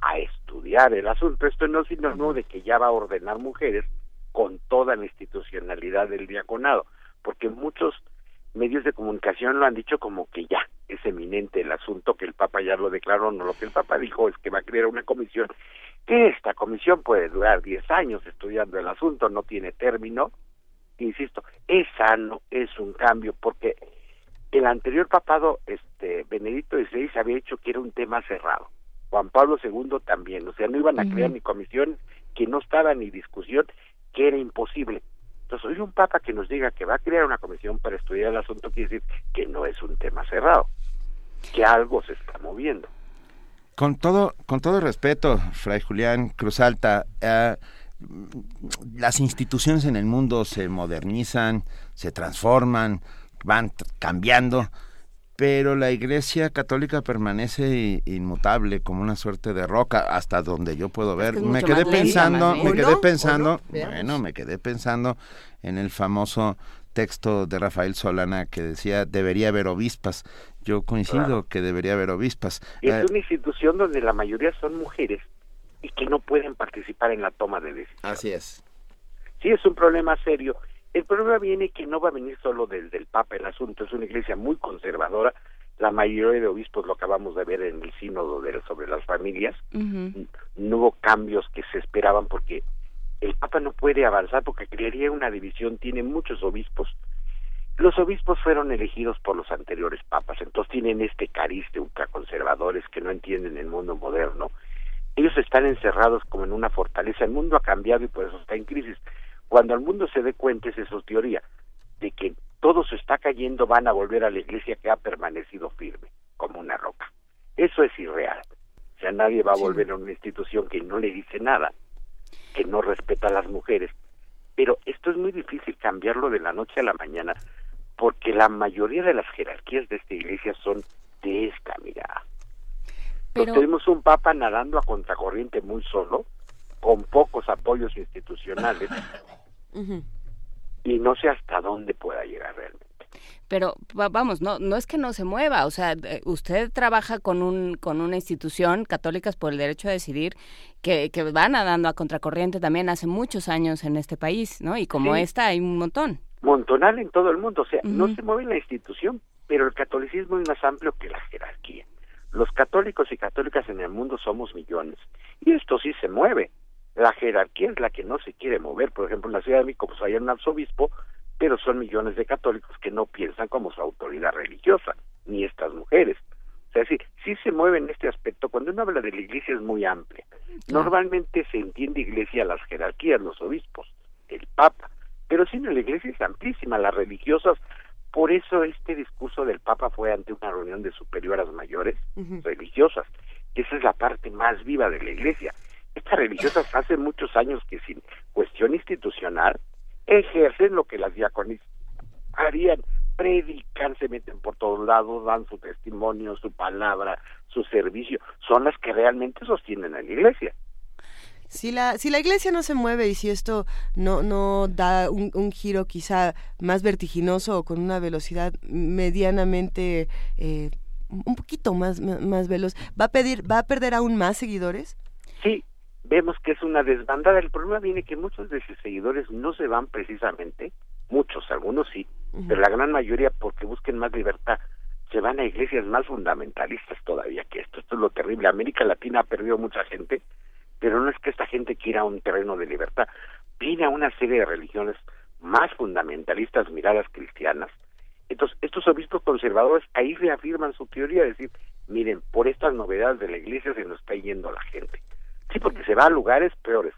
a estudiar el asunto. Esto no es sinónimo de que ya va a ordenar mujeres con toda la institucionalidad del diaconado, porque muchos medios de comunicación lo han dicho como que ya es eminente el asunto, que el Papa ya lo declaró, no lo que el Papa dijo es que va a crear una comisión, que esta comisión puede durar 10 años estudiando el asunto, no tiene término, insisto, es sano, es un cambio, porque el anterior papado, este Benedicto XVI, había hecho que era un tema cerrado. Juan Pablo II también, o sea, no iban a crear ni comisión, que no estaba ni discusión, que era imposible. Entonces, hoy un papa que nos diga que va a crear una comisión para estudiar el asunto quiere decir que no es un tema cerrado, que algo se está moviendo. Con todo, con todo respeto, Fray Julián Cruz Alta, eh, las instituciones en el mundo se modernizan, se transforman, van cambiando, pero la Iglesia Católica permanece inmutable como una suerte de roca hasta donde yo puedo ver. me quedé pensando, me quedé pensando, bueno, me quedé pensando en el famoso texto de Rafael Solana que decía debería haber obispas. Yo coincido que debería haber obispas. Es eh, una institución donde la mayoría son mujeres y que no pueden participar en la toma de decisiones. Así es. Sí, es un problema serio el problema viene que no va a venir solo desde el Papa el asunto, es una iglesia muy conservadora, la mayoría de obispos lo acabamos de ver en el sínodo de, sobre las familias, no hubo cambios que se esperaban porque el Papa no puede avanzar porque crearía una división, tiene muchos obispos, los obispos fueron elegidos por los anteriores papas, entonces tienen este cariz de ultraconservadores que no entienden el mundo moderno, Ellos están encerrados como en una fortaleza. El mundo ha cambiado y por eso está en crisis. Cuando el mundo se dé cuenta, es su teoría, de que todo se está cayendo, van a volver a la iglesia que ha permanecido firme, como una roca. Eso es irreal. O sea, nadie va a volver a una institución que no le dice nada, que no respeta a las mujeres. Pero esto es muy difícil cambiarlo de la noche a la mañana, porque la mayoría de las jerarquías de esta iglesia son de esta mirada. Pero... tenemos un papa nadando a contracorriente muy solo, con pocos apoyos institucionales, [LAUGHS] y no sé hasta dónde pueda llegar realmente. Pero vamos, no no es que no se mueva, o sea, usted trabaja con un con una institución católicas por el derecho a decidir que, que va nadando a contracorriente también hace muchos años en este país, ¿no? Y como esta hay un montón. Montonal en todo el mundo, o sea, no se mueve la institución, pero el catolicismo es más amplio que la jerarquía. Los católicos y católicas en el mundo somos millones. Y esto sí se mueve. La jerarquía es la que no se quiere mover. Por ejemplo, en la Ciudad de México pues hay un arzobispo, pero son millones de católicos que no piensan como su autoridad religiosa, ni estas mujeres. O sea, sí, sí se mueve en este aspecto. Cuando uno habla de la iglesia es muy amplia. Normalmente se entiende iglesia las jerarquías, los obispos, el papa. Pero sí, la iglesia es amplísima. Las religiosas por eso este discurso del Papa fue ante una reunión de superioras mayores religiosas, que esa es la parte más viva de la Iglesia. Estas religiosas hace muchos años que sin cuestión institucional ejercen lo que las diaconis harían, predican, se meten por todos lados, dan su testimonio, su palabra, su servicio, son las que realmente sostienen a la Iglesia. Si la, si la iglesia no se mueve y si esto no, no da un, giro quizá más vertiginoso o con una velocidad medianamente eh, un poquito más, más veloz, ¿va a, pedir, ¿va a perder aún más seguidores? Vemos que es una desbandada. El problema viene que muchos de sus seguidores no se van precisamente, muchos, algunos sí, pero la gran mayoría porque busquen más libertad se van a iglesias más fundamentalistas todavía que esto. Esto es lo terrible. América Latina ha perdido mucha gente pero no es que esta gente quiera un terreno de libertad, viene a una serie de religiones más fundamentalistas miradas cristianas. Entonces, estos obispos conservadores ahí reafirman su teoría, de decir, miren, por estas novedades de la iglesia se nos está yendo la gente. Sí, porque se va a lugares peores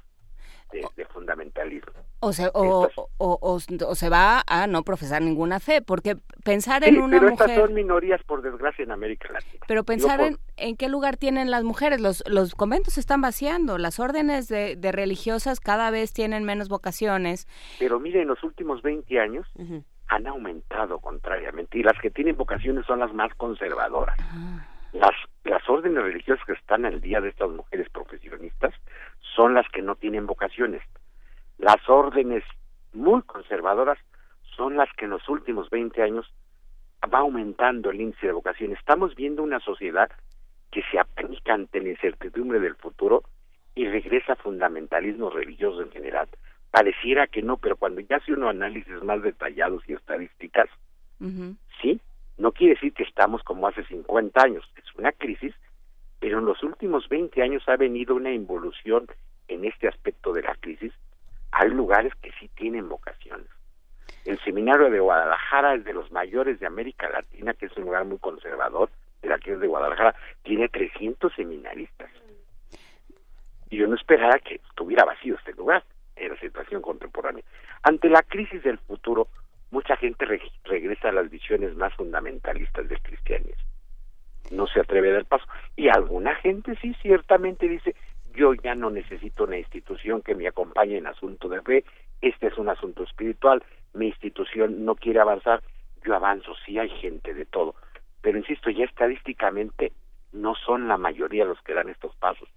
de, fundamentalismo. O se, o, o, se va a no profesar ninguna fe, porque pensar en una pero mujer... estas son minorías, por desgracia, en América Latina. Pero pensar en, en qué lugar tienen las mujeres. Los, los conventos se están vaciando, las órdenes de, de religiosas cada vez tienen menos vocaciones. Pero mire, en los últimos 20 años... han aumentado contrariamente y las que tienen vocaciones son las más conservadoras. Ah. Las, las órdenes religiosas que están al día de estas mujeres profesionistas son las que no tienen vocaciones. Las órdenes muy conservadoras son las que en los últimos 20 años va aumentando el índice de vocaciones. Estamos viendo una sociedad que se apanica ante la incertidumbre del futuro y regresa a fundamentalismo religioso en general. Pareciera que no, pero cuando ya hace uno análisis más detallados y estadísticas, sí, no quiere decir que estamos como hace 50 años, es una crisis, pero en los últimos 20 años ha venido una involución en este aspecto de la crisis. Hay lugares que sí tienen vocaciones. El seminario de Guadalajara es de los mayores de América Latina, que es un lugar muy conservador, de la que es de Guadalajara, tiene 300 seminaristas. Y yo no esperaba que estuviera vacío este lugar en la situación contemporánea. Ante la crisis del futuro, mucha gente regresa a las visiones más fundamentalistas del cristianismo. No se atreve a dar paso. Y alguna gente sí ciertamente dice, yo ya no necesito una institución que me acompañe en asunto de fe, este es un asunto espiritual, mi institución no quiere avanzar, yo avanzo, sí hay gente de todo. Pero insisto, ya estadísticamente no son la mayoría los que dan estos pasos.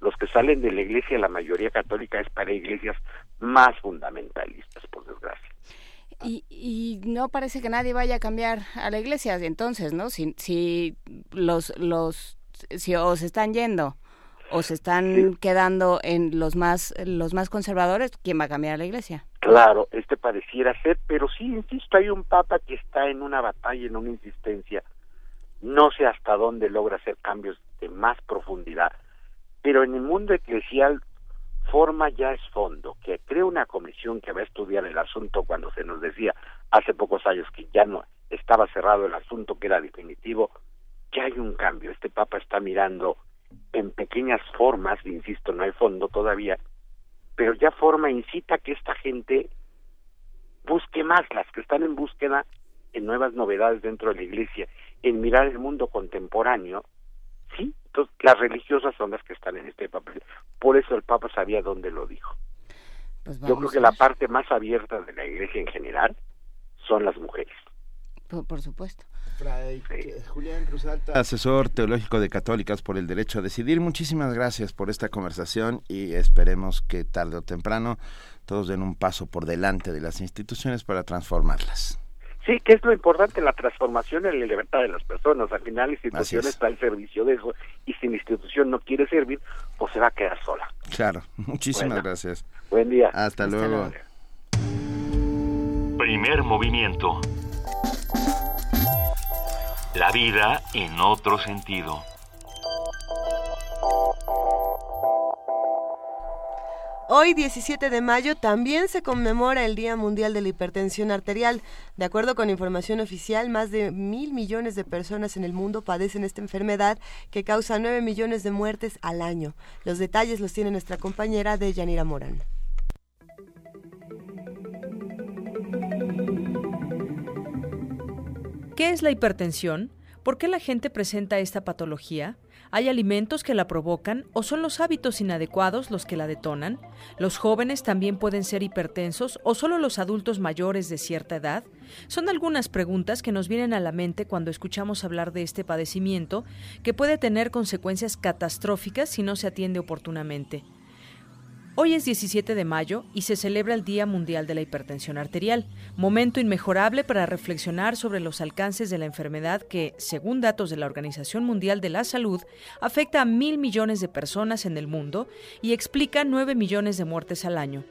Los que salen de la iglesia, la mayoría católica, es para iglesias más fundamentalistas, por desgracia. Y, y no parece que nadie vaya a cambiar a la iglesia entonces, ¿no? Si, si los, los, si os están yendo o se están quedando en los más, los más conservadores, ¿quién va a cambiar a la iglesia? Claro, este pareciera ser, pero sí, insisto, hay un papa que está en una batalla, en una insistencia. No sé hasta dónde logra hacer cambios de más profundidad, pero en el mundo eclesial forma ya es fondo, que crea una comisión que va a estudiar el asunto cuando se nos decía hace pocos años que ya no estaba cerrado el asunto, que era definitivo, ya hay un cambio. Este Papa está mirando en pequeñas formas, insisto, no hay fondo todavía, pero ya forma incita a que esta gente busque más, las que están en búsqueda en nuevas novedades dentro de la iglesia, en mirar el mundo contemporáneo, sí, entonces las religiosas son las que están en este papel. Por eso el Papa sabía dónde lo dijo. Pues Yo creo que la parte más abierta de la iglesia en general son las mujeres. Por, por supuesto. Fray Julián Cruz Alta, asesor teológico de Católicas por el Derecho a Decidir, muchísimas gracias por esta conversación y esperemos que tarde o temprano todos den un paso por delante de las instituciones para transformarlas. Sí, que es lo importante, la transformación en la libertad de las personas. Al final la institución está al servicio de eso y si la institución no quiere servir, pues se va a quedar sola. Claro, [LAUGHS] muchísimas Bueno. gracias. Buen día. Hasta, luego. Primer movimiento. La vida en otro sentido. Hoy, 17 de mayo, también se conmemora el Día Mundial de la Hipertensión Arterial. De acuerdo con información oficial, más de mil millones de personas en el mundo padecen esta enfermedad que causa 9 millones de muertes al año. Los detalles los tiene nuestra compañera de Yanira Morán. ¿Qué es la hipertensión? ¿Por qué la gente presenta esta patología? ¿Hay alimentos que la provocan o son los hábitos inadecuados los que la detonan? ¿Los jóvenes también pueden ser hipertensos o solo los adultos mayores de cierta edad? Son algunas preguntas que nos vienen a la mente cuando escuchamos hablar de este padecimiento que puede tener consecuencias catastróficas si no se atiende oportunamente. Hoy es 17 de mayo y se celebra el Día Mundial de la Hipertensión Arterial, momento inmejorable para reflexionar sobre los alcances de la enfermedad que, según datos de la Organización Mundial de la Salud, afecta a mil millones de personas en el mundo y explica nueve millones de muertes al año.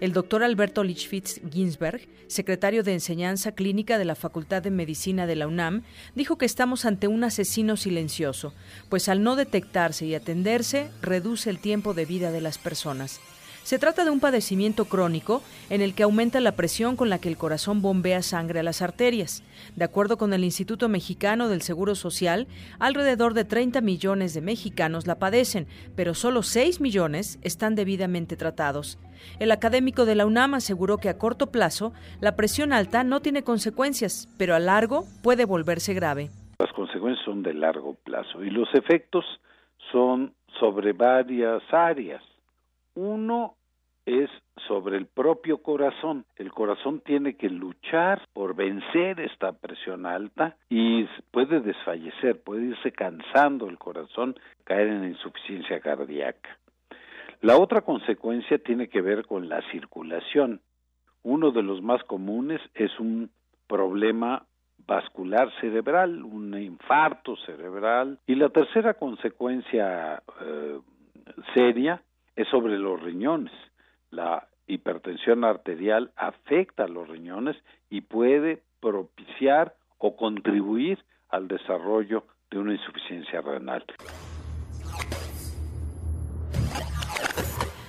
El doctor Alberto Lichfitz Ginsberg, secretario de Enseñanza Clínica de la Facultad de Medicina de la UNAM, dijo que estamos ante un asesino silencioso, pues al no detectarse y atenderse, reduce el tiempo de vida de las personas. Se trata de un padecimiento crónico en el que aumenta la presión con la que el corazón bombea sangre a las arterias. De acuerdo con el Instituto Mexicano del Seguro Social, alrededor de 30 millones de mexicanos la padecen, pero solo 6 millones están debidamente tratados. El académico de la UNAM aseguró que a corto plazo la presión alta no tiene consecuencias, pero a largo puede volverse grave. Las consecuencias son de largo plazo y los efectos son sobre varias áreas. Uno es sobre el propio corazón. El corazón tiene que luchar por vencer esta presión alta y puede desfallecer, puede irse cansando el corazón, caer en insuficiencia cardíaca. La otra consecuencia tiene que ver con la circulación. Uno de los más comunes es un problema vascular cerebral, un infarto cerebral. Y la tercera consecuencia eh, seria es sobre los riñones. La hipertensión arterial afecta a los riñones y puede propiciar o contribuir al desarrollo de una insuficiencia renal.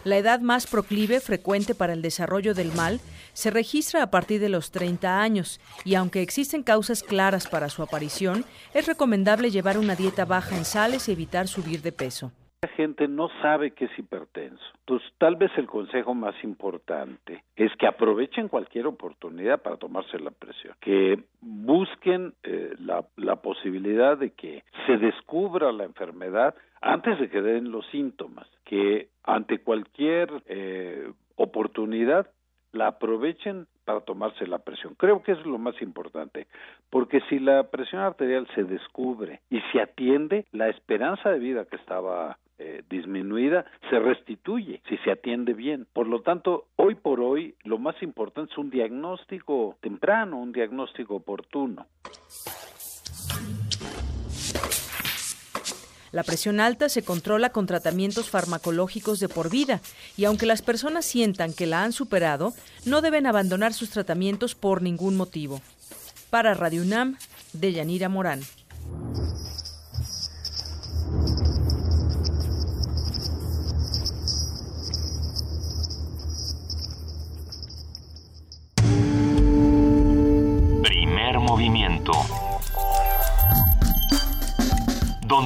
La edad más proclive frecuente para el desarrollo del mal se registra a partir de los 30 años y aunque existen causas claras para su aparición, es recomendable llevar una dieta baja en sales y evitar subir de peso. Gente no sabe que es hipertenso. Entonces, tal vez el consejo más importante es que aprovechen cualquier oportunidad para tomarse la presión, que busquen eh, la, la posibilidad de que se descubra la enfermedad antes de que den los síntomas, que ante cualquier eh, oportunidad la aprovechen para tomarse la presión. Creo que es lo más importante, porque si la presión arterial se descubre y se atiende, la esperanza de vida que estaba eh, disminuida se restituye si se atiende bien. Por lo tanto, hoy por hoy lo más importante es un diagnóstico temprano, un diagnóstico oportuno. La presión alta se controla con tratamientos farmacológicos de por vida y aunque las personas sientan que la han superado, no deben abandonar sus tratamientos por ningún motivo. Para Radio UNAM, de Yanira Morán.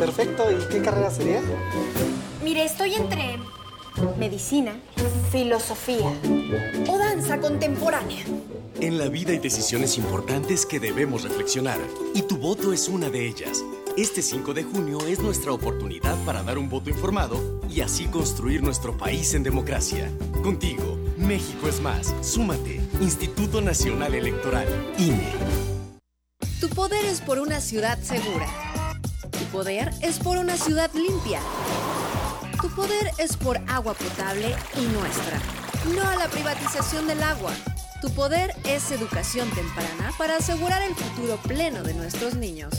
Perfecto, ¿y qué carrera sería? Mire, estoy entre medicina, filosofía o danza contemporánea. En la vida hay decisiones importantes que debemos reflexionar y tu voto es una de ellas. Este 5 de junio es nuestra oportunidad para dar un voto informado y así construir nuestro país en democracia. Contigo, México es más. Súmate. Instituto Nacional Electoral, INE. Tu poder es por una ciudad segura. Tu poder es por una ciudad limpia. Tu poder es por agua potable y nuestra. No a la privatización del agua. Tu poder es educación temprana para asegurar el futuro pleno de nuestros niños.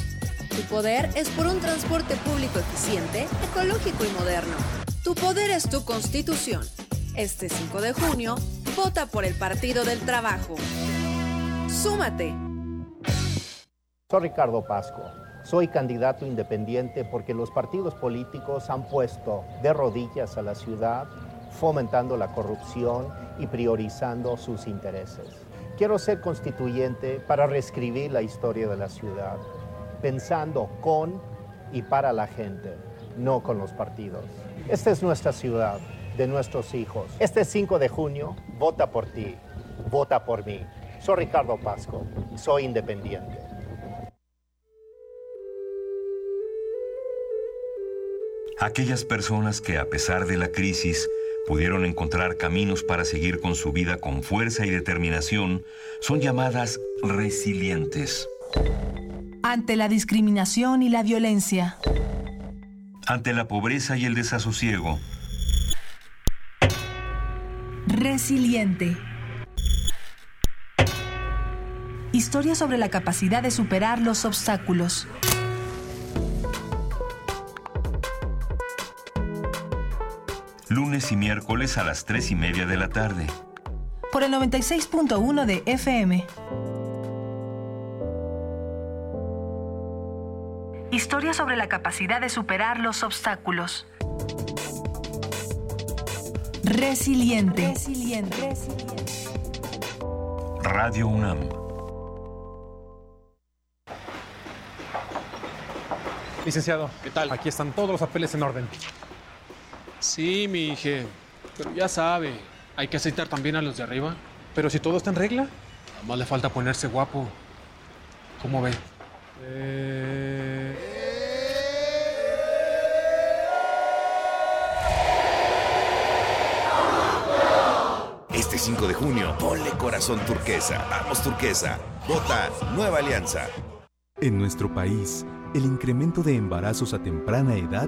Tu poder es por un transporte público eficiente, ecológico y moderno. Tu poder es tu constitución. Este 5 de junio, vota por el Partido del Trabajo. ¡Súmate! Soy Ricardo Pasco. Soy candidato independiente porque los partidos políticos han puesto de rodillas a la ciudad, fomentando la corrupción y priorizando sus intereses. Quiero ser constituyente para reescribir la historia de la ciudad, pensando con y para la gente, no con los partidos. Esta es nuestra ciudad, de nuestros hijos. Este 5 de junio, vota por ti, vota por mí. Soy Ricardo Pasco, soy independiente. Aquellas personas que a pesar de la crisis pudieron encontrar caminos para seguir con su vida con fuerza y determinación son llamadas resilientes. Ante la discriminación y la violencia. Ante la pobreza y el desasosiego. Resiliente. Historia sobre la capacidad de superar los obstáculos. Lunes y miércoles a las 3 y media de la tarde. Por el 96.1 de FM. Historia sobre la capacidad de superar los obstáculos. Resiliente. Resiliente. Radio UNAM. Licenciado, ¿qué tal? Aquí están todos los papeles en orden. Sí, mi hija. Pero ya sabe, hay que aceitar también a los de arriba. Pero si todo está en regla. Nada más le falta ponerse guapo. ¿Cómo ve? Eh... Este 5 de junio, ponle corazón turquesa. Vamos turquesa. Vota Nueva Alianza. En nuestro país, el incremento de embarazos a temprana edad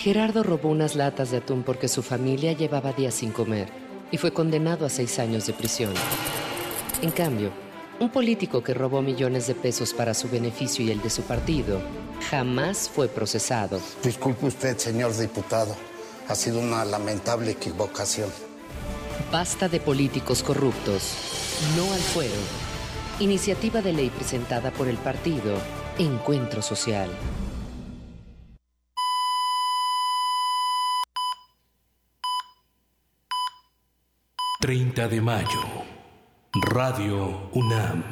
Gerardo robó unas latas de atún porque su familia llevaba días sin comer y fue condenado a seis años de prisión. En cambio, un político que robó millones de pesos para su beneficio y el de su partido jamás fue procesado. Disculpe usted, señor diputado. Ha sido una lamentable equivocación. Basta de políticos corruptos. No al fuero. Iniciativa de ley presentada por el partido Encuentro Social. 30 de mayo. Radio UNAM.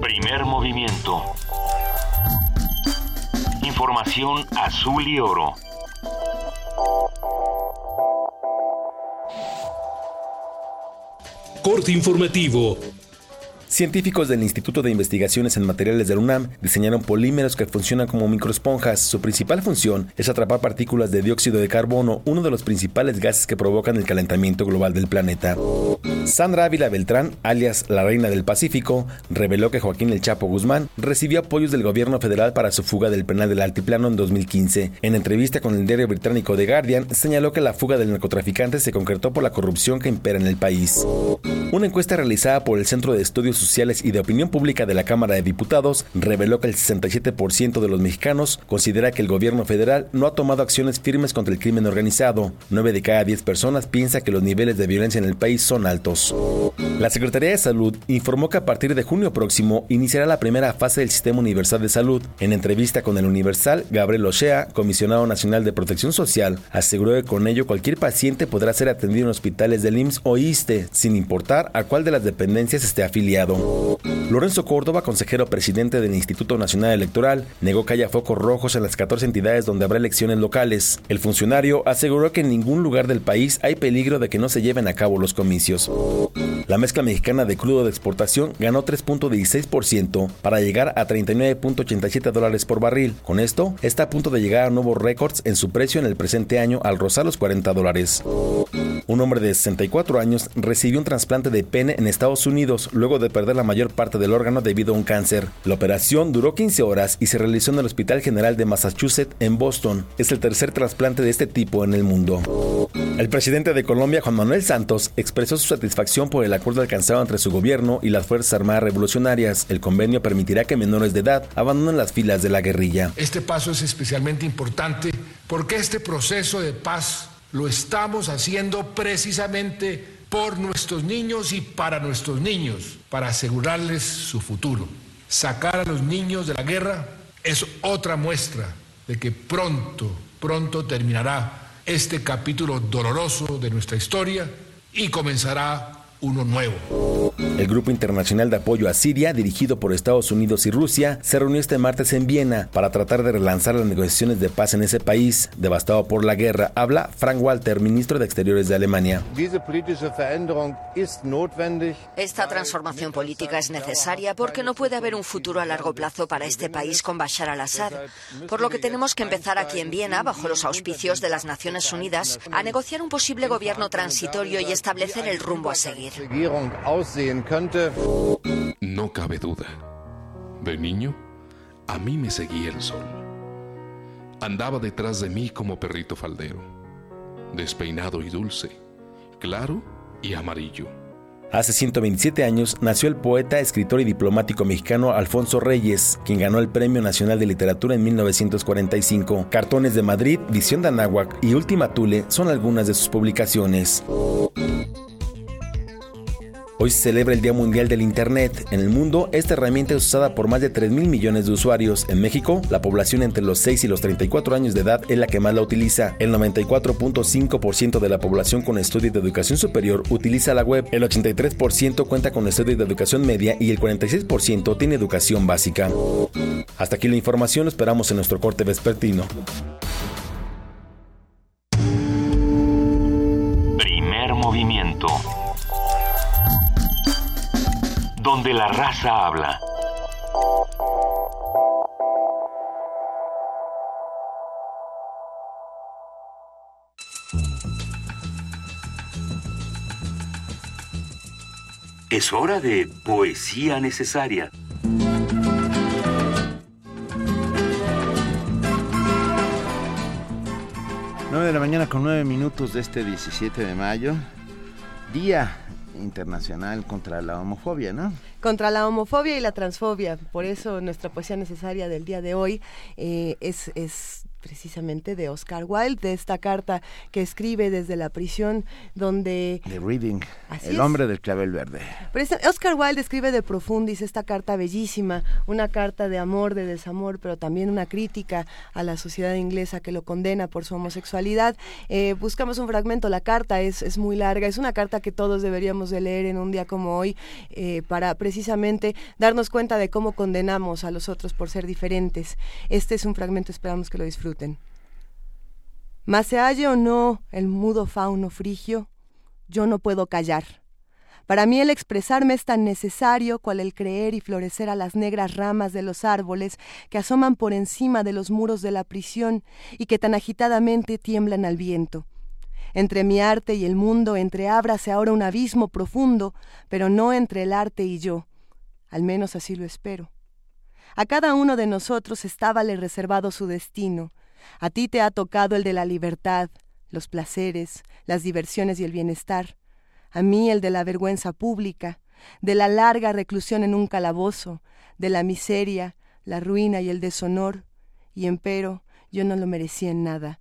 Primer movimiento. Información azul y oro. Corte informativo Científicos del Instituto de Investigaciones en Materiales del UNAM diseñaron polímeros que funcionan como microesponjas. Su principal función es atrapar partículas de dióxido de carbono, uno de los principales gases que provocan el calentamiento global del planeta. Sandra Ávila Beltrán, alias la Reina del Pacífico, reveló que Joaquín El Chapo Guzmán recibió apoyos del gobierno federal para su fuga del penal del Altiplano en 2015. En entrevista con el diario británico The Guardian, señaló que la fuga del narcotraficante se concretó por la corrupción que impera en el país. Una encuesta realizada por el Centro de Estudios Sociales y de Opinión Pública de la Cámara de Diputados reveló que el 67% de los mexicanos considera que el gobierno federal no ha tomado acciones firmes contra el crimen organizado. 9 de cada 10 personas piensa que los niveles de violencia en el país son altos. La Secretaría de Salud informó que a partir de junio próximo iniciará la primera fase del Sistema Universal de Salud. En entrevista con el Universal, Gabriel Ochea, comisionado nacional de Protección Social, aseguró que con ello cualquier paciente podrá ser atendido en hospitales del IMSS o ISTE, sin importar a cuál de las dependencias esté afiliado. Lorenzo Córdoba, consejero presidente del Instituto Nacional Electoral, negó que haya focos rojos en las 14 entidades donde habrá elecciones locales. El funcionario aseguró que en ningún lugar del país hay peligro de que no se lleven a cabo los comicios. La mezcla mexicana de crudo de exportación ganó 3.16% para llegar a 39.87 dólares por barril. Con esto, está a punto de llegar a nuevos récords en su precio en el presente año al rozar los 40 dólares. Un hombre de 64 años recibió un trasplante de pene en Estados Unidos luego de perder la mayor parte del órgano debido a un cáncer. La operación duró 15 horas y se realizó en el Hospital General de Massachusetts en Boston. Es el tercer trasplante de este tipo en el mundo. El presidente de Colombia, Juan Manuel Santos, expresó su satisfacción por el acuerdo alcanzado entre su gobierno y las Fuerzas Armadas Revolucionarias. El convenio permitirá que menores de edad abandonen las filas de la guerrilla. Este paso es especialmente importante porque este proceso de paz lo estamos haciendo precisamente por nuestros niños y para nuestros niños, para asegurarles su futuro. Sacar a los niños de la guerra es otra muestra de que pronto, pronto terminará este capítulo doloroso de nuestra historia y comenzará uno nuevo. El Grupo Internacional de Apoyo a Siria, dirigido por Estados Unidos y Rusia, se reunió este martes en Viena para tratar de relanzar las negociaciones de paz en ese país, devastado por la guerra. Habla Frank Walter, ministro de Exteriores de Alemania. Esta transformación política es necesaria porque no puede haber un futuro a largo plazo para este país con Bashar al-Assad, por lo que tenemos que empezar aquí en Viena, bajo los auspicios de las Naciones Unidas, a negociar un posible gobierno transitorio y establecer el rumbo a seguir. No cabe duda. De niño, a mí me seguía el sol. Andaba detrás de mí como perrito faldero, despeinado y dulce, claro y amarillo. Hace 127 años nació el poeta, escritor y diplomático mexicano Alfonso Reyes, quien ganó el Premio Nacional de Literatura en 1945. Cartones de Madrid, Visión de Anáhuac y Última Tule son algunas de sus publicaciones. Hoy se celebra el Día Mundial del Internet. En el mundo, esta herramienta es usada por más de 3 mil millones de usuarios. En México, la población entre los 6 y los 34 años de edad es la que más la utiliza. El 94.5% de la población con estudios de educación superior utiliza la web. El 83% cuenta con estudios de educación media y el 46% tiene educación básica. Hasta aquí la información, esperamos en nuestro corte vespertino. Donde la raza habla. Es hora de poesía necesaria. Nueve de la mañana con nueve minutos de este 17 de mayo. Día internacional contra la homofobia, ¿no? Contra la homofobia y la transfobia. Por eso nuestra poesía necesaria del día de hoy eh, es, es precisamente de Oscar Wilde, de esta carta que escribe desde la prisión donde... The Reading, el hombre del clavel verde. Oscar Wilde escribe de Profundis esta carta bellísima, una carta de amor, de desamor, pero también una crítica a la sociedad inglesa que lo condena por su homosexualidad. Eh, buscamos un fragmento, la carta es, es muy larga, es una carta que todos deberíamos de leer en un día como hoy eh, para precisamente darnos cuenta de cómo condenamos a los otros por ser diferentes. Este es un fragmento, esperamos que lo disfruten. Mas se halle o no el mudo fauno frigio, yo no puedo callar. Para mí el expresarme es tan necesario cual el creer y florecer a las negras ramas de los árboles que asoman por encima de los muros de la prisión y que tan agitadamente tiemblan al viento. Entre mi arte y el mundo entreábrase ahora un abismo profundo, pero no entre el arte y yo. Al menos así lo espero. A cada uno de nosotros estábale reservado su destino. A ti te ha tocado el de la libertad, los placeres, las diversiones y el bienestar a mí el de la vergüenza pública, de la larga reclusión en un calabozo, de la miseria, la ruina y el deshonor, y empero yo no lo merecía en nada.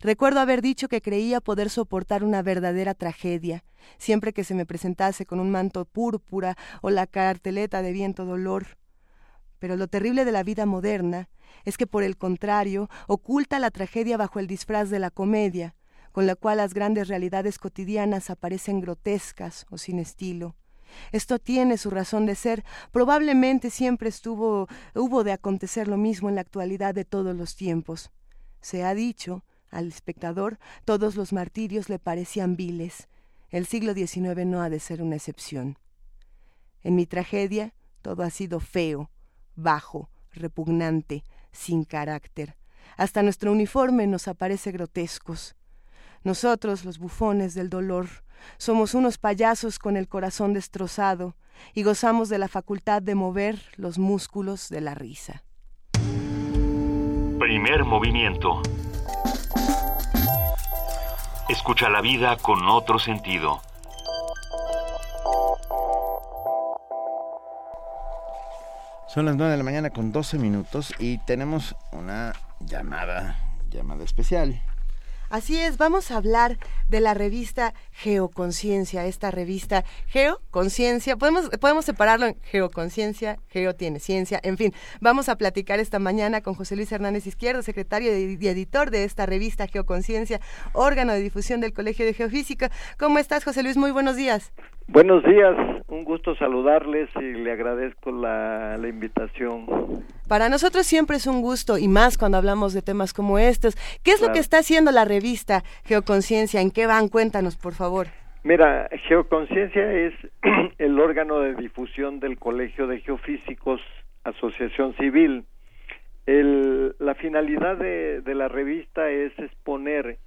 Recuerdo haber dicho que creía poder soportar una verdadera tragedia, siempre que se me presentase con un manto púrpura o la carteleta de viento dolor. Pero lo terrible de la vida moderna es que, por el contrario, oculta la tragedia bajo el disfraz de la comedia, con la cual las grandes realidades cotidianas aparecen grotescas o sin estilo. Esto tiene su razón de ser. Probablemente siempre estuvo, hubo de acontecer lo mismo en la actualidad de todos los tiempos. Se ha dicho, al espectador, todos los martirios le parecían viles. El siglo XIX no ha de ser una excepción. En mi tragedia, todo ha sido feo, bajo, repugnante, sin carácter. Hasta nuestro uniforme nos aparece grotescos. Nosotros, los bufones del dolor, somos unos payasos con el corazón destrozado y gozamos de la facultad de mover los músculos de la risa. Primer movimiento. Escucha la vida con otro sentido. Son las 9 de la mañana con 12 minutos y tenemos una llamada, llamada especial. Así es, vamos a hablar de la revista Geoconciencia, esta revista Geoconciencia, podemos, podemos separarlo en Geoconciencia, Geo tiene ciencia, en fin, vamos a platicar esta mañana con José Luis Hernández Izquierdo, secretario y editor de esta revista Geoconciencia, órgano de difusión del Colegio de Geofísica. ¿Cómo estás, José Luis? Muy buenos días. Buenos días, un gusto saludarles y le agradezco la, la, invitación. Para nosotros siempre es un gusto y más cuando hablamos de temas como estos. ¿Qué es claro. lo que está haciendo la revista Geoconciencia? ¿En qué van? Cuéntanos, por favor. Mira, Geoconciencia es [CLEARS THROAT] el órgano de difusión del Colegio de Geofísicos, Asociación Civil. El, la finalidad de, de la revista es exponer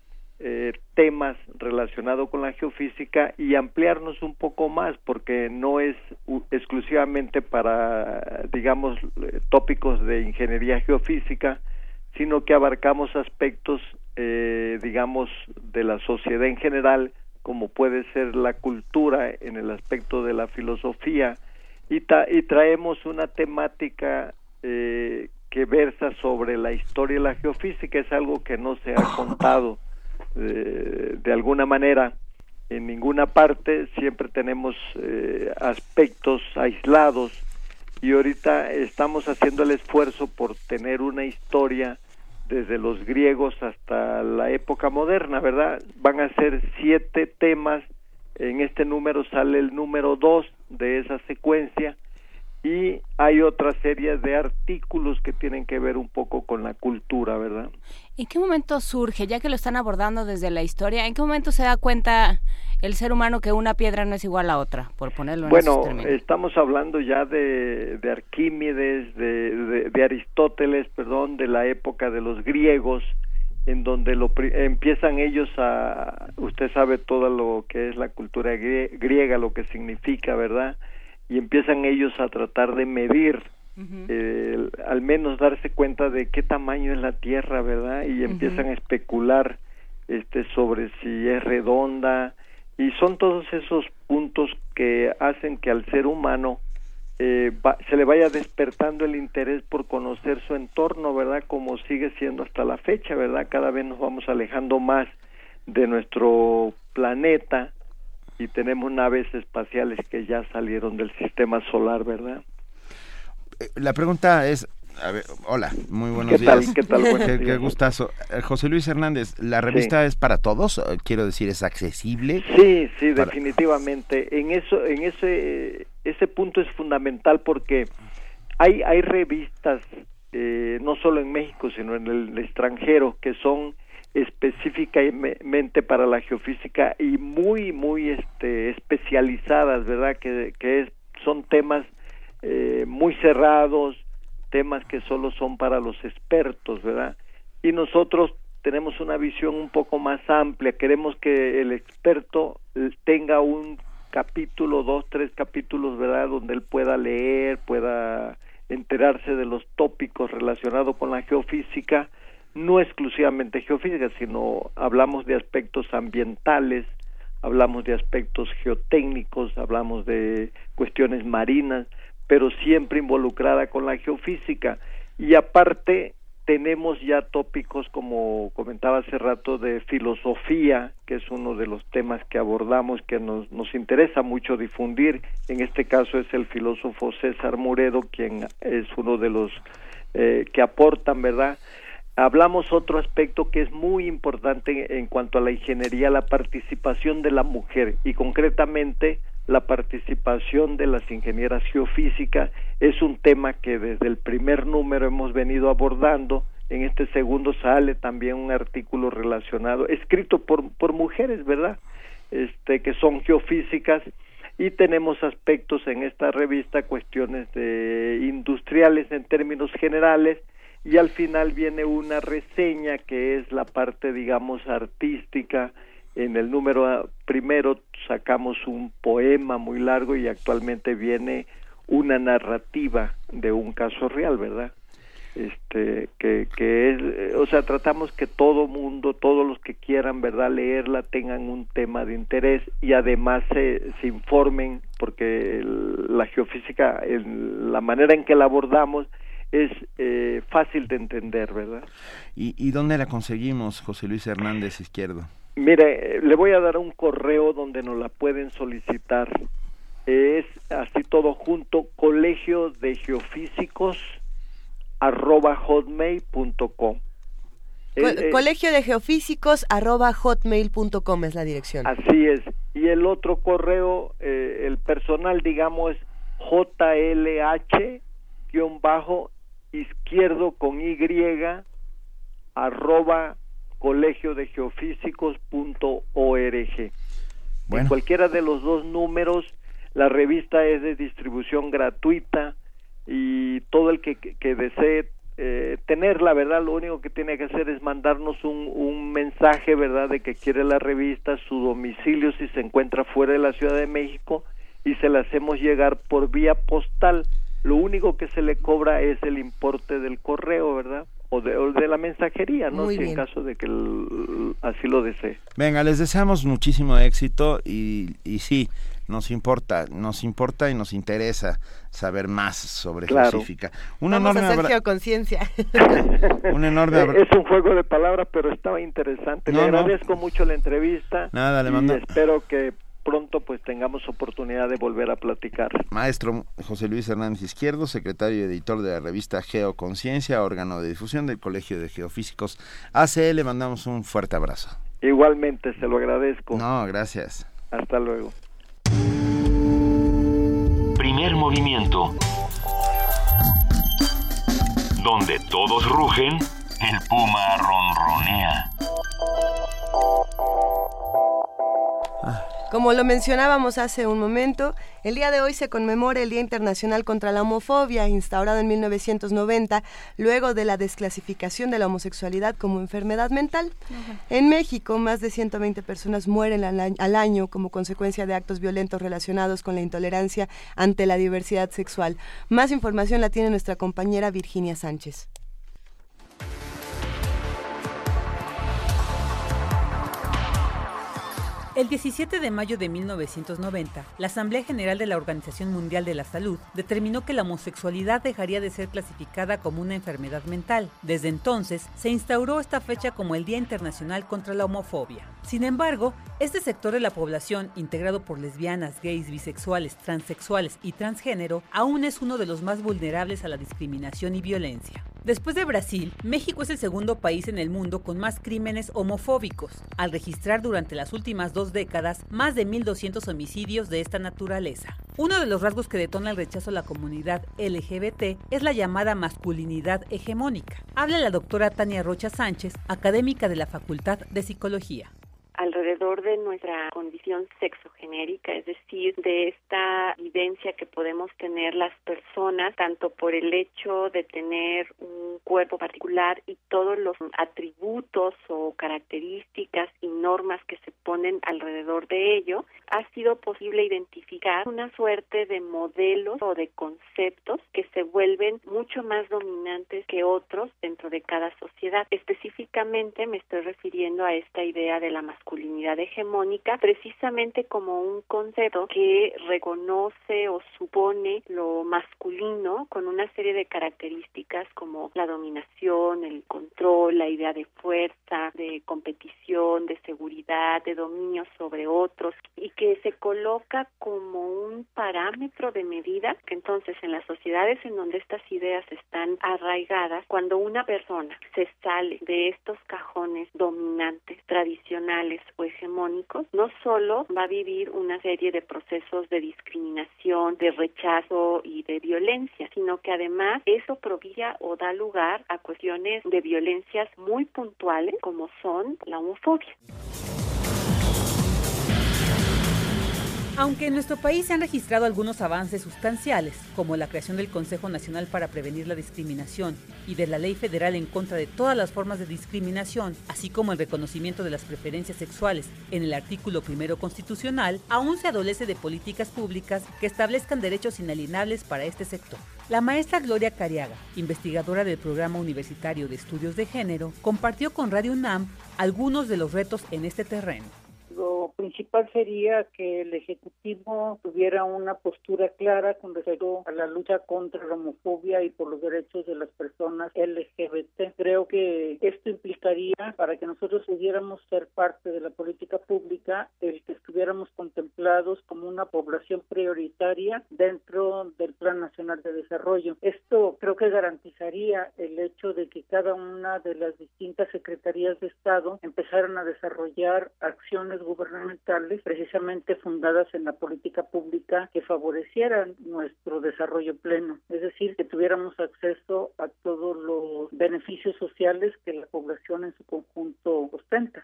eh, temas relacionados con la geofísica y ampliarnos un poco más porque no es exclusivamente para digamos tópicos de ingeniería geofísica sino que abarcamos aspectos eh, digamos de la sociedad en general como puede ser la cultura en el aspecto de la filosofía y, y traemos una temática eh, que versa sobre la historia de la geofísica. Es algo que no se ha contado eh, de alguna manera en ninguna parte siempre tenemos eh, aspectos aislados y ahorita estamos haciendo el esfuerzo por tener una historia desde los griegos hasta la época moderna, ¿verdad? Van a ser siete temas, en este número sale el número dos de esa secuencia y hay otra serie de artículos que tienen que ver un poco con la cultura, ¿verdad? ¿En qué momento surge, ya que lo están abordando desde la historia, en qué momento se da cuenta el ser humano que una piedra no es igual a otra, por ponerlo en Bueno, estamos hablando ya de, de Arquímedes, de, de, de, Aristóteles, perdón, de la época de los griegos, en donde lo, empiezan ellos a, usted sabe todo lo que es la cultura griega, lo que significa, ¿verdad? Y empiezan ellos a tratar de medir uh -huh. eh, al menos darse cuenta de qué tamaño es la tierra verdad y empiezan uh -huh. a especular este sobre si es redonda y son todos esos puntos que hacen que al ser humano eh, va, se le vaya despertando el interés por conocer su entorno verdad como sigue siendo hasta la fecha verdad cada vez nos vamos alejando más de nuestro planeta y tenemos naves espaciales que ya salieron del sistema solar, ¿verdad? La pregunta es, a ver, hola, muy buenos ¿Qué días. Tal, ¿Qué tal? [LAUGHS] Qué, qué, gustazo. Eh, José Luis Hernández, ¿la revista sí. es para todos? Quiero decir, ¿es accesible? Sí, sí, para... definitivamente. En eso, en ese, ese punto es fundamental porque hay, hay revistas, eh, no solo en México, sino en el extranjero, que son específicamente para la geofísica y muy muy este especializadas verdad que, que son temas eh, muy cerrados temas que solo son para los expertos verdad y nosotros tenemos una visión un poco más amplia. Queremos que el experto tenga un capítulo dos tres capítulos verdad donde él pueda leer pueda enterarse de los tópicos relacionados con la geofísica no exclusivamente geofísica, sino hablamos de aspectos ambientales, hablamos de aspectos geotécnicos, hablamos de cuestiones marinas, pero siempre involucrada con la geofísica. Y aparte tenemos ya tópicos, como comentaba hace rato, de filosofía, que es uno de los temas que abordamos, que nos, nos interesa mucho difundir. En este caso es el filósofo César Muredo, quien es uno de los eh, que aportan, ¿verdad? Hablamos otro aspecto que es muy importante en cuanto a la ingeniería, la participación de la mujer y concretamente la participación de las ingenieras geofísicas es un tema que desde el primer número hemos venido abordando. En este segundo sale también un artículo relacionado, escrito por, por mujeres, ¿verdad? Este, que son geofísicas y tenemos aspectos en esta revista, cuestiones de industriales en términos generales, y al final viene una reseña que es la parte digamos artística. En el número primero sacamos un poema muy largo y actualmente viene una narrativa de un caso real verdad este que, que es o sea tratamos que todo mundo todos los que quieran verdad leerla tengan un tema de interés y además se, se informen porque la geofísica en la manera en que la abordamos es eh, fácil de entender, ¿verdad? ¿Y, ¿Y dónde la conseguimos, José Luis Hernández Izquierdo? Mire, le voy a dar un correo donde nos la pueden solicitar. Es así todo junto, colegio de geofísicos arroba hotmail.com. Eh, colegio de geofísicos arroba hotmail.com es la dirección. Así es. Y el otro correo, eh, el personal, digamos, es jlh bajo izquierdo con Y arroba colegio de geofísicos punto org. En cualquiera de los dos números, la revista es de distribución gratuita y todo el que, que desee eh, tener la verdad lo único que tiene que hacer es mandarnos un, un mensaje verdad de que quiere la revista su domicilio si se encuentra fuera de la Ciudad de México y se la hacemos llegar por vía postal lo único que se le cobra es el importe del correo, ¿verdad? O de, la mensajería, ¿no? si en caso de que así lo desee. Venga, les deseamos muchísimo éxito y, y sí, nos importa, nos importa y nos interesa saber más sobre claro. Una Vamos enorme a hacer conciencia. [LAUGHS] un enorme Es un juego de palabras, pero estaba interesante. le agradezco mucho la entrevista. Nada, le mando. espero que pronto pues tengamos oportunidad de volver a platicar. Maestro José Luis Hernández Izquierdo, secretario y editor de la revista Geoconciencia, órgano de difusión del Colegio de Geofísicos ACE, le mandamos un fuerte abrazo. Igualmente, se lo agradezco. No, gracias. Hasta luego. Primer movimiento. Donde todos rugen, el puma ronronea. Ah. Como lo mencionábamos hace un momento, el día de hoy se conmemora el Día Internacional contra la Homofobia, instaurado en 1990, luego de la desclasificación de la homosexualidad como enfermedad mental. En México, más de 120 personas mueren al año como consecuencia de actos violentos relacionados con la intolerancia ante la diversidad sexual. Más información la tiene nuestra compañera Virginia Sánchez. El 17 de mayo de 1990, la Asamblea General de la Organización Mundial de la Salud determinó que la homosexualidad dejaría de ser clasificada como una enfermedad mental. Desde entonces, se instauró esta fecha como el Día Internacional contra la Homofobia. Sin embargo, este sector de la población, integrado por lesbianas, gays, bisexuales, transexuales y transgénero, aún es uno de los más vulnerables a la discriminación y violencia. Después de Brasil, México es el segundo país en el mundo con más crímenes homofóbicos, al registrar durante las últimas dos décadas más de 1.200 homicidios de esta naturaleza. Uno de los rasgos que detona el rechazo a la comunidad LGBT es la llamada masculinidad hegemónica. Habla la doctora Tania Rocha Sánchez, académica de la Facultad de Psicología alrededor de nuestra condición sexogenérica, es decir, de esta vivencia que podemos tener las personas, tanto por el hecho de tener un cuerpo particular y todos los atributos o características y normas que se ponen alrededor de ello, ha sido posible identificar una suerte de modelos o de conceptos que se vuelven mucho más dominantes que otros dentro de cada sociedad. Específicamente me estoy refiriendo a esta idea de la masculinidad hegemónica precisamente como un concepto que reconoce o supone lo masculino con una serie de características como la dominación, el control, la idea de fuerza, de competición, de seguridad, de dominio sobre otros y que se coloca como un parámetro de medida entonces en las sociedades en donde estas ideas están arraigadas, cuando una persona se sale de estos cajones dominantes, tradicionales, o hegemónicos, no solo va a vivir una serie de procesos de discriminación, de rechazo y de violencia, sino que además eso proviene o da lugar a cuestiones de violencias muy puntuales como son la homofobia. Aunque en nuestro país se han registrado algunos avances sustanciales, como la creación del Consejo Nacional para Prevenir la Discriminación y de la Ley Federal en contra de todas las formas de discriminación, así como el reconocimiento de las preferencias sexuales en el artículo primero constitucional, aún se adolece de políticas públicas que establezcan derechos inalienables para este sector. La maestra Gloria Cariaga, investigadora del Programa Universitario de Estudios de Género, compartió con Radio UNAM algunos de los retos en este terreno. Lo principal sería que el Ejecutivo tuviera una postura clara con respecto a la lucha contra la homofobia y por los derechos de las personas LGBT. Creo que esto implicaría, para que nosotros pudiéramos ser parte de la política pública, el que estuviéramos contemplados como una población prioritaria dentro del Plan Nacional de Desarrollo. Esto creo que garantizaría el hecho de que cada una de las distintas secretarías de Estado empezaran a desarrollar acciones gubernamentales precisamente fundadas en la política pública que favorecieran nuestro desarrollo pleno, es decir, que tuviéramos acceso a todos los beneficios sociales que la población en su conjunto ostenta.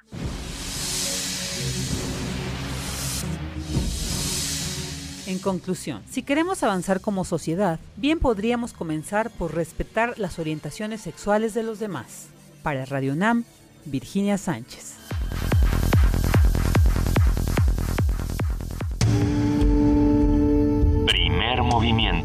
En conclusión, si queremos avanzar como sociedad, bien podríamos comenzar por respetar las orientaciones sexuales de los demás. Para Radio NAM, Virginia Sánchez.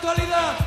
Actualidad.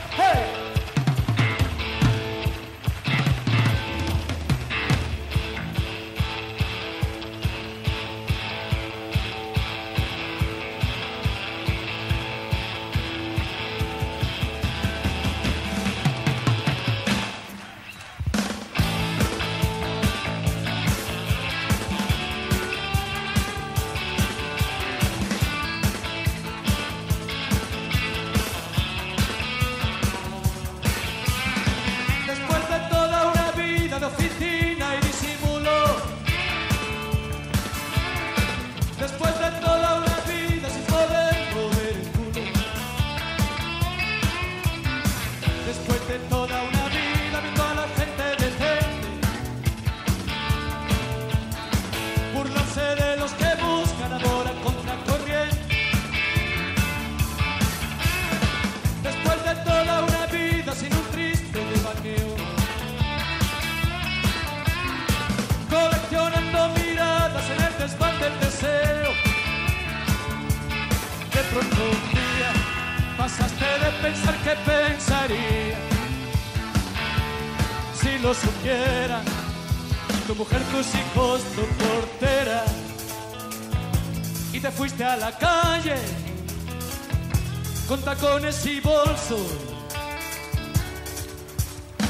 y bolsos.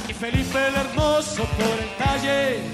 Y Felipe el Hermoso por el taller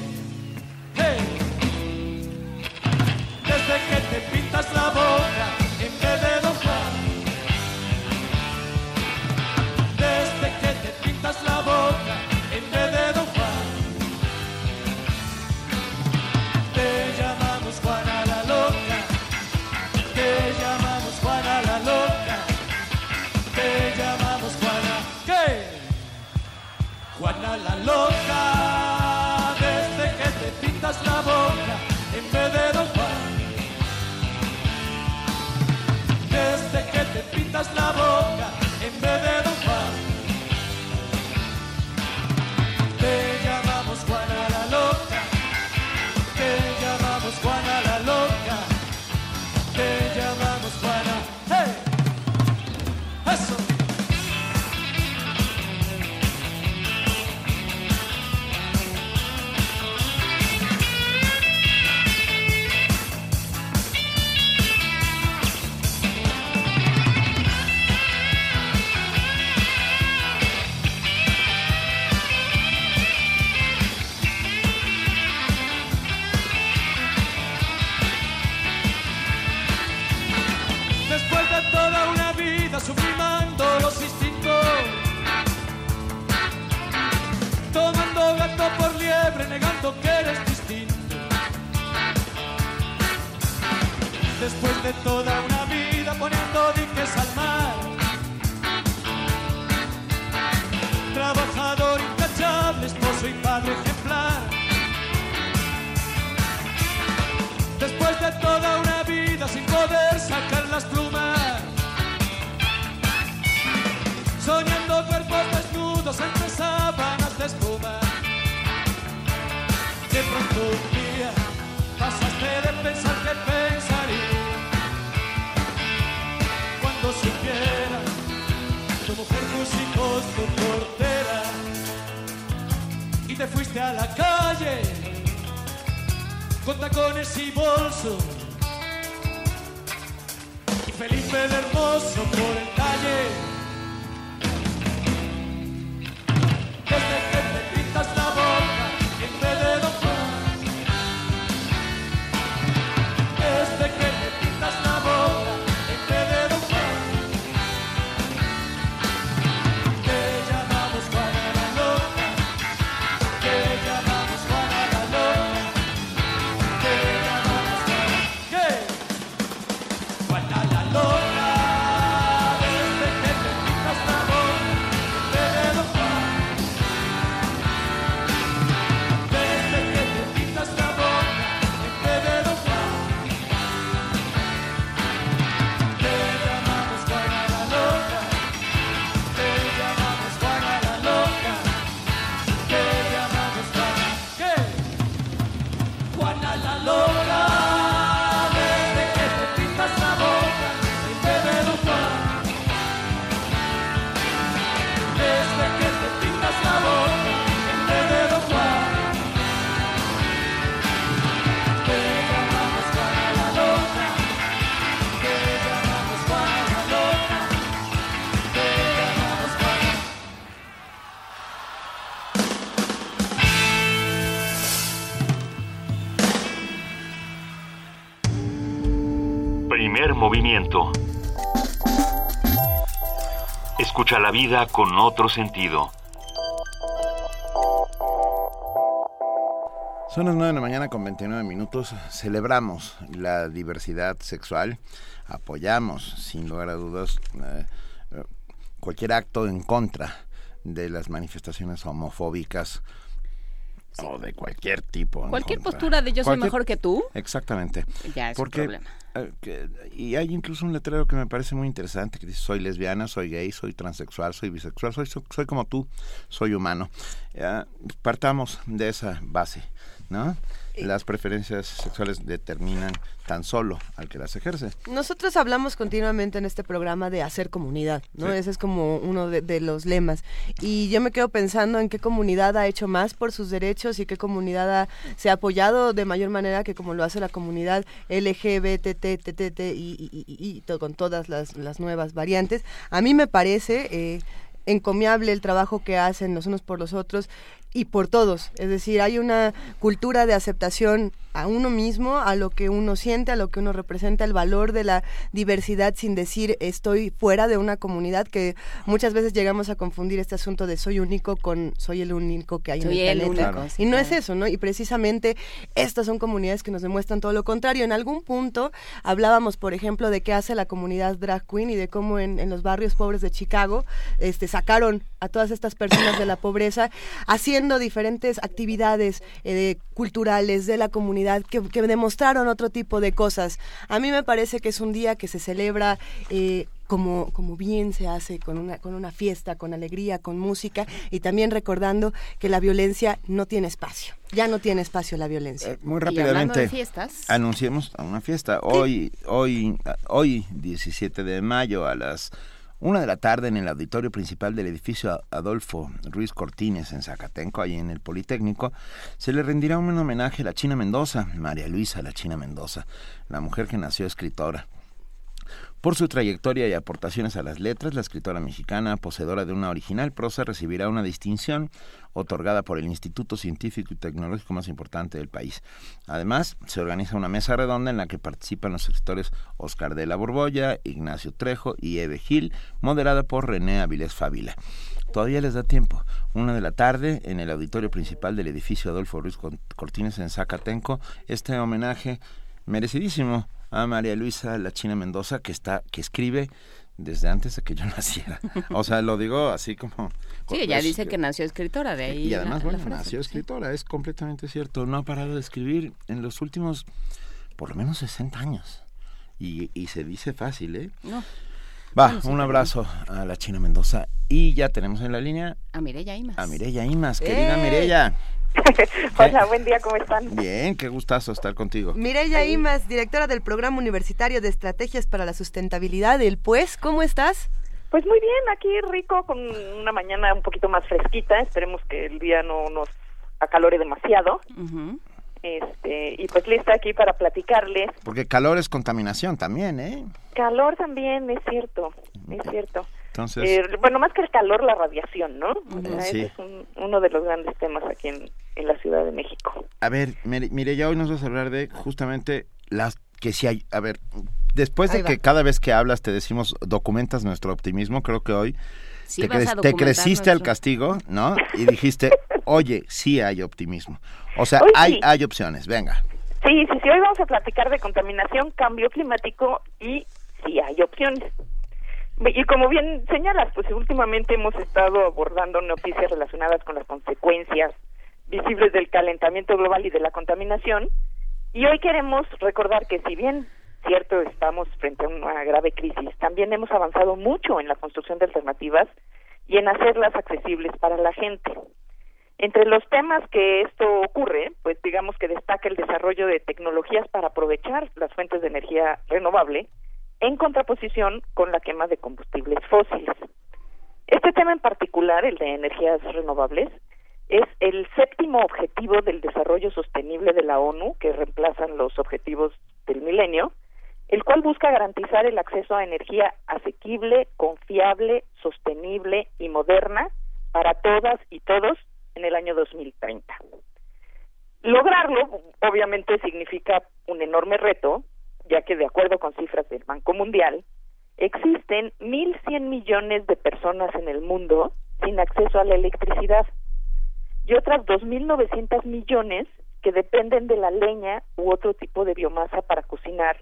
vida con otro sentido. Son las 9 de la mañana con 29 minutos. Celebramos la diversidad sexual. Apoyamos, sin lugar a dudas, eh, eh, cualquier acto en contra de las manifestaciones homofóbicas o de cualquier tipo. Cualquier postura de yo soy mejor que tú. Exactamente. Ya es Porque, problema. Eh, que, y hay incluso un letrero que me parece muy interesante que dice soy lesbiana, soy gay, soy transexual, soy bisexual, soy, soy, como tú, soy humano. Eh, ah, partamos de esa base, ¿no? Las preferencias sexuales determinan tan solo al que las ejerce. Nosotros hablamos continuamente en este programa de hacer comunidad, ¿no? Sí. Ese es como uno de, de los lemas. Y yo me quedo pensando en qué comunidad ha hecho más por sus derechos y qué comunidad ha- se ha apoyado de mayor manera que como lo hace la comunidad LGBTTTT y, y, y- y to- con todas las, las nuevas variantes. A mí me parece... eh, encomiable el trabajo que hacen los unos por los otros y por todos. Es decir, hay una cultura de aceptación a uno mismo, a lo que uno siente, a lo que uno representa, el valor de la diversidad sin decir estoy fuera de una comunidad, que muchas veces llegamos a confundir este asunto de soy único con soy el único que hay Soy en el el planeta. único, sí, y no claro. es eso, ¿no? Y precisamente estas son comunidades que nos demuestran todo lo contrario. En algún punto hablábamos, por ejemplo, de qué hace la comunidad drag queen y de cómo en, en los barrios pobres de Chicago este, sacaron a todas estas personas de la pobreza haciendo diferentes actividades eh, culturales de la comunidad que, que demostraron otro tipo de cosas. A mí me parece que es un día que se celebra eh, como, como bien se hace con una, con una fiesta, con alegría, con música y también recordando que la violencia no tiene espacio. Ya no tiene espacio la violencia. Eh, Muy rápidamente. Anunciemos a una fiesta. Hoy, hoy, hoy, 17 de mayo, a las una de la tarde en el auditorio principal del edificio Adolfo Ruiz Cortines en Zacatenco, ahí en el Politécnico, se le rendirá un homenaje a la China Mendoza, María Luisa la China Mendoza, la mujer que nació escritora. Por su trayectoria y aportaciones a las letras, la escritora mexicana, poseedora de una original prosa, recibirá una distinción otorgada por el Instituto Científico y Tecnológico más importante del país. Además, se organiza una mesa redonda en la que participan los escritores Oscar de la Borbolla, Ignacio Trejo y Eve Gil, moderada por René Avilés Fávila. Todavía les da tiempo. Una de la tarde, en el auditorio principal del edificio Adolfo Ruiz Cortines en Zacatenco, este homenaje merecidísimo a María Luisa La China Mendoza, que está, que escribe desde antes de que yo [LAUGHS] naciera. O sea, lo digo así como... Sí, ella dice que nació escritora, de ahí y además, la bueno, frase. nació escritora, es completamente cierto. No ha parado de escribir en los últimos, por lo menos 60 años. Y, y se dice fácil, ¿eh? No. Va, Bueno, un abrazo a la China Mendoza. Y ya tenemos en la línea A Mireya Imas. a Mireya Imas, querida ¡Eh! Mireya. [LAUGHS] Hola, buen día, ¿cómo están? Bien, qué gustazo estar contigo. Mireya Imas, directora del Programa Universitario de Estrategias para la Sustentabilidad del PUES, ¿cómo estás? Pues muy bien, aquí rico, con una mañana un poquito más fresquita. Esperemos que el día no nos acalore demasiado. Este, y pues lista aquí para platicarles. Porque calor es contaminación también, ¿eh? Calor también, es cierto, es cierto. Entonces, Eh, bueno, más que el calor, la radiación, ¿no? Sí. ese es un- uno de los grandes temas aquí en, en la Ciudad de México. a ver, Mire- Mireya, hoy nos vas a hablar de justamente las que sí hay, a ver, después de que cada vez que hablas te decimos documentas nuestro optimismo, creo que hoy Sí te, cre- te creciste al castigo, ¿no? Y [LAUGHS] dijiste, oye, sí hay optimismo. O sea, Hoy hay, sí. hay opciones, venga. Sí, sí, sí, hoy vamos a platicar de contaminación, cambio climático y sí hay opciones. Y como bien señalas, pues últimamente hemos estado abordando noticias relacionadas con las consecuencias visibles del calentamiento global y de la contaminación. Y hoy queremos recordar que si bien, cierto, estamos frente a una grave crisis, también hemos avanzado mucho en la construcción de alternativas y en hacerlas accesibles para la gente. Entre los temas que esto ocurre, pues digamos que destaca el desarrollo de tecnologías para aprovechar las fuentes de energía renovable en contraposición con la quema de combustibles fósiles. Este tema en particular, el de energías renovables, es el séptimo objetivo del desarrollo sostenible de la ONU, que reemplazan los objetivos del milenio, el cual busca garantizar el acceso a energía asequible, confiable, sostenible y moderna para todas y todos en el año 2030. Lograrlo, obviamente, significa un enorme reto, ya que de acuerdo con cifras del Banco Mundial, existen 1.100 millones de personas en el mundo sin acceso a la electricidad y otras 2.900 millones que dependen de la leña u otro tipo de biomasa para cocinar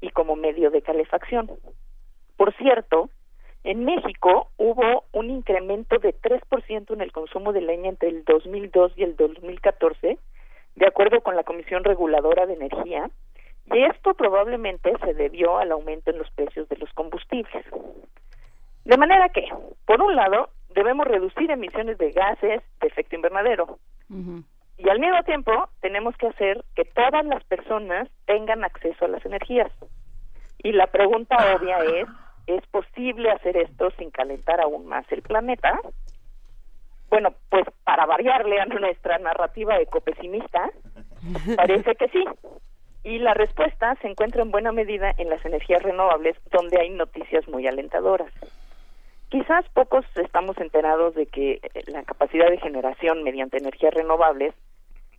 y como medio de calefacción. Por cierto, en México hubo un incremento de 3% en el consumo de leña entre el 2002 y el 2014, de acuerdo con la Comisión Reguladora de Energía, esto probablemente se debió al aumento en los precios de los combustibles. De manera que, por un lado, debemos reducir emisiones de gases de efecto invernadero, Y al mismo tiempo tenemos que hacer que todas las personas tengan acceso a las energías. Y la pregunta obvia es, ¿es posible hacer esto sin calentar aún más el planeta? Bueno, pues para variarle a nuestra narrativa ecopesimista, parece que sí. Y la respuesta se encuentra en buena medida en las energías renovables, donde hay noticias muy alentadoras. Quizás pocos estamos enterados de que eh, la capacidad de generación mediante energías renovables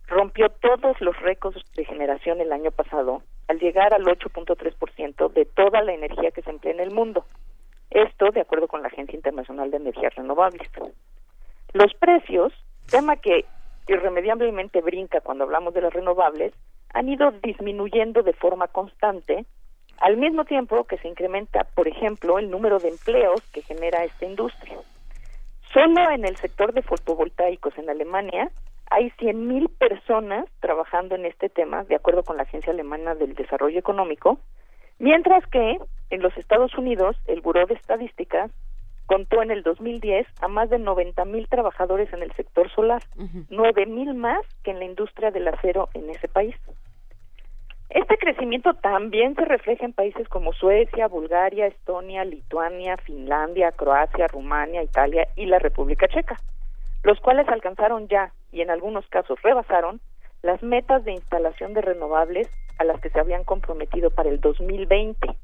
rompió todos los récords de generación el año pasado al llegar al 8.3% de toda la energía que se emplea en el mundo. Esto de acuerdo con la Agencia Internacional de Energías Renovables. Los precios, tema que irremediablemente brinca cuando hablamos de las renovables, han ido disminuyendo de forma constante, al mismo tiempo que se incrementa, por ejemplo, el número de empleos que genera esta industria. Solo en el sector de fotovoltaicos en Alemania hay 100.000 personas trabajando en este tema, de acuerdo con la Agencia Alemana del Desarrollo Económico, mientras que en los Estados Unidos el Buró de Estadísticas contó en el 2010 a más de 90.000 trabajadores en el sector solar, 9.000 más que en la industria del acero en ese país. Este crecimiento también se refleja en países como Suecia, Bulgaria, Estonia, Lituania, Finlandia, Croacia, Rumania, Italia y la República Checa, los cuales alcanzaron ya y en algunos casos rebasaron las metas de instalación de renovables a las que se habían comprometido para el 2020,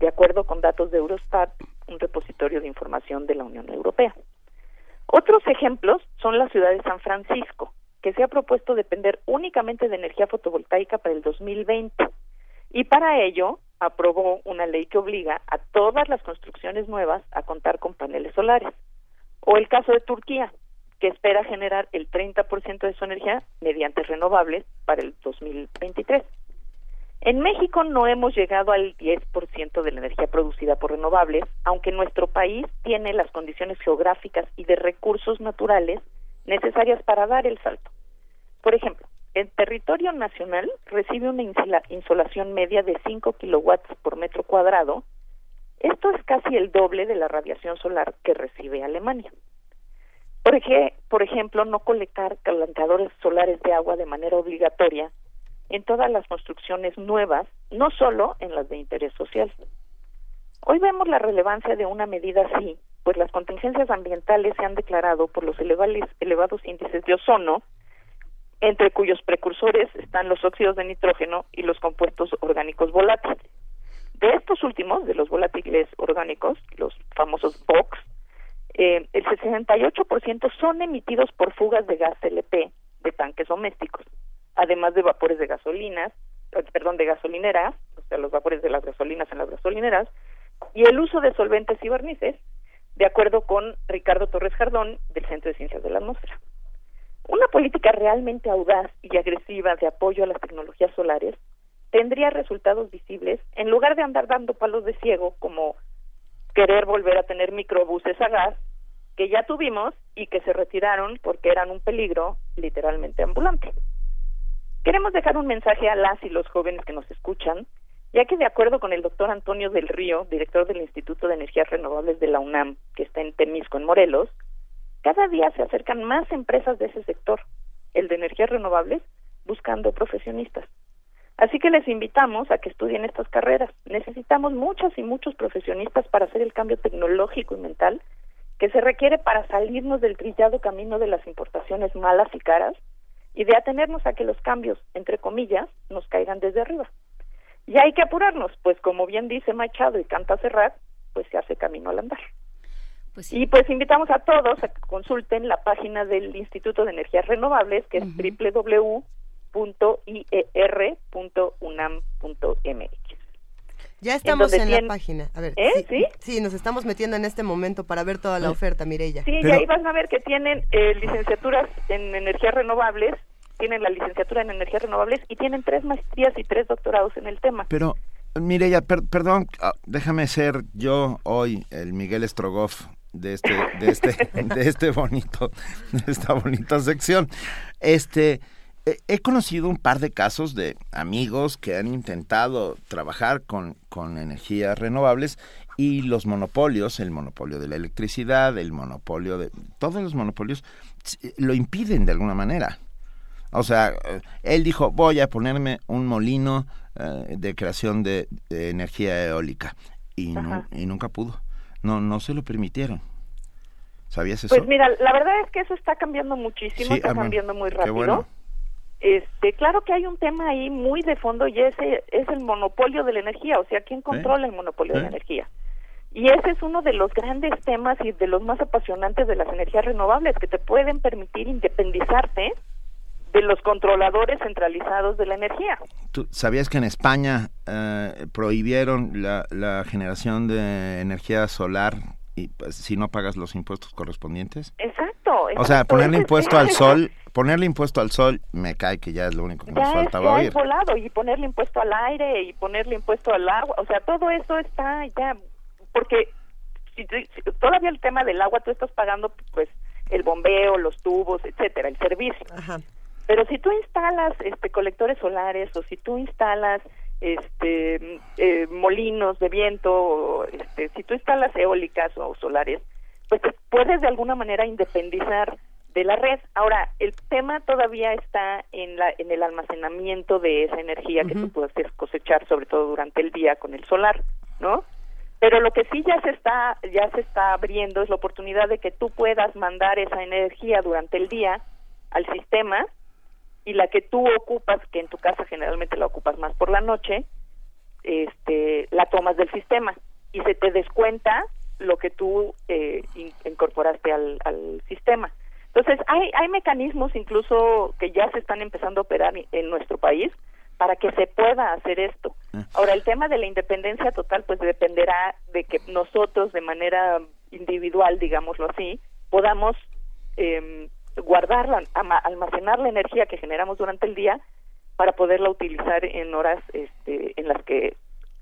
de acuerdo con datos de Eurostat, un repositorio de información de la Unión Europea. Otros ejemplos son la ciudad de San Francisco, que se ha propuesto depender únicamente de energía fotovoltaica para el 2020 y para ello aprobó una ley que obliga a todas las construcciones nuevas a contar con paneles solares. O el caso de Turquía, que espera generar el 30% de su energía mediante renovables para el 2023. En México no hemos llegado al 10% de la energía producida por renovables, aunque nuestro país tiene las condiciones geográficas y de recursos naturales necesarias para dar el salto. Por ejemplo, el territorio nacional recibe una insolación media de 5 kilowatts por metro cuadrado. Esto es casi el doble de la radiación solar que recibe Alemania. Por, por ejemplo, no colectar calentadores solares de agua de manera obligatoria en todas las construcciones nuevas, no solo en las de interés social. Hoy vemos la relevancia de una medida así, pues las contingencias ambientales se han declarado por los elevados índices de ozono, entre cuyos precursores están los óxidos de nitrógeno y los compuestos orgánicos volátiles. De estos últimos, de los volátiles orgánicos, los famosos VOX, eh, el 68% son emitidos por fugas de gas LP de tanques domésticos, además de vapores de gasolinas, eh, perdón, de gasolineras, o sea, los vapores de las gasolinas en las gasolineras, y el uso de solventes y barnices, de acuerdo con Ricardo Torres Jardón del Centro de Ciencias de la Atmósfera. Una política realmente audaz y agresiva de apoyo a las tecnologías solares tendría resultados visibles en lugar de andar dando palos de ciego como querer volver a tener microbuses a gas que ya tuvimos y que se retiraron porque eran un peligro literalmente ambulante. Queremos dejar un mensaje a las y los jóvenes que nos escuchan, ya que de acuerdo con el doctor Antonio del Río, director del Instituto de Energías Renovables de la UNAM, que está en Temisco, en Morelos, cada día se acercan más empresas de ese sector, el de energías renovables, buscando profesionistas. Así que les invitamos a que estudien estas carreras. Necesitamos muchas y muchos profesionistas para hacer el cambio tecnológico y mental que se requiere para salirnos del trillado camino de las importaciones malas y caras y de atenernos a que los cambios, entre comillas, nos caigan desde arriba. Y hay que apurarnos, pues como bien dice Machado y canta Serrat, pues se hace camino al andar. Pues y pues invitamos a todos a que consulten la página del Instituto de Energías Renovables, que es www.ier.unam.mx. Ya estamos en, la página. A ver, ¿Eh? sí, ¿Sí? nos estamos metiendo en este momento para ver toda la oferta, Mireya. Sí, y ahí van a ver que tienen eh, licenciaturas en energías renovables, tienen la licenciatura en energías renovables y tienen tres maestrías y tres doctorados en el tema. Pero, Mireya, perdón, ah, déjame ser yo hoy el Miguel Strogoff de este, de este, [LAUGHS] de este bonito, de esta bonita sección. Este he conocido un par de casos de amigos que han intentado trabajar con, con energías renovables y los monopolios, el monopolio de la electricidad, el monopolio de... todos los monopolios lo impiden de alguna manera. O sea, eh, él dijo, voy a ponerme un molino eh, de creación de, de energía eólica. Y, no- y nunca pudo. No, no se lo permitieron. ¿Sabías eso? Pues mira, la verdad es que eso está cambiando muchísimo, Sí, está ah, cambiando muy qué rápido. bueno. Este, claro que hay un tema ahí muy de fondo y ese es el monopolio de la energía, o sea, ¿quién controla el monopolio de la energía? Y ese es uno de los grandes temas y de los más apasionantes de las energías renovables que te pueden permitir independizarte de los controladores centralizados de la energía. ¿Tú sabías que en España eh, prohibieron la, la generación de energía solar y pues, si no pagas los impuestos correspondientes? Exacto. O sea, ponerle impuesto al sol, ponerle impuesto al sol, me cae que ya es lo único que nos ya es, faltaba ya oír. es volado y ponerle impuesto al aire y ponerle impuesto al agua, o sea, todo eso está ya, porque si, si- todavía el tema del agua tú estás pagando pues el bombeo, los tubos, etcétera, el servicio. Pero si tú instalas este colectores solares o si tú instalas este eh, molinos de viento, este, si tú instalas eólicas o solares, pues te puedes de alguna manera independizar de la red. Ahora, el tema todavía está en la en el almacenamiento de esa energía que tú puedes cosechar sobre todo durante el día con el solar, ¿no? Pero lo que sí ya se está ya se está abriendo es la oportunidad de que tú puedas mandar esa energía durante el día al sistema y la que tú ocupas, que en tu casa generalmente la ocupas más por la noche, este, la tomas del sistema y se te descuenta lo que tú eh, in- incorporaste al, al sistema. Entonces, hay, hay mecanismos incluso que ya se están empezando a operar en- nuestro país para que se pueda hacer esto. Ahora, el tema de la independencia total, pues dependerá de que nosotros, de manera individual, digámoslo así, podamos eh, guardarla, ama- almacenar la energía que generamos durante el día para poderla utilizar en horas este, en las que,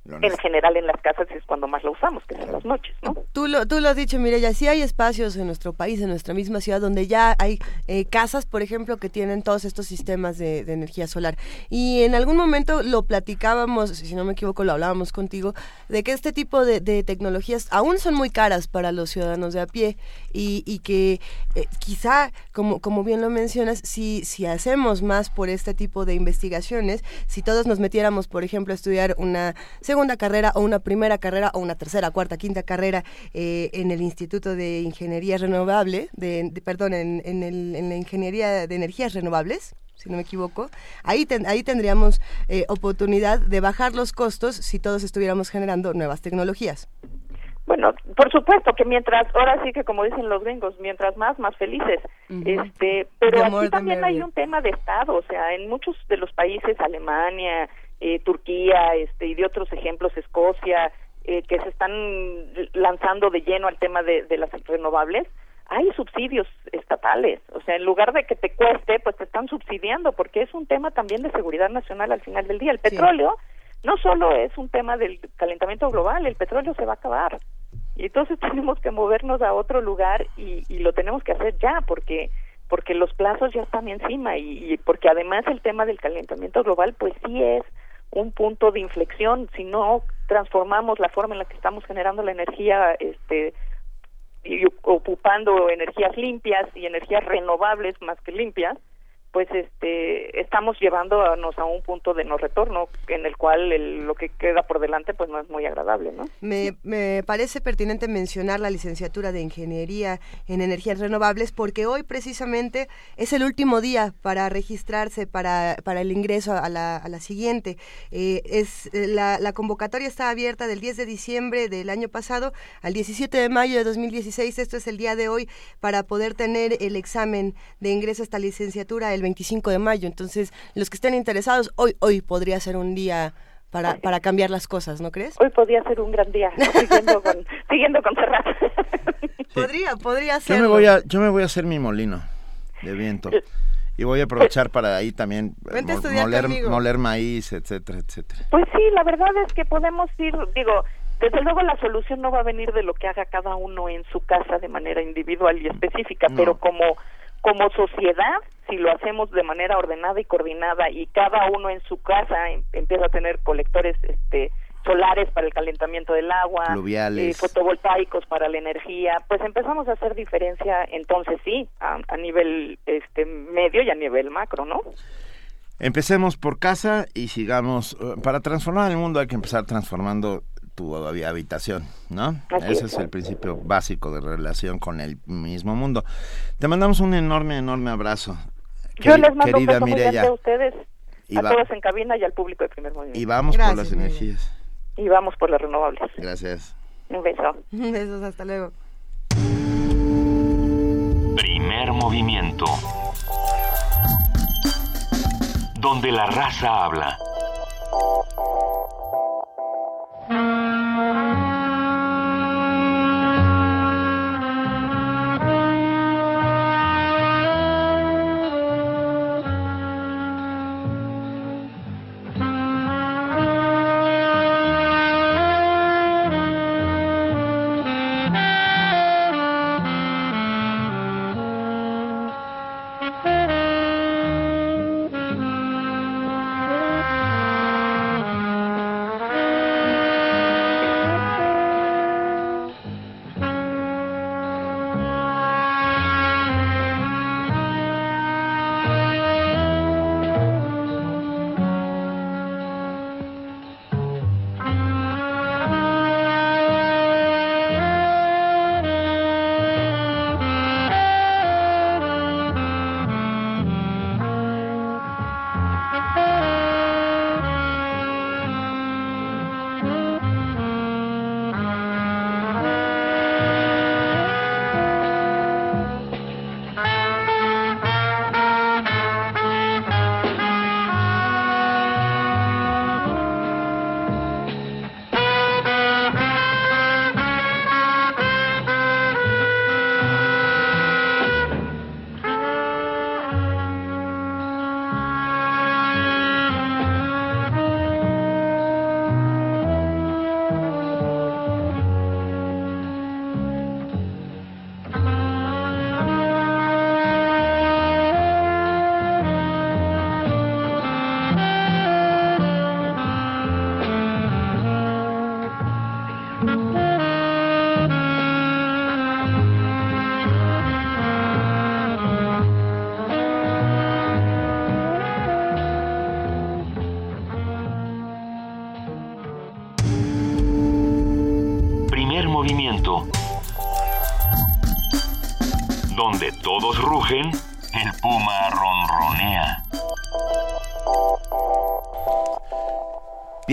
en general, en las casas es cuando más la usamos, que son las noches, ¿no? Tú lo, tú lo has dicho, Mireya, sí hay espacios en nuestro país, en nuestra misma ciudad, donde ya hay eh, casas, por ejemplo, que tienen todos estos sistemas de, de energía solar. Y en algún momento lo platicábamos, si no me equivoco, lo hablábamos contigo, de que este tipo de, de tecnologías aún son muy caras para los ciudadanos de a pie y, y que eh, quizá, como, como bien lo mencionas, si, si hacemos más por este tipo de investigaciones, si todos nos metiéramos, por ejemplo, a estudiar una segunda carrera o una primera carrera o una tercera, cuarta, quinta carrera eh, en el Instituto de Ingeniería Renovable, de, de- perdón, en, en el- en la Ingeniería de Energías Renovables, si no me equivoco, ahí, ten- ahí tendríamos eh, oportunidad de bajar los costos si todos estuviéramos generando nuevas tecnologías. Bueno, por supuesto que mientras, ahora sí que como dicen los gringos, mientras más, más felices. Este, pero aquí también hay un tema de Estado, o sea, en muchos de los países, Alemania, eh, Turquía, este, y de otros ejemplos, Escocia, eh, que se están lanzando de lleno al tema de, de las renovables, hay subsidios estatales, o sea, en lugar de que te cueste, pues te están subsidiando, porque es un tema también de seguridad nacional al final del día. El petróleo no solo es un tema del calentamiento global, el petróleo se va a acabar. Y entonces [LAUGHS] tenemos que movernos a otro lugar y, y lo tenemos que hacer ya, porque porque los plazos ya están encima y, y porque además el tema del calentamiento global pues sí es un punto de inflexión si no transformamos la forma en la que estamos generando la energía este y ocupando energías limpias y energías renovables más que limpias pues este estamos llevándonos a un punto de no retorno en el cual el- lo que queda por delante pues no es muy agradable no Me, me parece pertinente mencionar la licenciatura de Ingeniería en Energías Renovables porque hoy precisamente es el último día para registrarse para, para el ingreso a la, a la siguiente. Eh, es eh, la, la convocatoria está abierta del 10 de diciembre del año pasado al 17 de mayo de 2016. Esto es el día de hoy para poder tener el examen de ingreso a esta licenciatura 25 de mayo. Entonces, los que estén interesados, hoy, hoy podría ser un día para, para cambiar las cosas, ¿no crees? hoy podría ser un gran día siguiendo [LAUGHS] con siguiendo con Serrat Podría, podría Yo ser. me voy a, yo me voy a hacer mi molino de viento. Y voy a aprovechar para ahí también eh, moler maíz, etcétera, etcétera. Pues sí, la verdad es que podemos ir, digo, desde luego la solución no va a venir de lo que haga cada uno en su casa de manera individual y específica, pero como como sociedad, si lo hacemos de manera ordenada y coordinada y cada uno en su casa em- empieza a tener colectores este solares para el calentamiento del agua, eh, fotovoltaicos para la energía, pues empezamos a hacer diferencia entonces sí, a, a nivel este medio y a nivel macro, ¿no? Empecemos por casa y sigamos. eh, Para transformar el mundo hay que empezar transformando tu habitación, ¿no? Así Ese es. es el principio básico de relación con el mismo mundo. Te mandamos un enorme, enorme abrazo. Yo les mando un querida Mireya. a ustedes, Y a todos en cabina y al público de primer movimiento. Y vamos por las energías. Y vamos por las renovables. Gracias. Un beso. [LAUGHS] Besos, hasta luego. Primer movimiento. Donde la raza habla.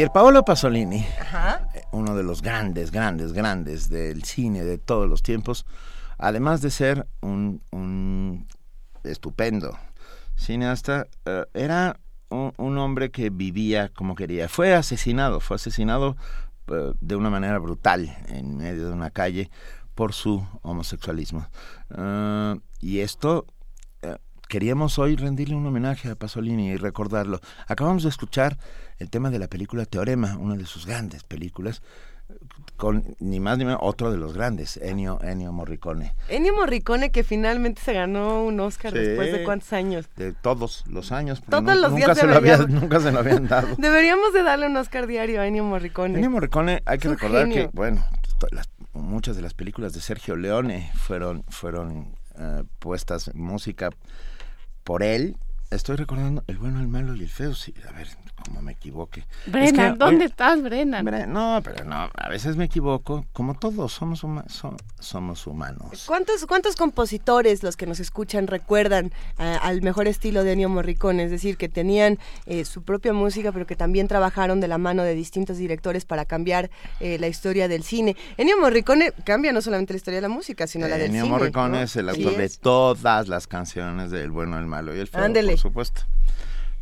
Pierpaolo Pasolini, Ajá. eh, uno de los grandes, grandes, grandes del cine de todos los tiempos, además de ser un, un estupendo cineasta, eh, era un, un hombre que vivía como quería. Fue asesinado, fue asesinado eh, de una manera brutal en medio de una calle por su homosexualismo. Y esto queríamos hoy rendirle un homenaje a Pasolini y recordarlo. Acabamos de escuchar el tema de la película Teorema, una de sus grandes películas, con ni más ni menos otro de los grandes, Ennio, Ennio Morricone. Ennio Morricone que finalmente se ganó un Oscar Sí. después de cuántos años. De todos los años. Todos los nunca días se lo había- Nunca se lo habían dado. [LAUGHS] Deberíamos de darle un Oscar diario a Ennio Morricone. Ennio Morricone, hay que recordar genio. que, bueno, las- muchas de las películas de Sergio Leone fueron, fueron eh, puestas en música por él. Estoy recordando El bueno, el malo y el feo. Sí, a ver, cómo me equivoque. Brennan, Es que ¿dónde estás, Brennan? Bre- No, pero no, a veces me equivoco. Como todos, somos, huma- so- somos humanos. ¿Cuántos, ¿Cuántos compositores los que nos escuchan recuerdan ah, al mejor estilo de Ennio Morricone? Es decir, que tenían eh, su propia música, pero que también trabajaron de la mano de distintos directores para cambiar eh, la historia del cine. Ennio Morricone cambia no solamente la historia de la música, sino la del Ennio cine. Morricone ¿no? es el Sí autor de todas las canciones de El bueno, el malo y el feo, Ándele. por supuesto.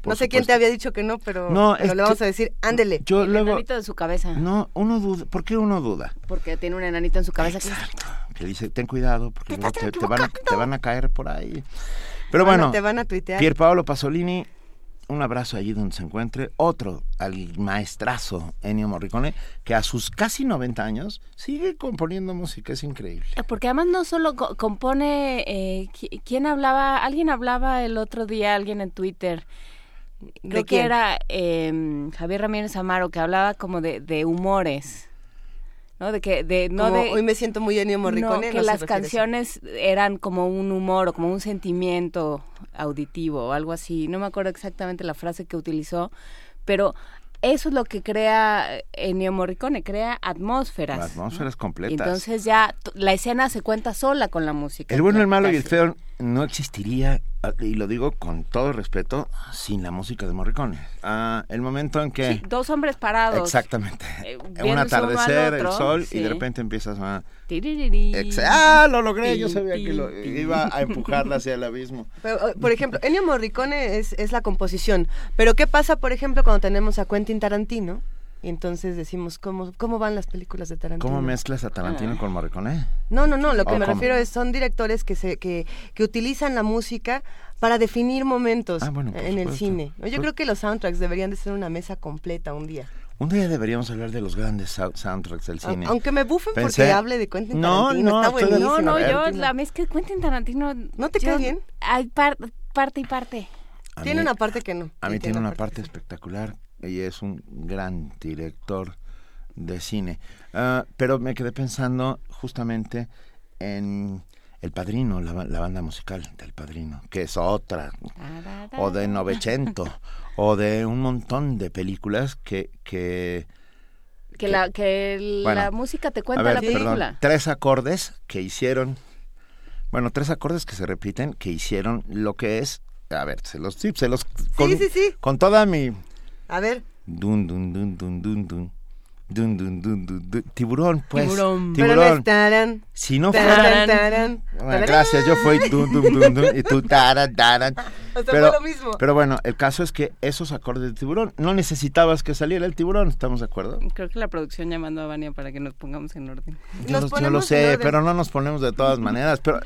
No sé quién te había dicho que no, pero, No, pero es le vamos que a decir, ándele. Yo El luego... enanito de su cabeza. No, uno duda. ¿Por qué uno duda? Porque tiene un enanito en su cabeza. que- Que dice, ten cuidado, porque te, te van a, te van a caer por ahí. Pero Bueno, bueno, te van a tuitear. Pier Paolo Pasolini, un abrazo allí donde se encuentre. Otro al maestrazo Ennio Morricone, que a sus casi 90 años sigue componiendo música, es increíble. Porque además no solo co- compone, eh, qui- ¿quién hablaba? Alguien hablaba el otro día, alguien en Twitter, Creo que era em, Javier Ramírez Amaro que hablaba como de, de humores. ¿no? De que de no Como de hoy me siento muy Ennio Morricone, no, que no las canciones eran como un humor o como un sentimiento auditivo o algo así. No me acuerdo exactamente la frase que utilizó, pero eso es lo que crea Ennio Morricone, crea atmósferas. Las atmósferas completas. Entonces ya la escena se cuenta sola con la música. El bueno, el malo y el feo no existiría, ah, y lo digo con todo respeto, sin la música de Morricone. Ah, el momento en que... Sí, dos hombres parados. Exactamente. eh, [LAUGHS] un atardecer, el sol, y de repente empiezas a... ¡Ah, lo logré! Yo sabía que lo iba a empujarla hacia el abismo. [LAUGHS] Pero, eh, por ejemplo, Ennio Morricone es, es la composición. Pero ¿qué pasa, por ejemplo, cuando tenemos a Quentin Tarantino? Y entonces decimos, ¿cómo, cómo van las películas de Tarantino? ¿Cómo mezclas a Tarantino Ah. con Morricone? No, no, no, lo que ¿O me cómo? refiero es, son directores que, se, que, que utilizan la música para definir momentos Ah, bueno, en el cine. Yo Pues- creo que los soundtracks deberían de ser una mesa completa un día. Un día deberíamos hablar de los grandes sou- soundtracks del cine. Aunque me bufen porque hable de Quentin No, Tarantino, no, está de- buenísimo. No, no, yo, la vez que Quentin Tarantino... ¿No te yo- cae bien? Hay par- parte y parte. A Tiene mí- una parte que no. A mí tiene una parte. parte espectacular y es un gran director de cine. Ah, pero me quedé pensando justamente en El Padrino, la, la banda musical del Padrino, que es otra, o de Novecento, o de un montón de películas que... que Que, la, que la Bueno, música te cuenta ver, la película. perdón, tres acordes que hicieron, bueno, tres acordes que se repiten, que hicieron lo que es, a ver, se los, sí, se los, con, sí, sí. con toda mi, A ver, Dun, dun, dun, dun, dun, dun. Dun, dun, dun, dun, dun. Tiburón, pues. Tiburón. Tiburón. Pero Si no fuera. Bueno, gracias, yo fui dun, dun, dun, dun, y tú taran, taran. [LAUGHS] O sea, Pero, fue lo mismo. pero bueno, el caso es que esos acordes de tiburón no necesitabas que saliera el tiburón, ¿estamos de acuerdo? Creo que la producción llamando a Vania para que nos pongamos en orden. Yo, yo lo sé, pero no nos ponemos de todas maneras. Pero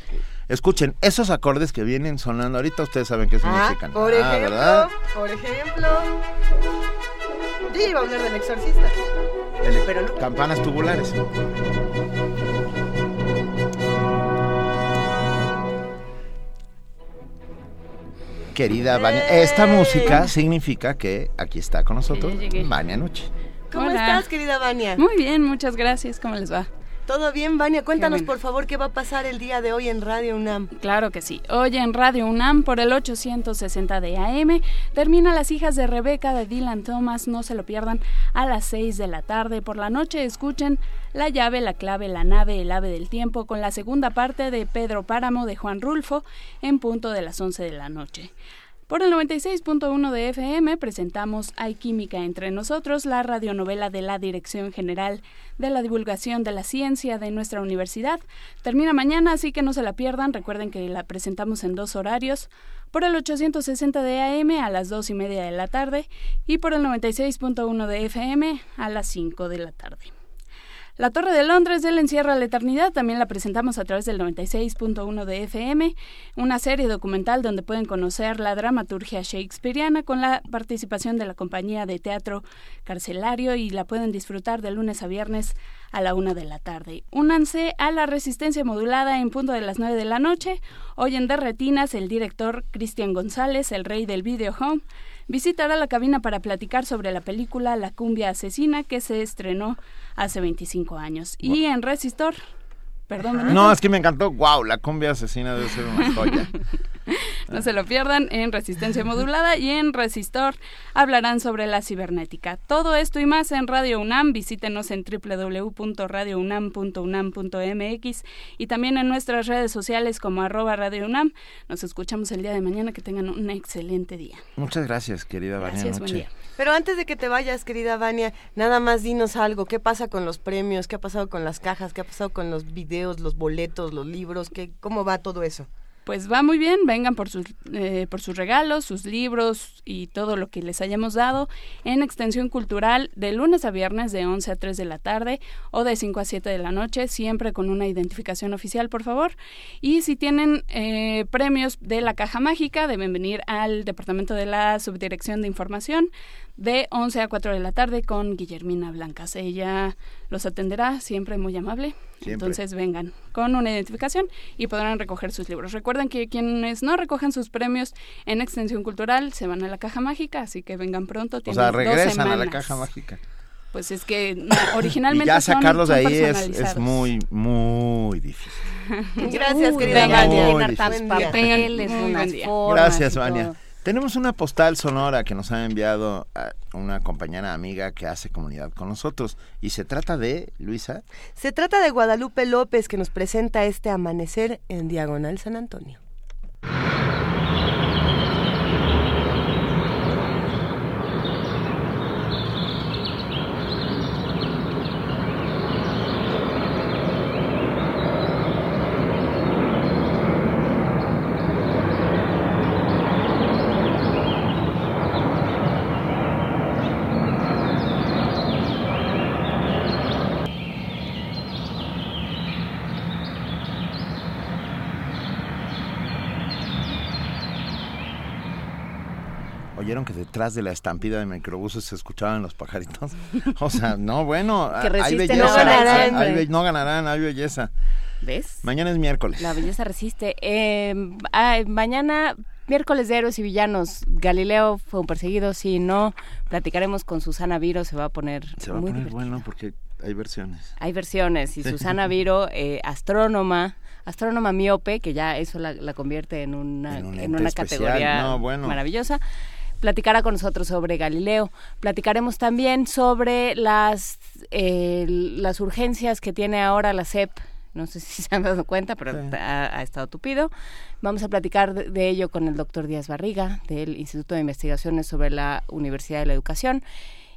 escuchen, esos acordes que vienen sonando ahorita, ustedes saben qué Ah, significan. por Ah, ejemplo, ¿verdad? por ejemplo. Yo iba a hablar del exorcista. El- Pero no. Campanas tubulares. Querida Vania, esta música significa que aquí está con nosotros. Vania Noche. ¿Cómo Hola. estás, querida Vania? Muy bien, muchas gracias. ¿Cómo les va? ¿Todo bien, Vania? Cuéntanos, por favor, qué va a pasar el día de hoy en Radio UNAM. Claro que sí. Hoy en Radio UNAM por el 860 de AM termina Las hijas de Rebeca de Dylan Thomas. No se lo pierdan a las 6 de la tarde. Por la noche escuchen La llave, la clave, la nave, el ave del tiempo con la segunda parte de Pedro Páramo de Juan Rulfo en punto de las 11 de la noche. Por el 96.1 de FM presentamos Hay Química entre nosotros, la radionovela de la Dirección General de la Divulgación de la Ciencia de nuestra universidad. Termina mañana, así que no se la pierdan. Recuerden que la presentamos en dos horarios. Por el 860 de AM a las 2 y media de la tarde y por el 96.1 de FM a las 5 de la tarde. La Torre de Londres del Encierro a la Eternidad también la presentamos a través del 96.1 de FM, una serie documental donde pueden conocer la dramaturgia shakespeariana con la participación de la compañía de teatro carcelario y la pueden disfrutar de lunes a viernes a la una de la tarde. Únanse a la resistencia modulada en punto de las 9 de la noche. Hoy en Derretinas el director Cristian González, el rey del video home, visitará la cabina para platicar sobre la película La cumbia asesina que se estrenó hace 25 años. Y en Resistor, perdón. No, es que me encantó. Wow, la cumbia asesina debe ser una joya. [LAUGHS] [LAUGHS] No se lo pierdan en Resistencia Modulada y en Resistor hablarán sobre la cibernética. Todo esto y más en Radio UNAM. Visítenos en www.radiounam.unam.mx y también en nuestras redes sociales como arroba Radio UNAM. Nos escuchamos el día de mañana. Que tengan un excelente día. Muchas gracias, querida Vania Gracias, buen día. Pero antes de que te vayas, querida Vania, nada más dinos algo. ¿Qué pasa con los premios? ¿Qué ha pasado con las cajas? ¿Qué ha pasado con los videos, los boletos, los libros? ¿Qué, ¿Cómo va todo eso? Pues va muy bien, vengan por sus, eh, por sus regalos, sus libros y todo lo que les hayamos dado en Extensión Cultural de lunes a viernes de 11 a 3 de la tarde o de 5 a 7 de la noche, siempre con una identificación oficial, por favor. Y si tienen eh, premios de la Caja Mágica, deben venir al Departamento de la Subdirección de Información de 11 a 4 de la tarde con Guillermina Blancas. Ella los atenderá, siempre muy amable. Siempre. Entonces vengan con una identificación y podrán recoger sus libros. Recuerden que quienes no recojan sus premios en Extensión Cultural se van a la caja mágica, así que vengan pronto. O tienen sea, dos regresan a la semanas. caja mágica. Pues es que no, [LAUGHS] originalmente y ya son- sacarlos de ahí es, muy, muy difícil. Gracias, querida Vania. Gracias, Vania. Tenemos una postal sonora que nos ha enviado a una compañera amiga que hace comunidad con nosotros. Y se trata de, Luisa, Se trata de Guadalupe López que nos presenta este amanecer en Diagonal San Antonio. Que detrás de la estampida de microbuses se escuchaban los pajaritos? [LAUGHS] O sea, no, bueno, Que hay belleza. no ganarán. hay be- no ganarán, hay belleza. ¿Ves? Mañana es miércoles. La belleza resiste. Eh, ah, mañana, miércoles de héroes y villanos. Galileo fue un perseguido. Si no, platicaremos con Susana Viro. Se va a poner Se va a poner divertido. bueno porque hay versiones. Hay versiones. Y Sí. Susana Viro, eh, astrónoma, astrónoma miope, que ya eso la, la convierte en una, En un en ente una categoría No, bueno. maravillosa. Platicará con nosotros sobre Galileo. Platicaremos también sobre las, eh, las urgencias que tiene ahora la SEP. No sé si [LAUGHS] se han dado cuenta, pero ha, ha estado tupido. Vamos a platicar de, de ello con el doctor Díaz Barriga, del Instituto de Investigaciones sobre la Universidad de la Educación.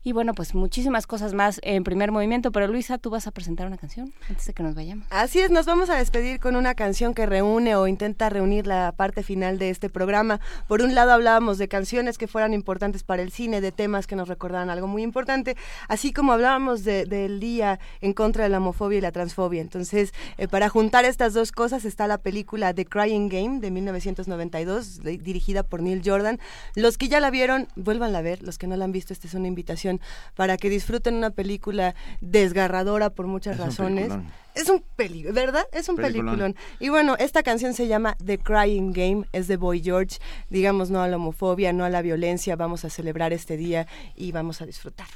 Y bueno, pues muchísimas cosas más en primer movimiento. Pero Luisa, tú vas a presentar una canción antes de que nos vayamos. Así es, nos vamos a despedir con una canción que reúne o intenta reunir la parte final de este programa. Por un lado hablábamos de canciones que fueran importantes para el cine, de temas que nos recordaran algo muy importante, así como hablábamos de- del día en contra de la homofobia y la transfobia. Entonces, eh, para juntar estas dos cosas está la película The Crying Game de 1992, de- dirigida por Neil Jordan. Los que ya la vieron, vuélvanla a ver. Los que no la han visto, esta es una invitación para que disfruten una película desgarradora por muchas Es razones. Es un peligro, ¿verdad? Es un Peliculón. peliculón. Y bueno, esta canción se llama The Crying Game, es de Boy George. Digamos no a la homofobia, no a la violencia. Vamos a celebrar este día y vamos a disfrutar.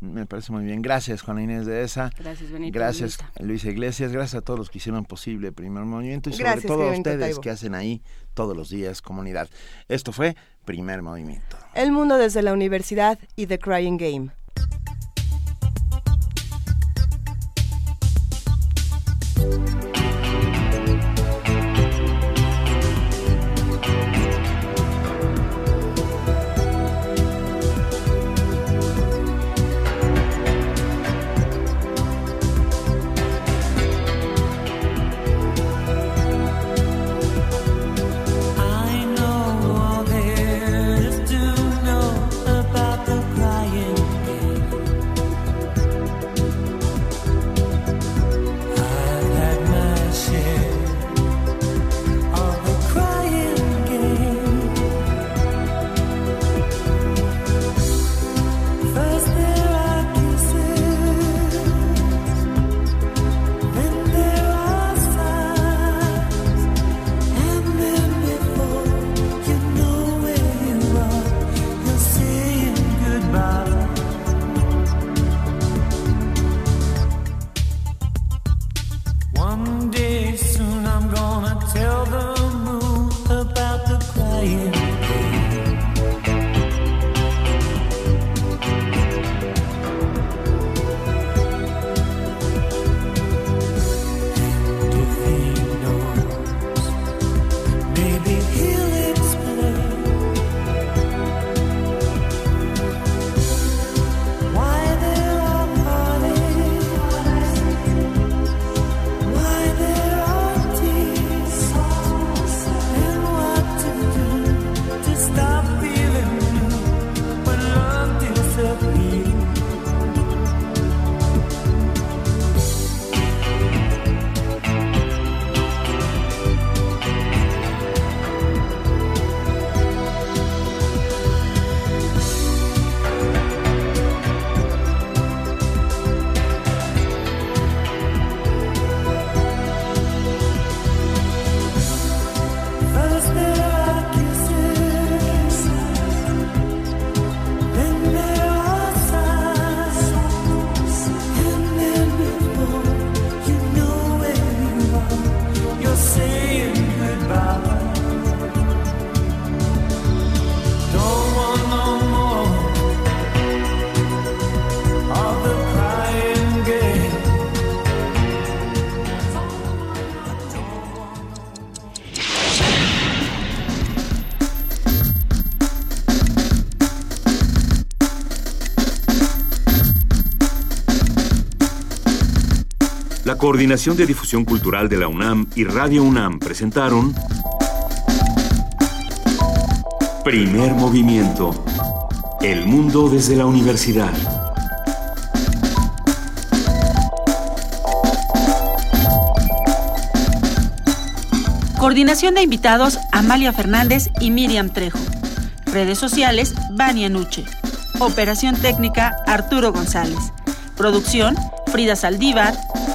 Me parece muy bien. Gracias, Juana Inés de esa. Gracias, Benito. Gracias, Luisa. Luisa Iglesias. Gracias a todos los que hicieron posible Primer Movimiento y sobre Gracias, todo a ustedes Taibo. que hacen ahí todos los días comunidad. Esto fue Primer Movimiento. El mundo desde la universidad y The Crying Game. Coordinación de Difusión Cultural de la UNAM y Radio UNAM presentaron Primer Movimiento. El mundo desde la universidad. Coordinación de invitados Amalia Fernández y Miriam Trejo. Redes sociales Vania Nuche. Operación técnica Arturo González. Producción Frida Saldívar,